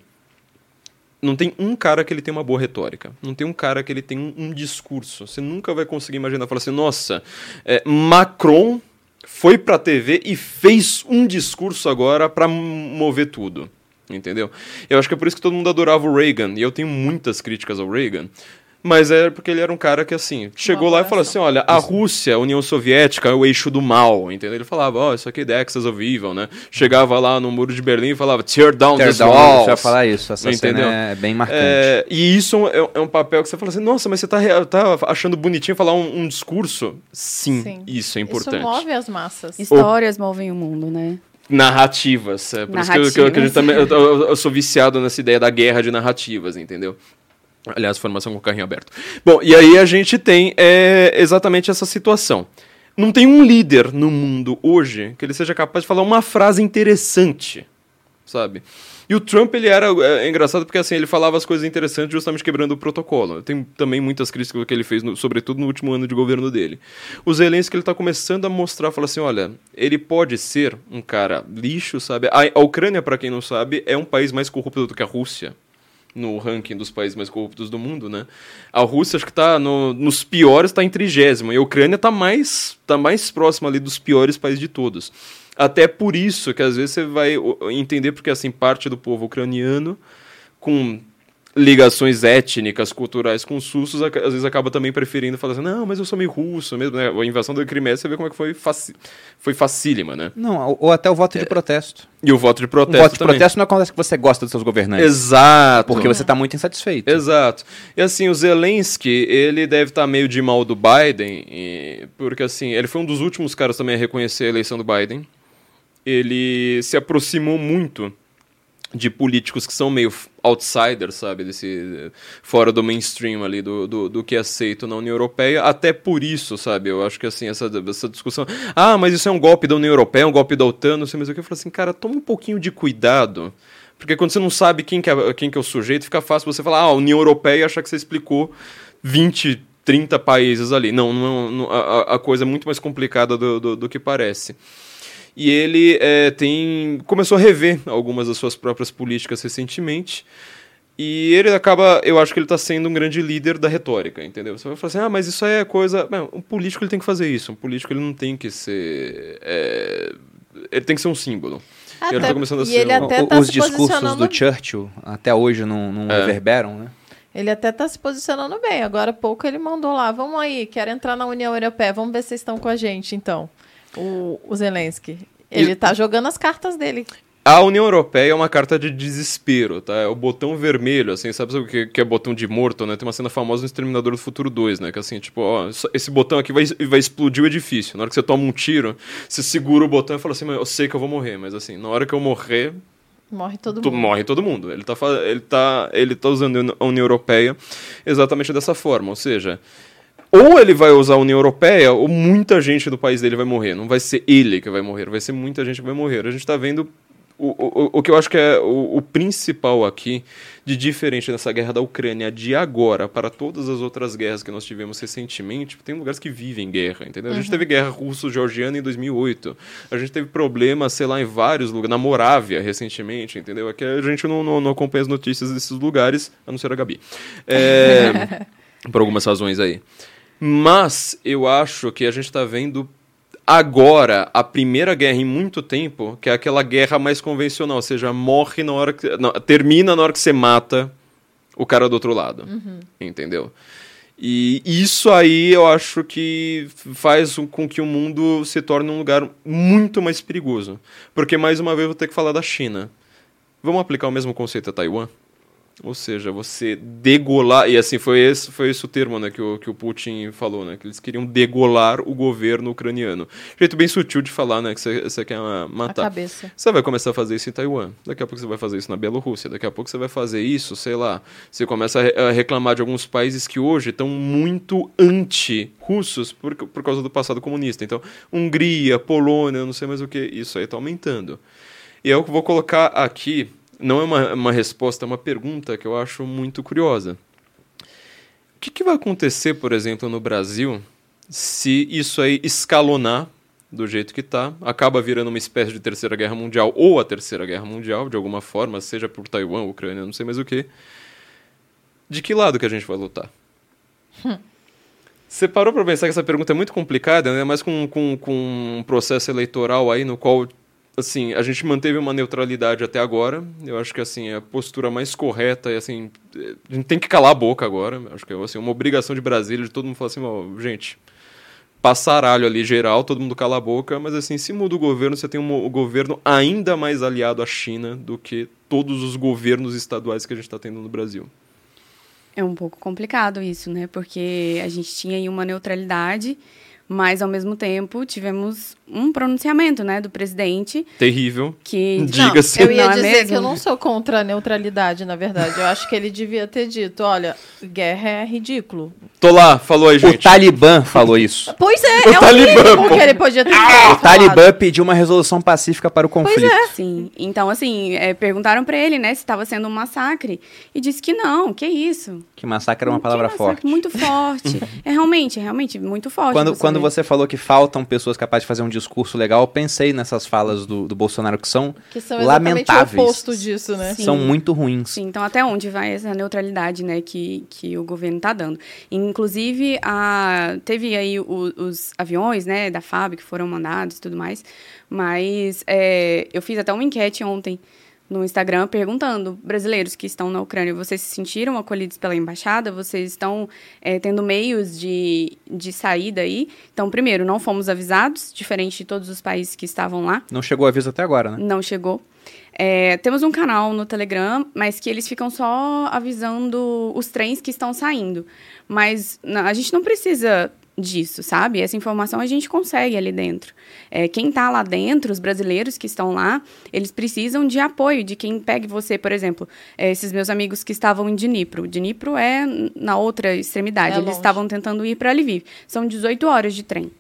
não tem um cara que ele tem uma boa retórica. Não tem um cara que ele tem um, um discurso. Você nunca vai conseguir imaginar falar assim, nossa, é, Macron foi pra TV e fez um discurso agora para mover tudo. Entendeu? Eu acho que é por isso que todo mundo adorava o Reagan. E eu tenho muitas críticas ao Reagan. Mas é porque ele era um cara que, assim, chegou lá e falou assim: olha, a Rússia, a União Soviética é o eixo do mal, entendeu? Ele falava, ó, oh, isso aqui é The Axis of Evil, né? Chegava lá no muro de Berlim e falava, tear down tear this wall. Você vai falar isso, essa entendeu? cena é bem marcante. É, e isso é, é, um papel que você fala assim: nossa, mas você tá, tá achando bonitinho falar um, um discurso? Sim, Sim, isso é importante. Isso move as massas. Histórias o... movem o mundo, né? narrativas. É por narrativas. isso que eu, que eu, eu, eu, sou viciado nessa ideia da guerra de narrativas, entendeu? Aliás, formação com o carrinho aberto. Bom, e aí a gente tem é, exatamente essa situação. Não tem um líder no mundo hoje que ele seja capaz de falar uma frase interessante, sabe? E o Trump, ele era é, engraçado porque assim, ele falava as coisas interessantes justamente quebrando o protocolo. Tem também muitas críticas que ele fez, no, sobretudo no último ano de governo dele. O Zelensky, ele tá começando a mostrar, fala assim, olha, ele pode ser um cara lixo, sabe? A, a Ucrânia, para quem não sabe, é um país mais corrupto do que a Rússia no ranking dos países mais corruptos do mundo, né? A Rússia acho que está no, nos piores, está em trigésimo, e a Ucrânia está mais, tá mais próxima ali dos piores países de todos. Até por isso que às vezes você vai entender porque assim parte do povo ucraniano com ligações étnicas, culturais com os russos, às vezes acaba também preferindo falar assim, não, mas eu sou meio russo mesmo, né? A invasão da Crimeia, você vê como é que foi, faci... foi facílima, né? Não, ou até o voto de é. protesto. E o voto de protesto O voto de também. protesto não acontece que você gosta dos seus governantes. Exato. Porque você está muito insatisfeito. Exato. E assim, o Zelensky, ele deve estar tá meio de mal do Biden, e... porque assim, ele foi um dos últimos caras também a reconhecer a eleição do Biden. Ele se aproximou muito de políticos que são meio outsiders, sabe, desse fora do mainstream ali do, do, do, que é aceito na União Europeia, até por isso, sabe, eu acho que assim, essa, essa discussão, ah, mas isso é um golpe da União Europeia, um golpe da OTAN, não sei mais o que, eu falo assim, cara, toma um pouquinho de cuidado, porque quando você não sabe quem que é, quem que é o sujeito, fica fácil você falar, ah, União Europeia, e achar que você explicou 20, 30 países ali, não, não, não a, a, coisa é muito mais complicada do, do, do que parece e ele é, tem começou a rever algumas das suas próprias políticas recentemente. E ele acaba, eu acho que ele está sendo um grande líder da retórica, entendeu? Você vai falar assim, ah, mas isso aí é coisa. Não, um político ele tem que fazer isso. Um político ele não tem que ser. É... Ele tem que ser um símbolo. Até, ele tá começando a ser. Ele até tá Os discursos do Churchill até hoje não, não é. reverberam, né? Ele até está se posicionando bem. Agora há pouco ele mandou lá, vamos aí, quero entrar na União Europeia, vamos ver se vocês estão com a gente, então o, o Zelensky. Ele está jogando as cartas dele. A União Europeia é uma carta de desespero, tá? É o botão vermelho, assim, sabe o que, que é botão de morto, né? Tem uma cena famosa no Exterminador do Futuro 2, né? Que assim, tipo, ó, esse botão aqui vai, vai explodir o edifício. Na hora que você toma um tiro, você segura o botão e fala assim, eu sei que eu vou morrer, mas assim, na hora que eu morrer, Morre todo mundo. Morre todo mundo. Ele está ele tá, ele tá usando a União Europeia exatamente dessa forma. Ou seja, ou ele vai usar a União Europeia, ou muita gente do país dele vai morrer. Não vai ser ele que vai morrer, vai ser muita gente que vai morrer. A gente está vendo o, o, o que eu acho que é o, o, principal aqui, de diferente dessa guerra da Ucrânia de agora para todas as outras guerras que nós tivemos recentemente, tem lugares que vivem guerra, entendeu? A gente uhum. teve guerra russo-georgiana em 2008, a gente teve problemas, sei lá, em vários lugares, na Morávia recentemente, entendeu? Aqui a gente não, não, não acompanha as notícias desses lugares, a não ser a Gabi. É, por algumas razões aí. Mas eu acho que a gente está vendo agora a primeira guerra em muito tempo, que é aquela guerra mais convencional, ou seja, morre na hora que. Não, termina na hora que você mata o cara do outro lado. Uhum. Entendeu? E isso aí eu acho que faz com que o mundo se torne um lugar muito mais perigoso. Porque, mais uma vez, eu vou ter que falar da China. Vamos aplicar o mesmo conceito a Taiwan? Ou seja, você degolar, e assim foi esse, foi esse o termo né, que, o, que o Putin falou, né, que eles queriam degolar o governo ucraniano. Jeito bem sutil de falar, né, que você, quer matar. A cabeça. Você vai começar a fazer isso em Taiwan, daqui a pouco você vai fazer isso na Bielorrússia, daqui a pouco você vai fazer isso, sei lá, você começa a, reclamar de alguns países que hoje estão muito anti-russos por, por causa do passado comunista. Então, Hungria, Polônia, não sei mais o que, isso aí está aumentando. E eu vou colocar aqui não é uma, uma resposta, é uma pergunta que eu acho muito curiosa. O que, que vai acontecer, por exemplo, no Brasil, se isso aí escalonar do jeito que está, acaba virando uma espécie de terceira guerra mundial ou a terceira guerra mundial, de alguma forma, seja por Taiwan, Ucrânia, não sei mais o que. De que lado que a gente vai lutar? Hum. Você parou para pensar que essa pergunta é muito complicada, né? Mas com, com, com um processo eleitoral aí no qual assim, a gente manteve uma neutralidade até agora. Eu acho que assim, é a postura mais correta e assim, a gente tem que calar a boca agora. Acho que é assim, uma obrigação de Brasília de todo mundo falar assim, oh, gente, passaralho ali geral, todo mundo cala a boca, mas assim, se muda o governo, você tem um governo ainda mais aliado à China do que todos os governos estaduais que a gente está tendo no Brasil. É um pouco complicado isso, né? Porque a gente tinha aí uma neutralidade mas, ao mesmo tempo, tivemos um pronunciamento, né, do presidente. Terrível. Que diga-se. Eu ia não é dizer é que eu não sou contra a neutralidade, na verdade. Eu acho que ele devia ter dito, olha, guerra é ridículo. Tô lá, falou aí, gente. O Talibã falou isso. Pois é, o é Talibã, o que ele podia ter ah, O Talibã pediu uma resolução pacífica para o conflito. Pois é. Sim. Então, assim, é, perguntaram para ele, né, se estava sendo um massacre. E disse que não, que isso. Que massacre é uma palavra forte. Muito forte. é realmente, é realmente muito forte. Quando, quando quando você falou que faltam pessoas capazes de fazer um discurso legal, eu pensei nessas falas do, do Bolsonaro que são, que são lamentáveis. o oposto disso, né? Sim. São muito ruins. Sim, então até onde vai essa neutralidade, né, que, que o governo está dando? Inclusive, a, teve aí o, os aviões, né, da FAB que foram mandados e tudo mais, mas é, eu fiz até uma enquete ontem no Instagram perguntando: brasileiros que estão na Ucrânia, vocês se sentiram acolhidos pela embaixada? Vocês estão é, tendo meios de, de saída aí? Então, primeiro, não fomos avisados, diferente de todos os países que estavam lá. Não chegou aviso até agora, né? Não chegou. É, temos um canal no Telegram, mas que eles ficam só avisando os trens que estão saindo. Mas a gente não precisa disso, sabe? Essa informação a gente consegue ali dentro. É, quem está lá dentro, os brasileiros que estão lá, eles precisam de apoio de quem pegue você, por exemplo, é, esses meus amigos que estavam em Dnipro. Dnipro é na outra extremidade. É eles estavam tentando ir para Lviv. São 18 horas de trem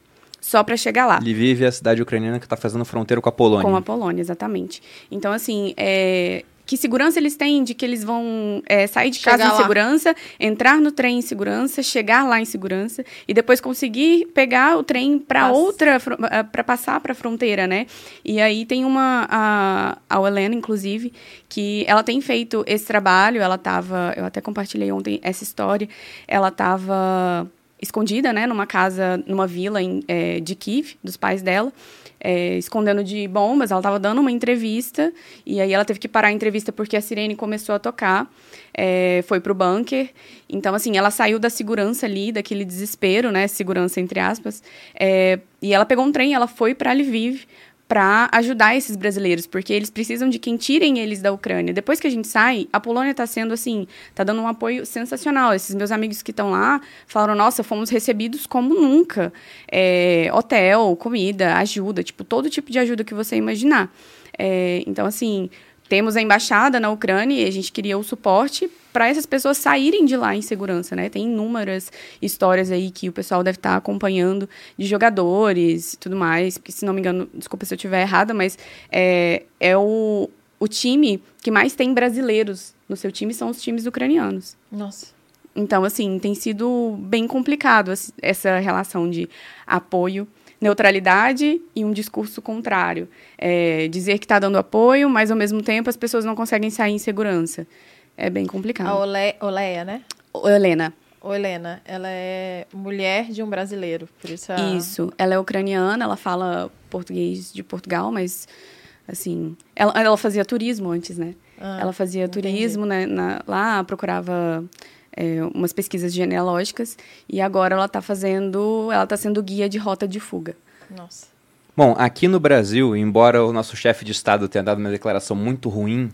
só para chegar lá. Lviv é a cidade ucraniana que está fazendo fronteira com a Polônia. Com a Polônia, exatamente. Então, assim, é, que segurança eles têm de que eles vão é, sair de chegar casa em lá. segurança, entrar no trem em segurança, chegar lá em segurança e depois conseguir pegar o trem para outra eh, para passar para a fronteira, né? E aí tem uma a, a Helena inclusive que ela tem feito esse trabalho, ela estava, eu até compartilhei ontem essa história, ela estava escondida, né, numa casa, numa vila em, é, de Kiev, dos pais dela é, escondendo de bombas. Ela estava dando uma entrevista e aí ela teve que parar a entrevista porque a sirene começou a tocar. É, foi pro bunker. Então, assim, ela saiu da segurança ali, daquele desespero, né? Segurança entre aspas. É, e ela pegou um trem, ela foi para Lviv para ajudar esses brasileiros, porque eles precisam de quem tirem eles da Ucrânia. Depois que a gente sai, a Polônia está sendo assim, está dando um apoio sensacional. Esses meus amigos que estão lá falaram: nossa, fomos recebidos como nunca. É, hotel, comida, ajuda, tipo todo tipo de ajuda que você imaginar. É, então, assim, temos a embaixada na Ucrânia e a gente queria o suporte para essas pessoas saírem de lá em segurança, né? Tem inúmeras histórias aí que o pessoal deve estar tá acompanhando de jogadores e tudo mais, porque se não me engano, desculpa se eu estiver errada, mas é, é o, o time que mais tem brasileiros no seu time são os times ucranianos. Nossa. Então, assim, tem sido bem complicado essa relação de apoio neutralidade e um discurso contrário. É, dizer que está dando apoio, mas ao mesmo tempo as pessoas não conseguem sair em segurança. É bem complicado. A Ole, Oleia, né? O Helena. O Helena, ela é mulher de um brasileiro, por isso. A... Isso. Ela é ucraniana, ela fala português de Portugal, mas assim, ela, ela fazia turismo antes, né? Ah, ela fazia entendi. turismo né, na, lá, procurava é, umas pesquisas genealógicas e agora ela está fazendo, ela está sendo guia de rota de fuga. Nossa. Bom, aqui no Brasil, embora o nosso chefe de Estado tenha dado uma declaração muito ruim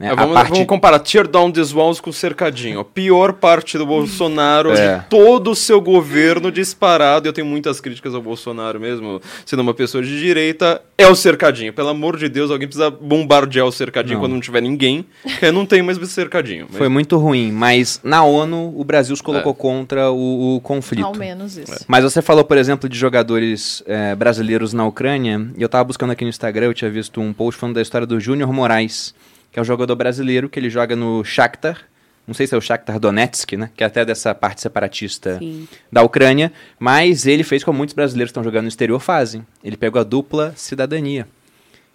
né? É, vamos, parte... vamos, comparar Tear Down These Walls com Cercadinho. A pior parte do Bolsonaro, é. de todo o seu governo disparado, eu tenho muitas críticas ao Bolsonaro mesmo, sendo uma pessoa de direita, é o Cercadinho. Pelo amor de Deus, alguém precisa bombardear o Cercadinho não. quando não tiver ninguém, porque não tem mais Cercadinho. Mas... Foi muito ruim, mas na ONU o Brasil se colocou é. contra o, o, conflito. Ao menos isso. É. Mas você falou, por exemplo, de jogadores é, brasileiros na Ucrânia, e eu tava buscando aqui no Instagram, eu tinha visto um post falando da história do Júnior Moraes, que é um jogador brasileiro que ele joga no Shakhtar, não sei se é o Shakhtar Donetsk, né? Que é até dessa parte separatista Sim. da Ucrânia. Mas ele fez como muitos brasileiros que estão jogando no exterior fazem. Ele pegou a dupla cidadania.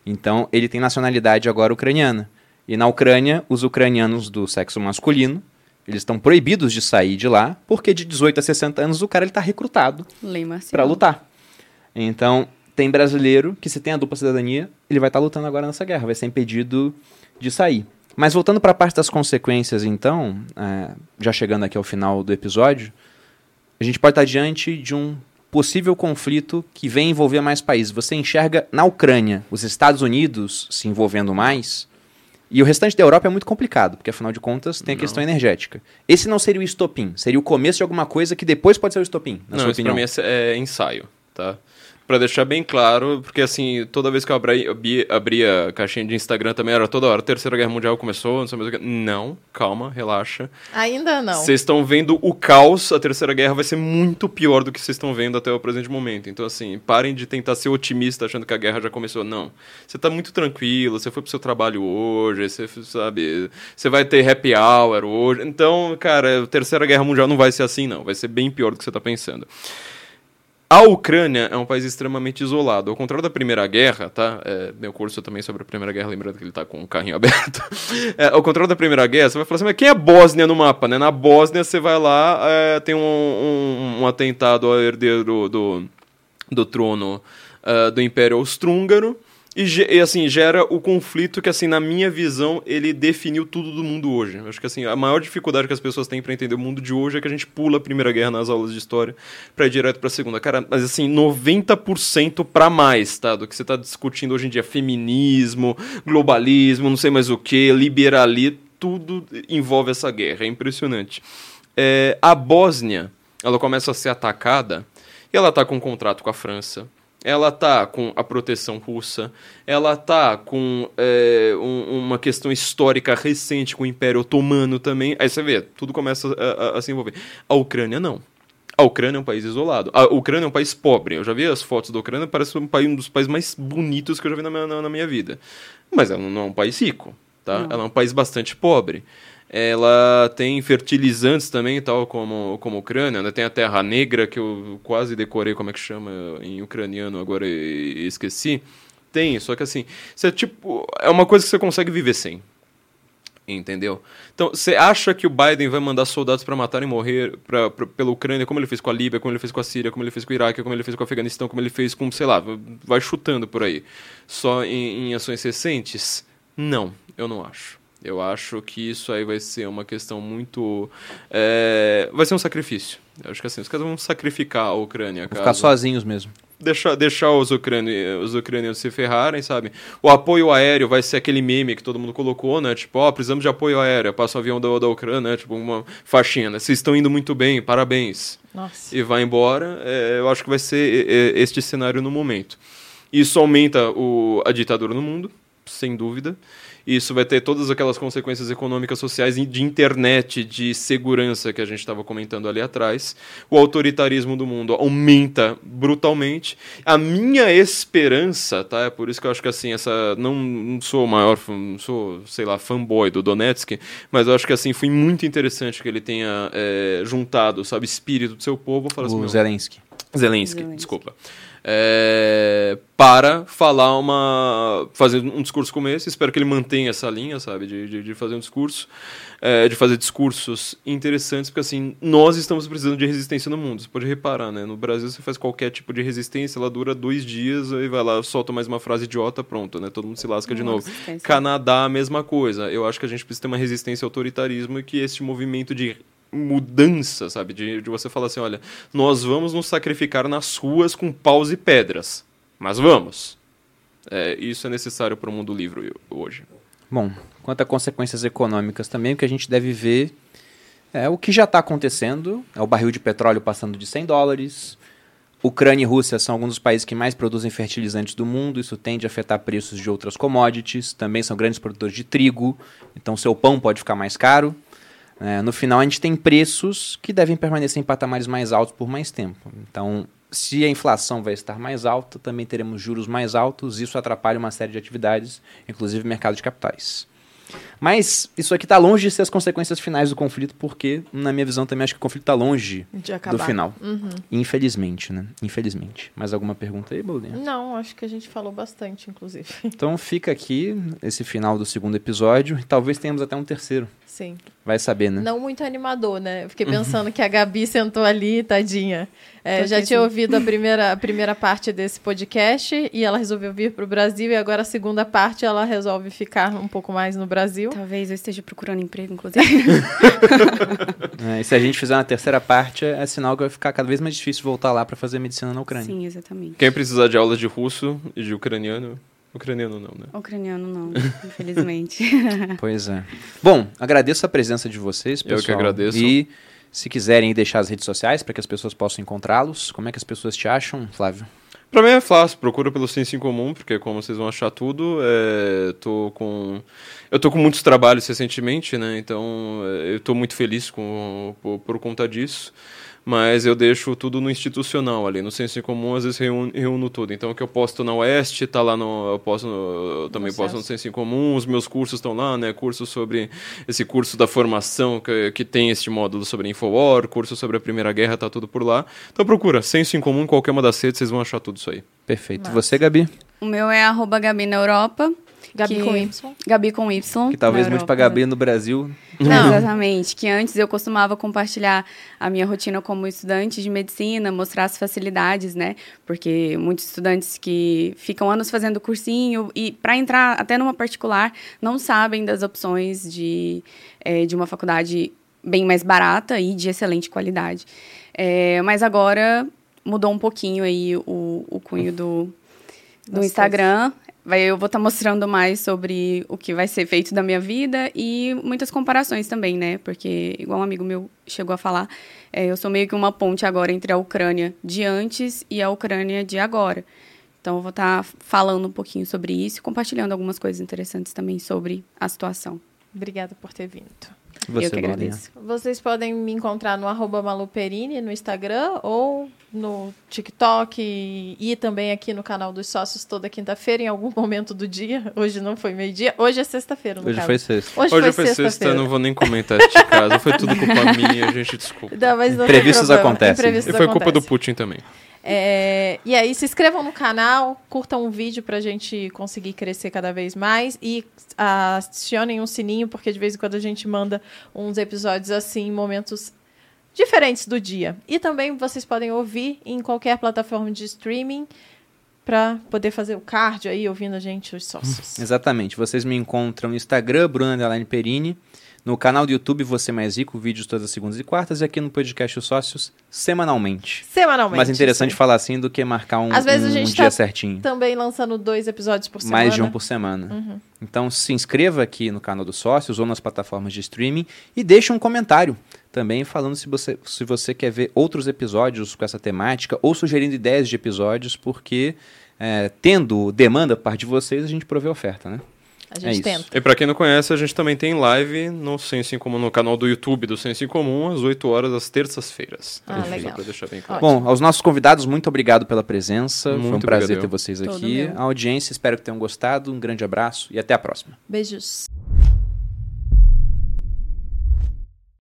Então, ele tem nacionalidade agora ucraniana. E na Ucrânia, os ucranianos do sexo masculino, eles estão proibidos de sair de lá, porque de 18 a 60 anos o cara está recrutado para lutar. Então, tem brasileiro que se tem a dupla cidadania, ele vai estar tá lutando agora nessa guerra, vai ser impedido de sair. Mas voltando para a parte das consequências, então, é, já chegando aqui ao final do episódio, a gente pode estar diante de um possível conflito que vem envolver mais países. Você enxerga na Ucrânia os Estados Unidos se envolvendo mais, e o restante da Europa é muito complicado, porque afinal de contas tem a não. questão energética. Esse não seria o estopim, seria o começo de alguma coisa que depois pode ser o estopim, na não, sua opinião. Não, é, é ensaio, tá? Pra deixar bem claro, porque assim, toda vez que eu abri, abri, abria a caixinha de Instagram também era toda hora, a Terceira Guerra Mundial começou, não sei mais o que. Não, calma, relaxa. Ainda não. Vocês estão vendo o caos, a Terceira Guerra vai ser muito pior do que vocês estão vendo até o presente momento. Então, assim, parem de tentar ser otimista achando que a guerra já começou. Não. Você tá muito tranquilo, você foi pro seu trabalho hoje, você sabe, você vai ter happy hour hoje. Então, cara, a Terceira Guerra Mundial não vai ser assim, não. Vai ser bem pior do que você tá pensando. A Ucrânia é um país extremamente isolado. Ao contrário da Primeira Guerra, tá? É, meu curso também sobre a Primeira Guerra, lembrando que ele tá com o carrinho aberto. É, ao contrário da Primeira Guerra, você vai falar assim, mas quem é Bósnia no mapa, né? Na Bósnia, você vai lá, é, tem um, um, um, atentado ao herdeiro do, do, do trono uh, do Império Austro-Húngaro, e, e, assim, gera o conflito que, assim, na minha visão, ele definiu tudo do mundo hoje. Acho que, assim, a maior dificuldade que as pessoas têm para entender o mundo de hoje é que a gente pula a Primeira Guerra nas aulas de história para ir direto para a Segunda. Cara, mas, assim, 90% para mais, tá? Do que você tá discutindo hoje em dia. Feminismo, globalismo, não sei mais o que, liberalismo, tudo envolve essa guerra. É impressionante. É, a Bósnia, ela começa a ser atacada e ela tá com um contrato com a França ela tá com a proteção russa, ela tá com é, um, uma questão histórica recente com o Império Otomano também. Aí você vê, tudo começa a, a, a, se envolver. A Ucrânia não. A Ucrânia é um país isolado. A Ucrânia é um país pobre. Eu já vi as fotos da Ucrânia, parece um, país, um dos países mais bonitos que eu já vi na minha, na, na minha vida. Mas ela não é um país rico, tá? Não. Ela é um país bastante pobre. Ela tem fertilizantes também, tal como, como a Ucrânia. Né? Tem a Terra Negra, que eu quase decorei como é que chama em ucraniano, agora esqueci. Tem, só que assim, você, tipo, é uma coisa que você consegue viver sem. Entendeu? Então, você acha que o Biden vai mandar soldados para matar e morrer pra, pra, pela Ucrânia, como ele fez com a Líbia, como ele fez com a Síria, como ele fez com o Iraque, como ele fez com o Afeganistão, como ele fez com, sei lá, vai chutando por aí, só em, em ações recentes? Não, eu não acho. Eu acho que isso aí vai ser uma questão muito. É, vai ser um sacrifício. Eu acho que assim, os caras vão sacrificar a Ucrânia. Vão ficar sozinhos mesmo. Deixar, deixar os, ucranianos, os ucranianos se ferrarem, sabe? O apoio aéreo vai ser aquele meme que todo mundo colocou, né? Tipo, ó, oh, precisamos de apoio aéreo. Passa o avião da, da Ucrânia, né? Tipo, uma faixinha, né? Vocês estão indo muito bem, parabéns. Nossa. E vai embora. É, eu acho que vai ser este cenário no momento. Isso aumenta o, a ditadura no mundo, sem dúvida. Isso vai ter todas aquelas consequências econômicas, sociais e de internet, de segurança que a gente estava comentando ali atrás. O autoritarismo do mundo aumenta brutalmente. A minha esperança, tá? É por isso que eu acho que assim, essa. Não, não sou o maior, não sou, sei lá, fanboy do Donetsk, mas eu acho que assim, foi muito interessante que ele tenha é, juntado, sabe, espírito do seu povo. Assim, O Zelensky. Zelensky, Zelensky. desculpa. É, para falar uma. fazer um discurso como esse. Espero que ele mantenha essa linha, sabe? De, de, de fazer um discurso. é, de fazer discursos interessantes, porque assim, nós estamos precisando de resistência no mundo. Você pode reparar, né? No Brasil você faz qualquer tipo de resistência, ela dura dois dias, aí vai lá, solta mais uma frase idiota, pronto, né? Todo mundo se lasca de Uma novo. Canadá, a mesma coisa. Eu acho que a gente precisa ter uma resistência ao autoritarismo e que este movimento de mudança, sabe? De, de você falar assim, olha, nós vamos nos sacrificar nas ruas com paus e pedras. Mas vamos. É, isso é necessário para o mundo livre hoje. Bom, quanto a consequências econômicas também, o que a gente deve ver é o que já está acontecendo, é o barril de petróleo passando de 100 dólares, Ucrânia e Rússia são alguns dos países que mais produzem fertilizantes do mundo, isso tende a afetar preços de outras commodities, também são grandes produtores de trigo, então seu pão pode ficar mais caro. É, no final, a gente tem preços que devem permanecer em patamares mais altos por mais tempo. Então, se a inflação vai estar mais alta, também teremos juros mais altos, isso atrapalha uma série de atividades, inclusive mercado de capitais. Mas isso aqui está longe de ser as consequências finais do conflito, porque, na minha visão, também acho que o conflito está longe do final. Uhum. Infelizmente, né? Infelizmente. Mais alguma pergunta aí, Bolinha? Não, acho que a gente falou bastante, inclusive. Então fica aqui esse final do segundo episódio. e Talvez tenhamos até um terceiro. Sim. Vai saber, né? Não muito animador, né? Eu fiquei pensando que a Gabi sentou ali, tadinha. É, já tinha sim. ouvido a primeira, a primeira parte desse podcast e ela resolveu vir para o Brasil e agora a segunda parte ela resolve ficar um pouco mais no Brasil. Talvez eu esteja procurando emprego, inclusive. É, e se a gente fizer uma terceira parte, é sinal que vai ficar cada vez mais difícil voltar lá para fazer medicina na Ucrânia. Sim, exatamente. Quem precisar de aula de russo e de ucraniano, ucraniano não, né? Ucraniano não, infelizmente. Pois é. Bom, agradeço a presença de vocês, Eu que pessoal. agradeço. E se quiserem deixar as redes sociais para que as pessoas possam encontrá-los, como é que as pessoas te acham, Flávio? Pra mim é fácil, procura pelo Senso em Comum, porque como vocês vão achar tudo, é, tô com... Eu tô com muitos trabalhos recentemente, né? Então é, eu tô muito feliz com, por, por conta disso. Mas eu deixo tudo no institucional ali, no Senso em Comum, às vezes reúno, reúno tudo. Então o que eu posto na Oeste, tá lá no. Eu, posto no- eu também No posto no Senso. Comum, os meus cursos estão lá, né? Curso sobre esse curso da formação que, que tem este módulo sobre Infowar, curso sobre a Primeira Guerra, tá tudo por lá. Então procura, Senso em Comum, qualquer uma das redes, vocês vão achar tudo isso aí. Perfeito. Massa. Você, Gabi? o meu é arroba Gabi na Europa. Gabi que- com Y. Gabi com Y. Que talvez Europa. para Gabi no Brasil. Não. Exatamente. Que antes eu costumava compartilhar a minha rotina como estudante de medicina, mostrar as facilidades, né? Porque muitos estudantes que ficam anos fazendo cursinho e para entrar até numa particular não sabem das opções de, eh, de uma faculdade bem mais barata e de excelente qualidade. Eh, mas agora mudou um pouquinho aí o, o cunho do, do Instagram. Vai, eu vou estar mostrando mais sobre o que vai ser feito da minha vida e muitas comparações também, né? Porque, igual um amigo meu chegou a falar, é, eu sou meio que uma ponte agora entre a Ucrânia de antes e a Ucrânia de agora. Então, eu vou estar falando um pouquinho sobre isso e compartilhando algumas coisas interessantes também sobre a situação. Obrigada por ter vindo. Você, eu que Bolinha. agradeço. Vocês podem me encontrar no arroba maluperini no Instagram ou no TikTok e, e também aqui no canal dos sócios toda quinta-feira, em algum momento do dia. Hoje não foi meio-dia, hoje é sexta-feira, no Hoje caso. foi sexta. Hoje, Hoje foi, foi sexta, sexta-feira. não vou nem comentar este caso. Foi tudo culpa minha, gente, desculpa. Não, mas não Imprevistos acontecem. E Imprevistos foi culpa do. Putin também. É, e aí, se inscrevam no canal, curtam o vídeo pra gente conseguir crescer cada vez mais e acionem o sininho, porque de vez em quando a gente manda uns episódios assim, momentos diferentes do dia. E também vocês podem ouvir em qualquer plataforma de streaming pra poder fazer o cardio aí, ouvindo a gente, os sócios. Exatamente. Vocês me encontram no Instagram, Underline Perini. No canal do YouTube, Você Mais Rico, vídeos todas as segundas e quartas. E aqui no podcast Os Sócios, semanalmente. Semanalmente. Mais interessante isso falar assim do que marcar um, Às vezes a um gente dia tá certinho. aí. Também lançando dois episódios por semana. Mais de um por semana. Uhum. Então se inscreva aqui no canal dos sócios ou nas plataformas de streaming e deixe um comentário também falando se você, se você quer ver outros episódios com essa temática ou sugerindo ideias de episódios, porque é, tendo demanda por parte de vocês, a gente provê oferta, né? A É gente isso. tenta. E pra quem não conhece, a gente também tem live no Senso em Comum, no canal do YouTube do Senso em Comum, às 8 horas das terças-feiras. Ah, Só legal. pra deixar bem claro. Bom, aos nossos convidados, muito obrigado pela presença. Foi um Muito prazer obrigado ter vocês Todo aqui. meu. A audiência, espero que tenham gostado. Um grande abraço e até a próxima. Beijos.